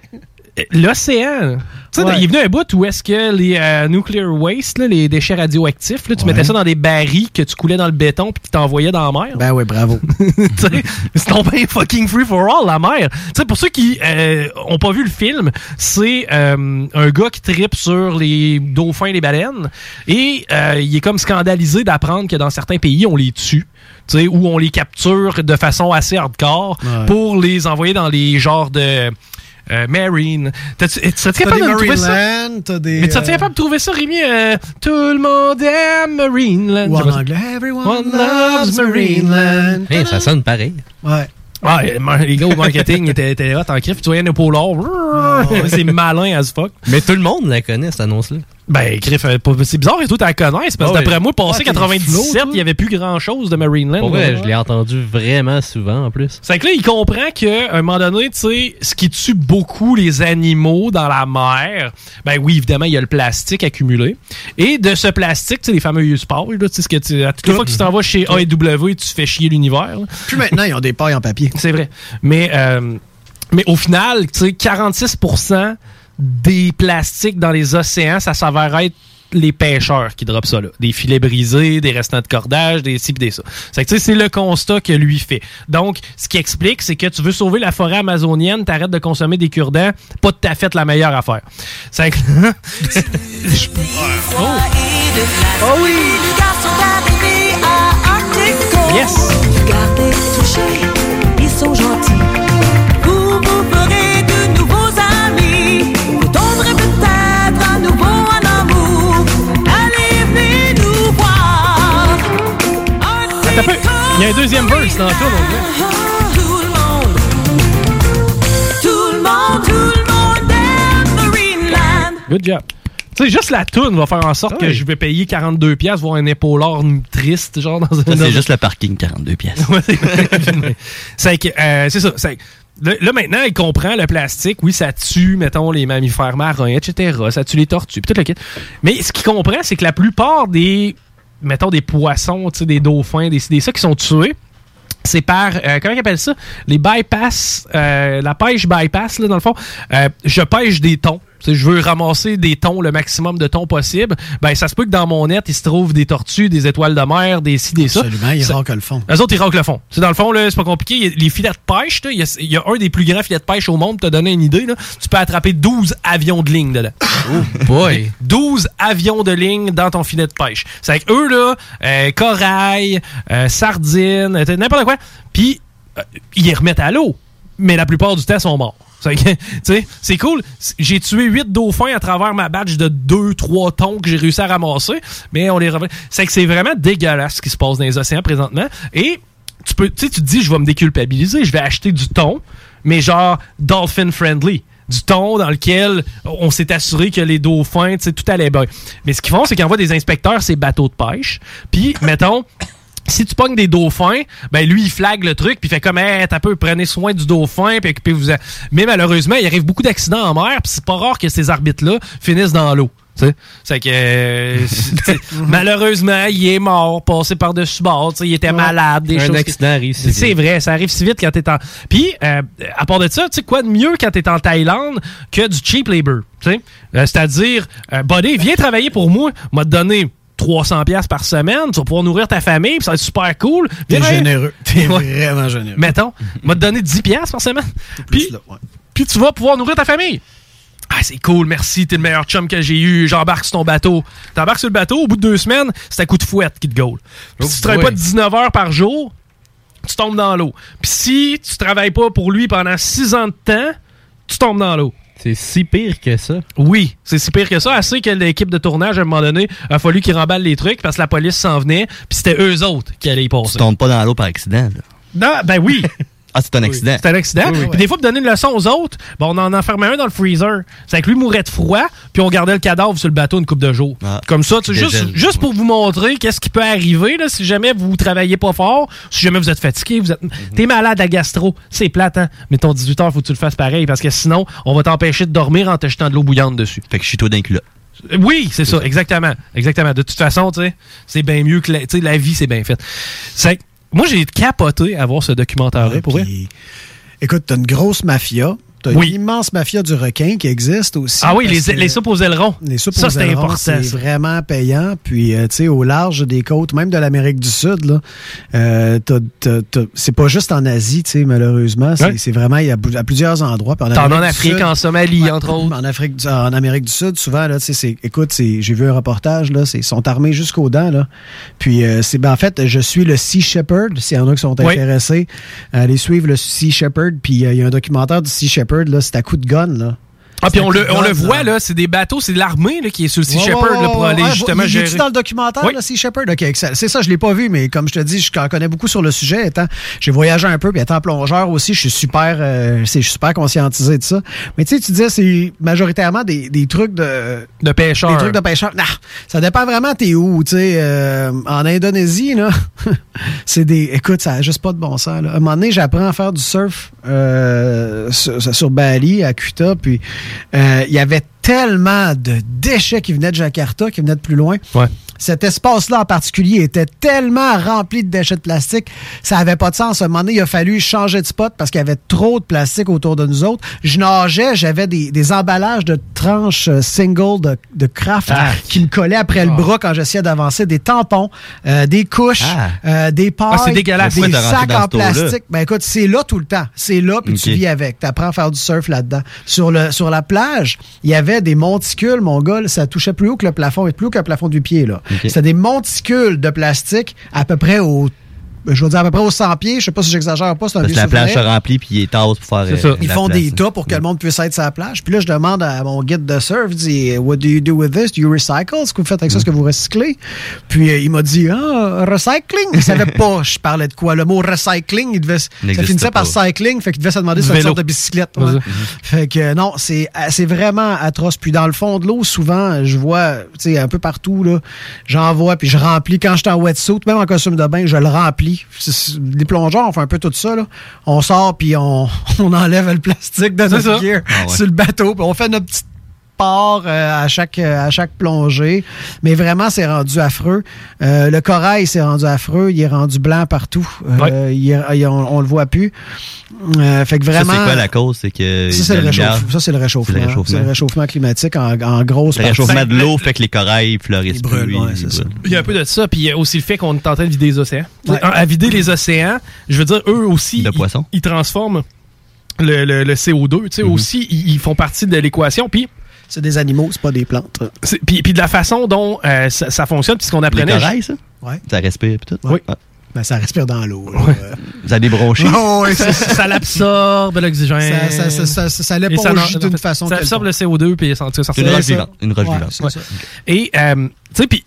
L'océan. Tu sais, Ouais. il est venu un bout où est-ce que les euh, nuclear waste, là, les déchets radioactifs, là, tu Ouais. mettais ça dans des barils que tu coulais dans le béton puis tu t'envoyais dans la mer. Ben oui, bravo. C'est tombé fucking free for all, la mer. Tu sais, pour ceux qui euh, ont pas vu le film, c'est euh, un gars qui tripe sur les dauphins et les baleines et euh, il est comme scandalisé d'apprendre que dans certains pays, on les tue. Ou on les capture de façon assez hardcore Ouais. pour les envoyer dans les genres de euh, marine. T'as-tu t'as-tu T'as capable de trouver ça? T'as des... Mais tu es euh, capable de trouver ça, Rémi? euh, tout le monde aime Marineland. Ou en anglais, everyone One loves Marineland. Hey, ça sonne pareil. Ouais. Ah, les gars au marketing étaient, étaient hot en crif. Tu voyais un polar. c'est malin as fuck. Mais tout le monde la connaît, cette annonce-là. Ben, Griff, euh, c'est bizarre et tout, tu la connaisses. Parce que d'après moi, passé Ah, t'es 97, flow, toi. il n'y avait plus grand chose de Marineland. Ouais. je l'ai entendu vraiment souvent en plus. C'est que là, il comprend qu'à un moment donné, tu sais, ce qui tue beaucoup les animaux dans la mer, ben oui, évidemment, il y a le plastique accumulé. Et de ce plastique, tu sais, les fameux U-Sport, là, tu sais, ce que tu, à toutes les fois que tu t'en vas chez AEW, tu fais chier l'univers. Puis maintenant, ils ont des pailles en papier. C'est vrai. Mais, euh, mais au final, tu sais, 46 des plastiques dans les océans, ça s'avère être les pêcheurs qui dropent ça là. Des filets brisés, des restants de cordage, des ci pis des ça. C'est que c'est le constat que lui fait. Donc, ce qui explique, c'est que tu veux sauver la forêt amazonienne, t'arrêtes de consommer des cure-dents, pas de ta fait la meilleure affaire. C'est que... oh. Oh oui! Yes! Ils sont gentils. Peu. Il y a un deuxième verse dans le. Tout le monde, tout le monde, tout le monde aime Marineland. Good job. Tu sais, juste la toune va faire en sorte que je vais payer 42 pièces voir un épaulard triste, genre dans un... C'est juste le parking, 42 pièces. C'est- que, euh, c'est ça. c'est- Là, là, maintenant, il comprend le plastique. Oui, ça tue, mettons, les mammifères marins, etc. Ça tue les tortues, puis tout le kit. Mais ce qu'il comprend, c'est que la plupart des, mettons, des poissons, des dauphins, des, des ça qui sont tués, c'est par, euh, comment ils appellent ça? Les bypass, euh, la pêche bypass, là, dans le fond. Euh, je pêche des thons. Je veux ramasser des thons, le maximum de thons possible. Ben, ça se peut que dans mon net, il se trouve des tortues, des étoiles de mer, des ci, des ça. Absolument, ils Ça- le fond. eux autres, ils raclent le fond. C'est dans le fond, là, c'est pas compliqué. Les filets de pêche, il y, a, il y a un des plus grands filets de pêche au monde, pour te donner une idée, là. Tu peux attraper 12 avions de ligne dedans. Oh boy! 12 avions de ligne dans ton filet de pêche. C'est avec eux, là, euh, corail, euh, sardines, euh, n'importe quoi. Puis, euh, ils les remettent à l'eau. Mais la plupart du temps, ils sont morts. C'est cool. J'ai tué 8 dauphins à travers ma badge de 2-3 tons que j'ai réussi à ramasser. Mais on les revient. C'est que c'est vraiment dégueulasse ce qui se passe dans les océans présentement. Et tu peux, tu te dis, je vais me déculpabiliser, je vais acheter du thon, mais genre dolphin friendly. Du thon dans lequel on s'est assuré que les dauphins, tout allait bien. Mais ce qu'ils font, c'est qu'ils envoient des inspecteurs ces bateaux de pêche. Puis, mettons, si tu pognes des dauphins, ben lui, il flague le truc, puis fait comme, hey, t'as peu, prenez soin du dauphin, puis occupez-vous. Mais malheureusement, il arrive beaucoup d'accidents en mer, puis c'est pas rare que ces arbitres-là finissent dans l'eau. C'est que euh, malheureusement, il est mort, passé par-dessus bord, il était malade, des Un choses. accident arrive si C'est vrai, ça arrive si vite quand t'es en. Puis, euh, à part de ça, tu sais, quoi de mieux quand t'es en Thaïlande que du cheap labor? Euh, C'est-à-dire, euh, buddy, viens travailler pour moi, m'a donné 300 pièces par semaine, tu vas pouvoir nourrir ta famille, puis ça va être super cool. T'es généreux. T'es Ouais. vraiment généreux. Mettons, m'a donné 10 pièces par semaine. Puis, puis tu vas pouvoir nourrir ta famille. Ah, c'est cool, merci, t'es le meilleur chum que j'ai eu, j'embarque sur ton bateau. T'embarques sur le bateau, au bout de deux semaines, c'est à coup de fouette qui te gaule. Si tu travailles boy. pas 19 heures par jour, tu tombes dans l'eau. Puis si tu travailles pas pour lui pendant 6 ans de temps, tu tombes dans l'eau. C'est si pire que ça. Oui, c'est si pire que ça. Assez que l'équipe de tournage, à un moment donné, a fallu qu'ils remballent les trucs parce que la police s'en venait, puis c'était eux autres qui allaient y passer. Tu tombes pas dans l'eau par accident. Là. Non, ben oui. Ah, c'est un accident. C'est un accident. Puis des fois, pour donner une leçon aux autres, ben, on en enfermait un dans le freezer. C'est que lui mourait de froid, puis on gardait le cadavre sur le bateau une coupe de jours. Comme ça, tu sais, juste, Dégèle. juste pour vous montrer qu'est-ce qui peut arriver là, si jamais vous travaillez pas fort, si jamais vous êtes fatigué, vous êtes, t'es malade à gastro, c'est plate, hein? Mais ton 18 heures, faut que tu le fasses pareil, parce que sinon, on va t'empêcher de dormir en te jetant de l'eau bouillante dessus. Fait que je suis toi d'un culotte. Euh, Oui, c'est ça, exactement. Exactement. De toute façon, tu sais, c'est bien mieux que la, tu sais, la vie, c'est bien fait. C'est que moi, j'ai capoté à voir ce documentaire-là, pour vrai. Écoute, t'as une grosse mafia. T'as Oui. une immense mafia du requin qui existe aussi. Ah oui, les, les soupes aux ailerons. les soupes ça, aux c'est ailerons, important. C'est vraiment payant. Puis, euh, tu sais, au large des côtes, même de l'Amérique du Sud, là, euh, c'est pas juste en Asie, tu sais, malheureusement. C'est vraiment il y a à plusieurs endroits. Puis en Amérique du Afrique, Sud- en Somalie, entre autres. en Afrique, du- en Amérique du Sud, souvent, là, tu sais, écoute, j'ai vu un reportage, là, ils sont armés jusqu'aux dents, là. Puis, euh, c'est, ben, en fait, je suis le Sea Shepherd, s'il y en a qui sont Oui. intéressés, allez suivre le Sea Shepherd, puis euh, il y a un documentaire du Sea Shepherd, là, c'est à coup de gun, là. Ah, puis on le, on le voit, là, c'est des bateaux, c'est de l'armée là, qui est sur le Sea Ouais, Shepherd ouais, là, pour aller justement il gérer. dans le documentaire, Oui. là, Sea Shepherd? OK, excellent. c'est ça, je l'ai pas vu, mais comme je te dis, je connais beaucoup sur le sujet. Étant, j'ai voyagé un peu, puis étant plongeur aussi, je suis super, euh, c'est- je suis super conscientisé de ça. Mais tu sais, tu disais, c'est majoritairement des, des trucs de... De pêcheurs. Des trucs de pêcheurs. Non, ça dépend vraiment t'es où, tu sais. euh, en Indonésie, là, c'est des... Écoute, ça a juste pas de bon sens, là. À un moment donné, j'apprends à faire du surf euh, sur, sur Bali, à Kuta, puis il y avait tellement de déchets qui venaient de Jakarta, qui venaient de plus loin. Cet espace-là en particulier était tellement rempli de déchets de plastique, ça avait pas de sens. À un moment donné, il a fallu changer de spot parce qu'il y avait trop de plastique autour de nous autres. Je nageais, j'avais des, des emballages de tranches euh, single de, de craft Ah. qui me collaient après le bras quand j'essayais d'avancer, des tampons, euh, des couches, Ah. euh, des pailles, Ah, dégueulasse. des sacs en plastique. Ben écoute, c'est là tout le temps. C'est là, puis tu vis avec. Tu apprends à faire du surf là-dedans. Sur, le, sur la plage, il y avait des monticules, mon gars, ça touchait plus haut que le plafond, et plus haut que le plafond du pied. là. C'était des monticules de plastique à peu près au je veux dire à peu près aux 100 pieds, je sais pas si j'exagère pas, c'est un Parce vieux la plage se remplit puis il est tasse pour faire. Euh, ça. Ils font place. des tas pour que le monde puisse être sur la plage. Puis là, je demande à mon guide de surf, je dis, What do you do with this? Do you recycle? Ce que vous faites avec ça, est-ce que vous recyclez? Puis euh, il m'a dit, ah, recycling? Il savait pas, je parlais de quoi? Le mot recycling, il devait, ça finissait par cycling, fait qu'il devait se demander c'était une sorte de bicyclette. Ouais. Fait que non, c'est euh, c'est vraiment atroce. Puis dans le fond de l'eau, souvent, je vois, tu sais, un peu partout, là, j'en vois, puis je remplis. Quand j'étais en wetsuit, même en costume de bain, je le remplis. Les plongeurs, on fait un peu tout ça, là. On sort, puis on, on enlève le plastique de notre gear Ah ouais. sur le bateau, puis on fait notre petite part euh, à chaque euh, à chaque plongée mais vraiment c'est rendu affreux Euh, le corail c'est rendu affreux il est rendu blanc partout Euh, il est- il- on, on le voit plus Euh, fait que Ça, vraiment c'est quoi la cause? C'est que. ça, c'est le, lumière- réchauffe- ça, c'est le réchauffement. C'est le réchauffement. C'est le réchauffement climatique en, en grosse Le partie. réchauffement de l'eau fait que les corails fleurissent Ils brûlent, plus. ouais, ils c'est ça. brûlent. Il y a un peu de ça, puis il y a aussi le fait qu'on est en train de vider les océans. Ouais. À vider les océans, je veux dire, eux aussi, De ils- transforment le, le- le CO2. Tu sais, Mhm. aussi, ils, ils font partie de l'équation. Puis, C'est des animaux, c'est pas des plantes. puis, puis de la façon dont euh, ça, ça fonctionne, puis ce qu'on Les apprenait. ça? Ouais. Ça respire puis tout? Oui. Ah. Ben, ça respire dans l'eau. Vous avez des bronchies? Oh, ouais, ça, ça, ça l'absorbe l'oxygène. ça, ça, ça, ça, ça, ça Et l'éponge ça n'en- d'une façon Ça absorbe le CO2, puis ça, ça, ça C'est une C'est roche vivante. Une roche Ouais, vivante. Et, euh, tu sais, puis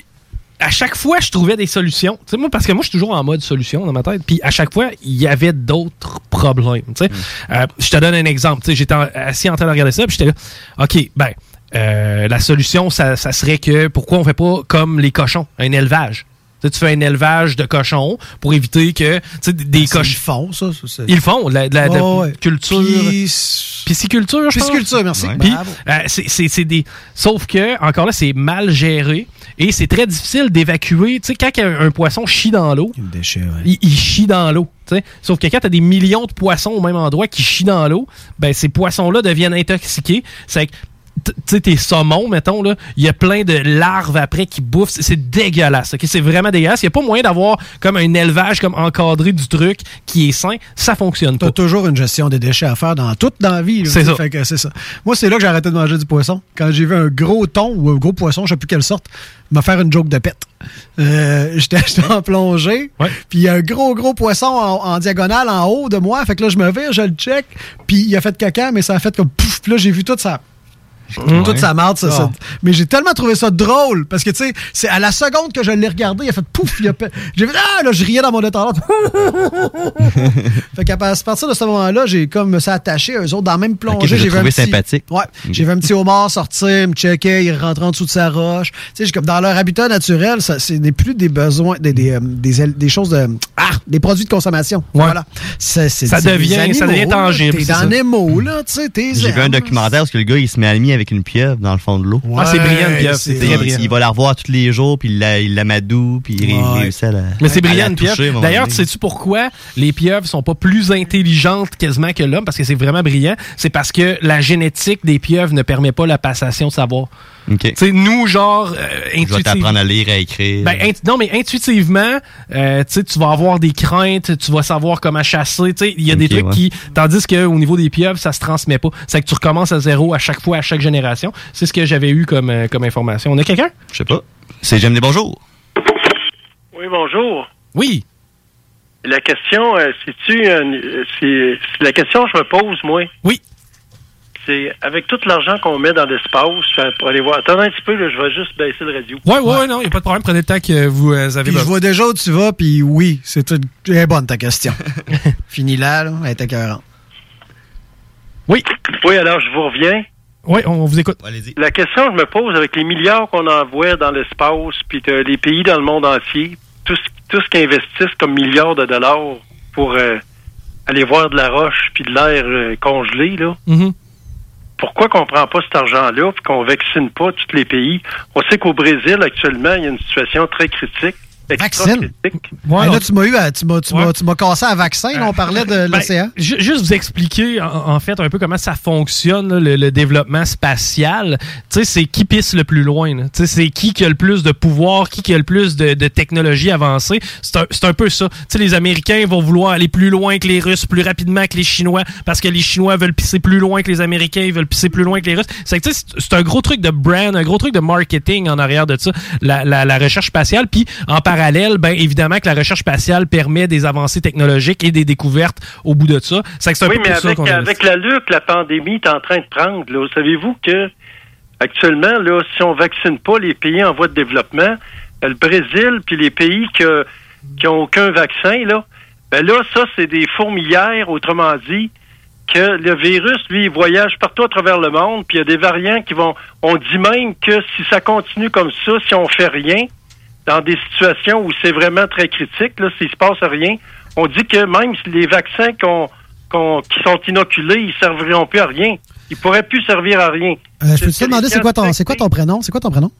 à chaque fois, je trouvais des solutions. Tu sais, moi, parce que moi, je suis toujours en mode solution dans ma tête. Puis à chaque fois, il y avait d'autres problèmes. Tu sais, Euh, je te donne un exemple. Tu sais, j'étais assis en train de regarder ça, puis j'étais là, OK, ben, euh, la solution, ça, ça serait que pourquoi on fait pas comme les cochons, un élevage? Tu fais un élevage de cochons pour éviter que des- Ils cochons. font ça. ça, Ils font, de la, de la- de la Ouais, ouais. culture. Puis- Pisciculture, je pense. Pisciculture, merci. Ouais. Euh, des. Sauf que, encore là, c'est mal géré et c'est très difficile d'évacuer. Tu sais, quand un, un poisson chie dans l'eau, ouais. il, il chie dans l'eau. Sauf que quand tu as des millions de poissons au même endroit qui chient dans l'eau, ben ces poissons-là deviennent intoxiqués. C'est tu sais, tes saumons, mettons, là, il y a plein de larves après qui bouffent. C'est- dégueulasse. ok? C'est vraiment dégueulasse. Il n'y a pas moyen d'avoir comme un élevage comme encadré du truc qui est sain. Ça fonctionne pas. T'as toujours une gestion des déchets à faire dans toute dans la vie. C'est ça. fait que c'est ça. Moi, c'est là que j'ai arrêté de manger du poisson. Quand j'ai vu un gros thon ou un gros poisson, je sais plus quelle sorte, me faire une joke de pète. Euh, J'étais en plongée, Ouais. puis il y a un gros, gros poisson en, en diagonale en haut de moi. Fait que là, je me vire, je le check, puis il a fait caca, mais ça a fait comme pouf. Puis là, j'ai vu toute sa... Toute sa marde, ça, ça- Mais j'ai tellement trouvé ça drôle parce que, tu sais, c'est à la seconde que je l'ai regardé, il a fait pouf, il a J'ai fait Ah, là, je riais dans mon détendant. fait qu'à à partir de ce moment-là, j'ai comme me suis attaché à eux autres dans la même plongée. Ok, je l'ai j'ai vu un trouvé petit- sympathique. Ouais. J'ai vu un petit homard sortir, me checker, il rentrait en dessous de sa roche. Tu sais, j'ai comme dans leur habitat naturel, ça, ce n'est plus des besoins, des, des, euh, des, choses de. Ah, des produits de consommation. Voilà. C'est- c'est- Ça devient- ça devient tangible, T'es c'est dans ça. Nemo, là, tu sais, t'es. J'ai vu un documentaire parce que le gars, il se met à avec une pieuvre dans le fond de l'eau. Ah, c'est brillant, une pieuvre, c'est Il- très brillant. Il va la revoir tous les jours, puis il la- il l'amadou, puis il Ouais. réussit à la Mais c'est brillant, une pieuvre. D'ailleurs, sais-tu pourquoi les pieuvres sont pas plus intelligentes quasiment que l'homme? Parce que c'est vraiment brillant. C'est parce que la génétique des pieuvres ne permet pas la passation de savoir. OK. Tu sais, nous, genre, euh, Je vais intuitivement... t'apprendre à lire, à écrire. Ben, non, mais intuitivement, euh, tu sais, tu vas avoir des craintes, tu vas savoir comment chasser. Tu sais, il y a des trucs ouais. qui. Tandis qu'au niveau des pieuvres, ça se transmet pas. C'est que tu recommences à zéro à chaque fois, à chaque génération. C'est ce que j'avais eu comme, euh, comme information. On a quelqu'un? Je sais pas. C'est J'aime des bonjours. Oui, bonjour. Oui. La question, euh, euh, c'est c'est la question que je me pose, moi. Oui. C'est avec tout l'argent qu'on met dans l'espace pour aller voir. Attendez un petit peu, là, je vais juste baisser le radio. Ouais, ouais, ouais, non, il a pas de problème. Prenez le temps que vous euh, avez Puis je vois déjà où tu vas, puis oui, c'est est bonne ta question. Fini là, là, elle est écœurante. Oui. Oui, alors je vous reviens. Oui, on vous écoute. La question que je me pose avec les milliards qu'on envoie dans l'espace, puis que les pays dans le monde entier, tout ce, tout ce qu'ils investissent comme milliards de dollars pour euh, aller voir de la roche puis de l'air euh, congelé, là. Mhm. Pourquoi qu'on prend pas cet argent-là puis qu'on vaccine pas tous les pays? On sait qu'au Brésil, actuellement, il y a une situation très critique. Vaccine? critique. Ben là, tu m'as eu, à- tu m'as, tu m'as- tu m'as cassé à vaccin, là, on parlait de Ben, l'océan. ju- juste vous expliquer en, en fait un peu comment ça fonctionne là, le, le développement spatial. Tu sais, c'est qui pisse le plus loin. là. Tu sais, c'est qui qui a le plus de pouvoir, qui qui a le plus de, de technologie avancée. C'est un, c'est un peu ça. Tu sais, les Américains vont vouloir aller plus loin que les Russes, plus rapidement que les Chinois, parce que les Chinois veulent pisser plus loin que les Américains, ils veulent pisser plus loin que les Russes. C'est que, tu sais, c'est- c'est un gros truc de brand, un gros truc de marketing en arrière de ça, la, la, la recherche spatiale. Puis en parallèle, ben évidemment que la recherche spatiale permet des avancées technologiques et des découvertes au bout de ça. C'est un Oui, mais ça avec, avec la lutte, la pandémie est en train de prendre. Là, savez-vous que actuellement, là, si on vaccine pas les pays en voie de développement, euh, le Brésil puis les pays que- qui ont aucun vaccin, là, ben là, ça, c'est des fourmilières, autrement dit, que le virus, lui, il voyage partout à travers le monde, puis il y a des variants qui vont. On dit même que si ça continue comme ça, si on fait rien, dans des situations où c'est vraiment très critique, là, s'il se passe rien, on dit que même si les vaccins qu'on, qui sont inoculés, ils serviront plus à rien. Ils pourraient plus servir à rien. Euh, je peux te demander, c'est quoi, ton, c'est quoi ton prénom? C'est quoi ton prénom?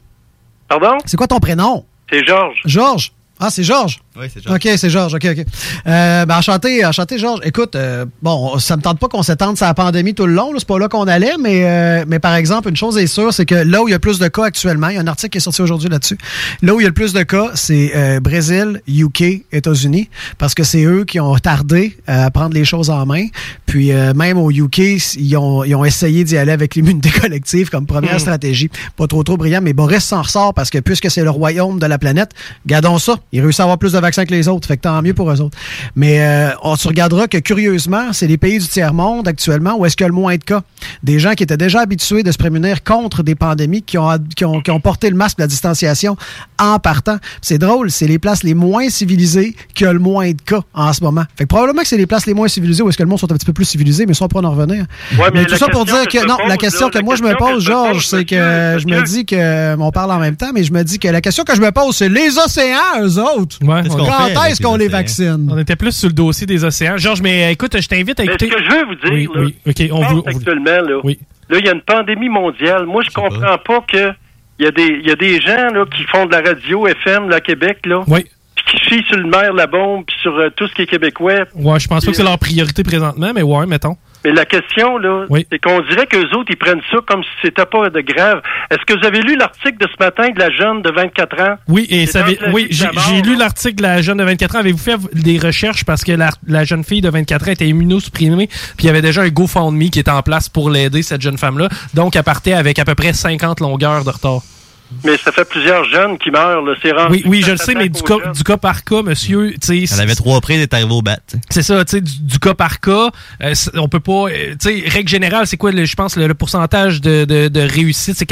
Pardon? C'est quoi ton prénom? C'est Georges. Georges. Ah, c'est Georges? Oui, c'est OK, c'est Georges. OK, OK. Euh, ben, enchanté, enchanté, Georges. Écoute, euh, bon, ça me tente pas qu'on s'étende sur la pandémie tout le long. C'est pas là qu'on allait, mais, euh, mais par exemple, une chose est sûre, c'est que là où il y a plus de cas actuellement, il y a un article qui est sorti aujourd'hui là-dessus. Là où il y a le plus de cas, c'est euh, Brésil, UK, États-Unis, parce que c'est eux qui ont tardé à prendre les choses en main. Puis euh, même au UK, ils ont, ils ont essayé d'y aller avec l'immunité collective comme première Hmm. stratégie. Pas trop trop brillant, mais Boris s'en ressort parce que puisque c'est le royaume de la planète, gardons ça. Ils réussissent à avoir plus de que les autres, fait que tant mieux pour eux autres. Mais euh, on se regardera que curieusement, c'est les pays du tiers-monde actuellement où est-ce qu'il y a le moins de cas. Des gens qui étaient déjà habitués de se prémunir contre des pandémies, qui ont, qui ont, qui ont porté le masque de la distanciation en partant. C'est drôle, c'est les places les moins civilisées qui ont le moins de cas en ce moment. Fait que probablement que c'est les places les moins civilisées où est-ce que le monde sont un petit peu plus civilisés, mais ça, on pourra en revenir. Ouais, mais tout la ça pour dire que non, la question là, que la moi je me pose, Georges, c'est que je me dis que, on parle en même temps, mais je me dis que la question que je me pose, c'est les océans, eux autres. Ouais, Quand est-ce qu'on les vaccine? On était plus sur le dossier des océans. Georges, mais euh, écoute, je t'invite à Mais ce écouter. que je veux vous dire, Oui, là, oui, on vous- actuellement, là, Oui. là, il y a une pandémie mondiale. Moi, je comprends pas que il y a des, il y a des gens là, qui font de la radio FM, là, à Québec, là, Oui. Qui chient sur le maire, la bombe, puis sur euh, tout ce qui est québécois. Ouais, je pense pas que c'est leur priorité présentement, mais ouais, mettons. Mais la question, là, Oui. c'est qu'on dirait qu'eux autres, ils prennent ça comme si c'était pas de grave. Est-ce que vous avez lu l'article de ce matin de la jeune de 24 ans? Oui, et ça avait- oui, j'ai lu l'article de la jeune de 24 ans. Avez-vous fait des recherches parce que la, la jeune fille de 24 ans était immunosupprimée, puis il y avait déjà un GoFundMe qui était en place pour l'aider, cette jeune femme-là. Donc, elle partait avec à peu près 50 longueurs de retard. Mais ça fait plusieurs jeunes qui meurent, là. C'est Oui, oui, je le sais, mais du cas, jeunes. du cas par cas, monsieur, tu sais. Elle avait trois prises et est arrivée au bat. tu sais. C'est ça, tu sais, du, du cas par cas, euh, on peut pas, euh, tu sais, règle générale, c'est quoi, le- je pense, le, le pourcentage de, de, de réussite, c'est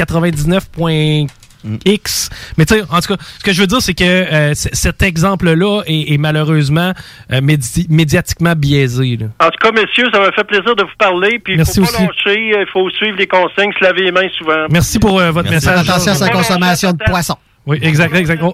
99.x. Mais tu sais, en tout cas, ce que je veux dire, c'est que euh, cet exemple-là est, est malheureusement euh, médi- médiatiquement biaisé. là. En tout cas, messieurs, ça m'a fait plaisir de vous parler. Puis il Merci faut pas aussi. lâcher, il faut suivre les consignes, se laver les mains souvent. Merci pour euh, votre Merci. message. Attention à sa consommation de poisson. Oui, exact, exact. On-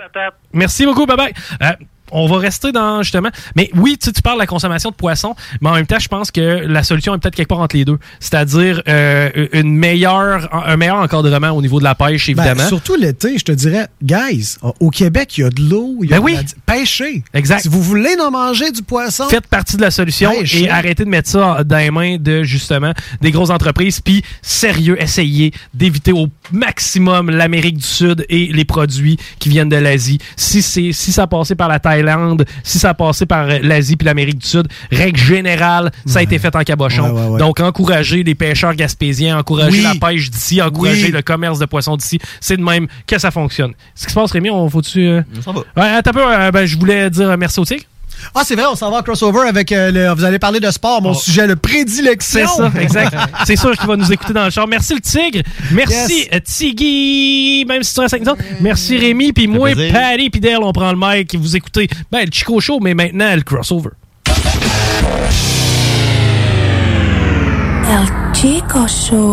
Merci beaucoup, bye bye. On va rester dans justement. Mais oui, tu tu parles de la consommation de poissons, mais en même temps, je pense que la solution est peut-être quelque part entre les deux. C'est-à-dire euh, une meilleure, un meilleur encadrement au niveau de la pêche, Ben, évidemment. surtout l'été, je te dirais, guys, au Québec, il y a de l'eau, il y a Ben oui. de la- pêchez. Exact. Si vous voulez en manger du poisson, Faites partie de la solution Pêchez. et arrêtez de mettre ça dans les mains de justement des grosses entreprises. Puis sérieux, essayez d'éviter au maximum l'Amérique du Sud et les produits qui viennent de l'Asie. Si c'est si ça passé par la Thaïlande, si ça a passé par l'Asie puis l'Amérique du Sud, règle générale, ça a été fait en cabochon. Ouais, ouais, ouais. Donc encouragez les pêcheurs gaspésiens, encouragez Oui. la pêche d'ici, encouragez Oui. le commerce de poissons d'ici. C'est de même que ça fonctionne. Ce qui se passe, Rémi, on faut-tu. euh, Ouais, attends un peu, euh, ben, je voulais dire merci au tigre. Ah, c'est vrai, on s'en va en crossover avec. euh, le- vous allez parler de sport, mon Oh. sujet, le prédilection. C'est ça, exact. C'est sûr qu'il va nous écouter dans le char. Merci le tigre. Merci Yes. euh, Tiggy, même si tu restes avec nous autres. Merci Rémi, puis moi, plaisir. Patty, puis Dale, on prend le mic. Vous écoutez ben, le Chico Show, mais maintenant le crossover. El Chico Show.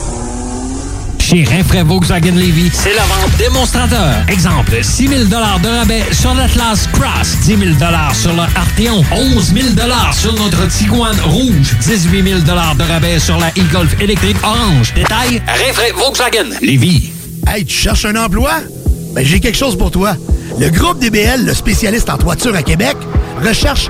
681 4476. Chez Rinfraie Volkswagen Levy, c'est la vente démonstrateur. Exemple, 6 000 de rabais sur l'Atlas Cross, 10 000 sur le Arteon, 11 000 sur notre Tiguan Rouge, 18 000 de rabais sur la e-Golf électrique orange. Détail, Rinfraie Volkswagen Levy. Hey, tu cherches un emploi? Ben, j'ai quelque chose pour toi. Le groupe DBL, le spécialiste en toiture à Québec, recherche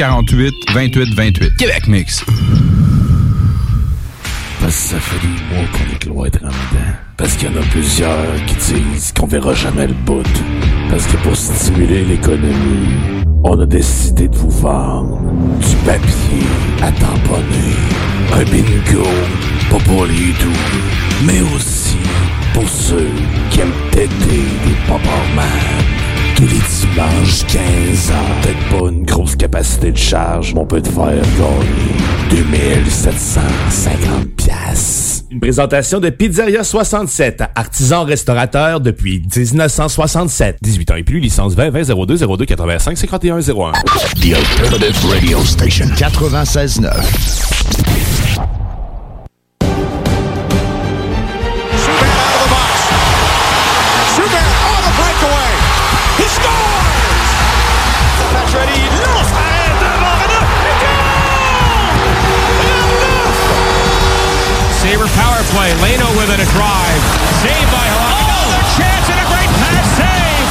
648 28 28. Québec Mix. Parce que ça fait des mois qu'on est cloître en dedans. Parce qu'il y en a plusieurs qui disent qu'on verra jamais le bout. Parce que pour stimuler l'économie, on a décidé de vous vendre du papier à tamponner. Un bingo, pas pour les doux, mais aussi pour ceux qui aiment têter des pop tous les dimanches 15 ans. Peut-être pas une grosse capacité de charge, mais on peut te faire gagner 2750 pièces. Une présentation de Pizzeria 67, artisan restaurateur depuis 1967. 18 ans et plus, licence 20 20 02 02 85 51 01. The Alternative Radio Station 96.9. play. Leno with it a drive. Saved by Halak. Oh, a chance and a great pass save.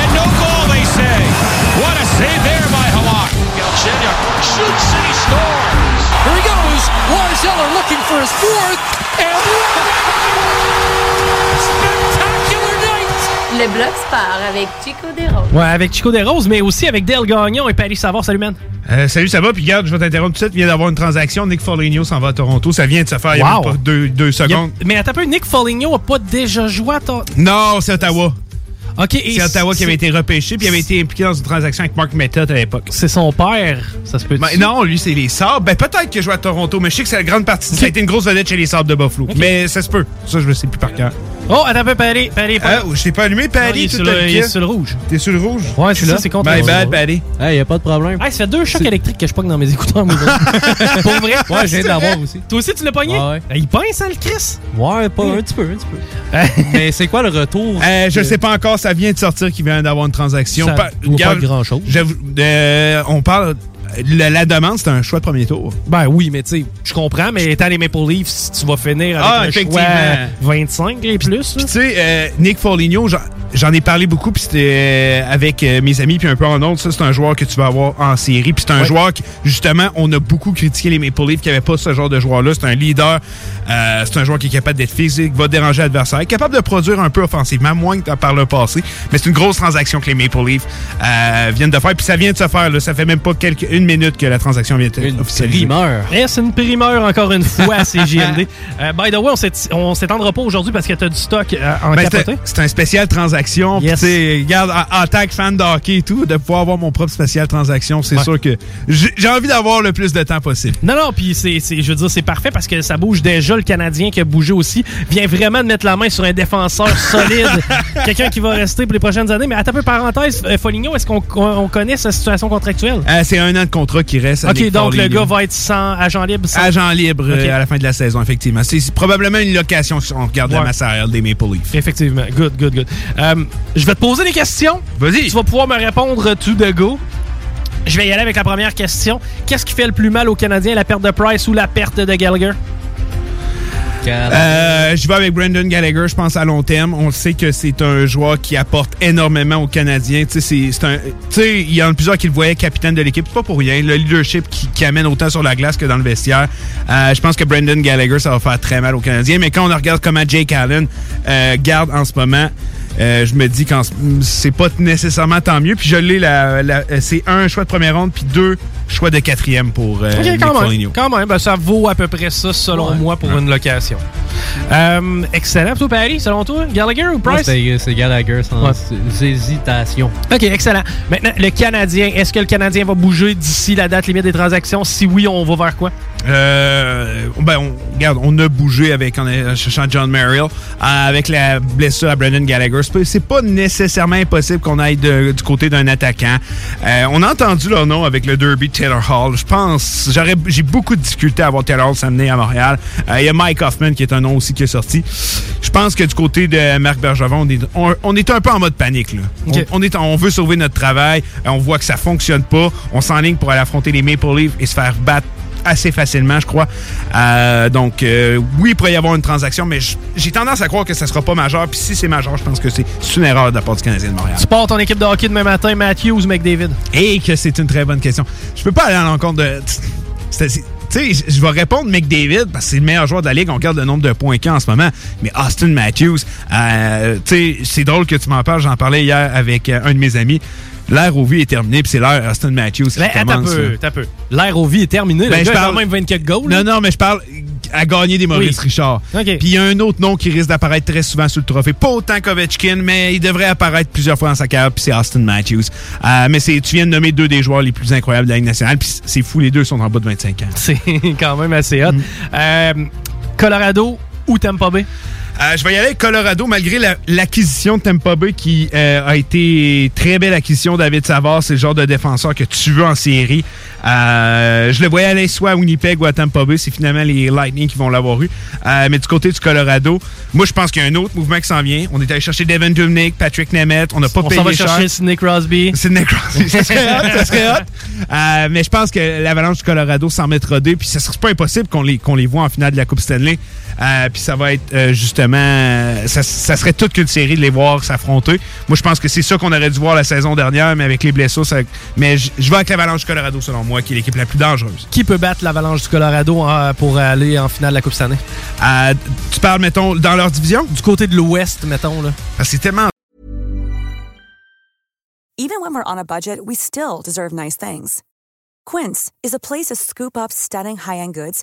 And no goal, they say. What a save there by Halak. Galchenyuk shoots and he scores. Here he goes. Lars Eller looking for his fourth. And spectacular night. Le bloc sport avec Chico Desroses. Ouais, avec Chico Desroses, mais aussi avec Dale Gagnon et Paris Savard. Salut, man. Euh, salut, ça va? Puis regarde, je vais t'interrompre tout de suite. Il vient d'avoir une transaction. Nick Foligno s'en va à Toronto. Ça vient de se faire il y a Wow. même pas deux, deux secondes. A- mais attends un peu, Nick Foligno a pas déjà joué à ton... Non, c'est Ottawa. C'est Ottawa qui avait été repêché puis il avait été impliqué dans une transaction avec Mark Method à l'époque. C'est son père, ça se peut Ben, non, lui, c'est les Sabres. Ben, peut-être qu'il a joué à Toronto, mais je sais que c'est la grande partie. Ça a été une grosse vedette chez les Sabres de Buffalo. Mais ça se peut. Ça, je le sais plus par cœur. Oh, attends un peu, Paris. Paris, Paris. Ah, je t'ai pas allumé, Non, Paddy, il est tout il est sur le rouge. T'es sur le rouge? Ouais, c'est ça, c'est contre My bad, Paddy. Hey, y a pas de problème. Hey, ça fait deux chocs électriques que je pogne dans mes écouteurs, moi. Pour vrai? Ouais, je viens de l'avoir aussi. Toi aussi, tu l'as pogné? Ouais, ouais. Ben, Il pince, hein, le Chris? Ouais, pas un petit peu, un petit peu. Mais c'est quoi le retour? Euh, je sais pas encore, ça vient de sortir qu'il vient d'avoir une transaction. Ça Pa- doit pas grand-chose. j'avoue, euh, on parle. La, la demande, c'est un choix de premier tour. Ben oui, mais tu sais, je comprends, mais étant les Maple Leafs, tu vas finir avec Ah, un effectivement. choix 25 et plus. Tu sais, euh, Nick Foligno, j'en- ai parlé beaucoup, puis c'était euh, avec euh, mes amis, puis un peu en autre. Ça, c'est un joueur que tu vas avoir en série. Puis c'est un Ouais. joueur qui, justement, on a beaucoup critiqué les Maple Leafs qui n'avaient pas ce genre de joueur-là. C'est un leader, euh, c'est un joueur qui est capable d'être physique, va déranger l'adversaire, capable de produire un peu offensivement, moins que par le passé. Mais c'est une grosse transaction que les Maple Leafs euh, viennent de faire. Puis ça vient de se faire. Là. Ça fait même pas quelques, une minute que la transaction vient d'être officialisée. Eh, c'est une primeur encore une fois à CGMD. Euh, by the way, on s'ét- on s'étendra pas aujourd'hui parce que tu as du stock euh, en Ben, capoté. c'est- un spécial transaction. Yes. regarde, en, en tant que fan de hockey et tout, de pouvoir avoir mon propre spécial transaction, c'est Ouais. sûr que j'ai envie d'avoir le plus de temps possible. Non, non, puis c'est, c'est- je veux dire, c'est parfait parce que ça bouge déjà. Le Canadien qui a bougé aussi vient vraiment de mettre la main sur un défenseur solide. Quelqu'un qui va rester pour les prochaines années. Mais attends un peu, parenthèse, euh, Foligno, est-ce qu'on on connaît sa situation contractuelle? Euh, c'est un an de contrat qui reste. OK, donc le gars va être sans agent libre. sans- Agent libre euh, à la fin de la saison, effectivement. C'est probablement une location si on regarde la Ouais. masse salariale des Maple Leafs. Effectivement. Good, good, good. Euh, je vais te poser des questions. Vas-y. Tu vas pouvoir me répondre tout de go. Je vais y aller avec la première question. Qu'est-ce qui fait le plus mal aux Canadiens, la perte de Price ou la perte de Gallagher? Euh, je vais avec Brendan Gallagher, je pense à long terme. On sait que c'est un joueur qui apporte énormément aux Canadiens. Tu sais, c'est- c'est il y en a plusieurs qui le voyaient capitaine de l'équipe, pas pour rien. Le leadership qui, amène autant sur la glace que dans le vestiaire. Euh, je pense que Brendan Gallagher, ça va faire très mal aux Canadiens. Mais quand on regarde comment Jake Allen euh, garde en ce moment, je me dis que c'est pas nécessairement tant mieux. Puis je l'ai, la, la- c'est un choix de première ronde, puis deux choix de quatrième pour euh, Ok, Nick quand même. Foligno. Quand même, ben, ça vaut à peu près ça, selon Ouais. moi, pour une location. Euh, excellent. Toi, Paris, selon toi, Gallagher ou Price? C'est c'est Gallagher sans Ouais. hésitation. OK, excellent. Maintenant, le Canadien, est-ce que le Canadien va bouger d'ici la date limite des transactions? Si oui, on va vers quoi? Euh, ben, on, regarde, on a bougé avec, en en cherchant John Merrill, euh, avec la blessure à Brendan Gallagher. C'est pas- C'est pas nécessairement impossible qu'on aille de- du côté d'un attaquant. Euh, on a entendu leur nom avec le derby. Taylor Hall. Je pense, j'aurais, j'ai beaucoup de difficultés à voir Taylor Hall s'amener à Montréal. Euh, Il y a Mike Hoffman qui est un nom aussi qui est sorti. Je pense que du côté de Marc Bergevin, on est, on, on est un peu en mode panique. Là. On- est, on veut sauver notre travail. Euh, On voit que ça fonctionne pas. On s'enligne pour aller affronter les Maple Leafs et se faire battre assez facilement, je crois. Euh, donc, euh, oui, il pourrait y avoir une transaction, mais j'ai tendance à croire que ça sera pas majeur. Puis si c'est majeur, je pense que c'est une erreur de la part du Canadien de Montréal. Tu portes ton équipe de hockey demain matin, Matthews, McDavid? Et que c'est une très bonne question. Je peux pas aller à l'encontre de. Tu sais, je vais répondre McDavid parce que c'est le meilleur joueur de la ligue. On regarde le nombre de points qu'il a en ce moment. Mais Austin Matthews, euh, tu sais, c'est drôle que tu m'en parles. J'en parlais hier avec euh, un de mes amis. L'ère au vie est terminée, puis c'est l'ère Austin Matthews qui Ben, commence. peu, là. attends un peu. L'ère au vie est terminée. Ben, le je parle- quand même 24 goals. Non, non, mais je parle à gagner des Maurice Oui. Richard. Puis il y a un autre nom qui risque d'apparaître très souvent sur le trophée. Pas autant qu'Ovechkin, mais il devrait apparaître plusieurs fois dans sa carrière, puis c'est Austin Matthews. Euh, mais c'est, tu viens de nommer deux des joueurs les plus incroyables de la Ligue nationale, puis c'est fou, les deux sont en bas de 25 ans. C'est quand même assez hot. Mm. Euh, Colorado ou Tampa Bay? Euh, je vais y aller avec Colorado, malgré la- l'acquisition de Tampa Bay qui euh, a été très belle acquisition. David Savard, c'est le genre de défenseur que tu veux en série. Euh, je le voyais aller soit à Winnipeg ou à Tampa Bay. C'est finalement les Lightning qui vont l'avoir eu. Euh, mais du côté du Colorado, moi, je pense qu'il y a un autre mouvement qui s'en vient. On est allé chercher Devin Dubnik, Patrick Nemeth. On n'a pas On payé s'en va cher. chercher Sidney Crosby. Sidney Crosby. Ça serait hot, ça serait hot. Euh, mais je pense que l'Avalanche du Colorado s'en mettra deux. Puis ce serait pas impossible qu'on les, qu'on les voit en finale de la Coupe Stanley. Euh, puis ça va être euh, justement... Ça, ça serait toute qu'une série de les voir s'affronter. Moi, je pense que c'est ça qu'on aurait dû voir la saison dernière, mais avec les blessures... ça- Mais je je vais avec l'Avalanche du Colorado, selon moi, qui est l'équipe la plus dangereuse. Qui peut battre l'Avalanche du Colorado euh, pour aller en finale de la Coupe cette année? Euh, tu parles, mettons, dans leur division? Du côté de l'Ouest, mettons. Là. Parce que c'est tellement... Even when we're on a budget, we still deserve nice things. Quince is a place to scoop up stunning high-end goods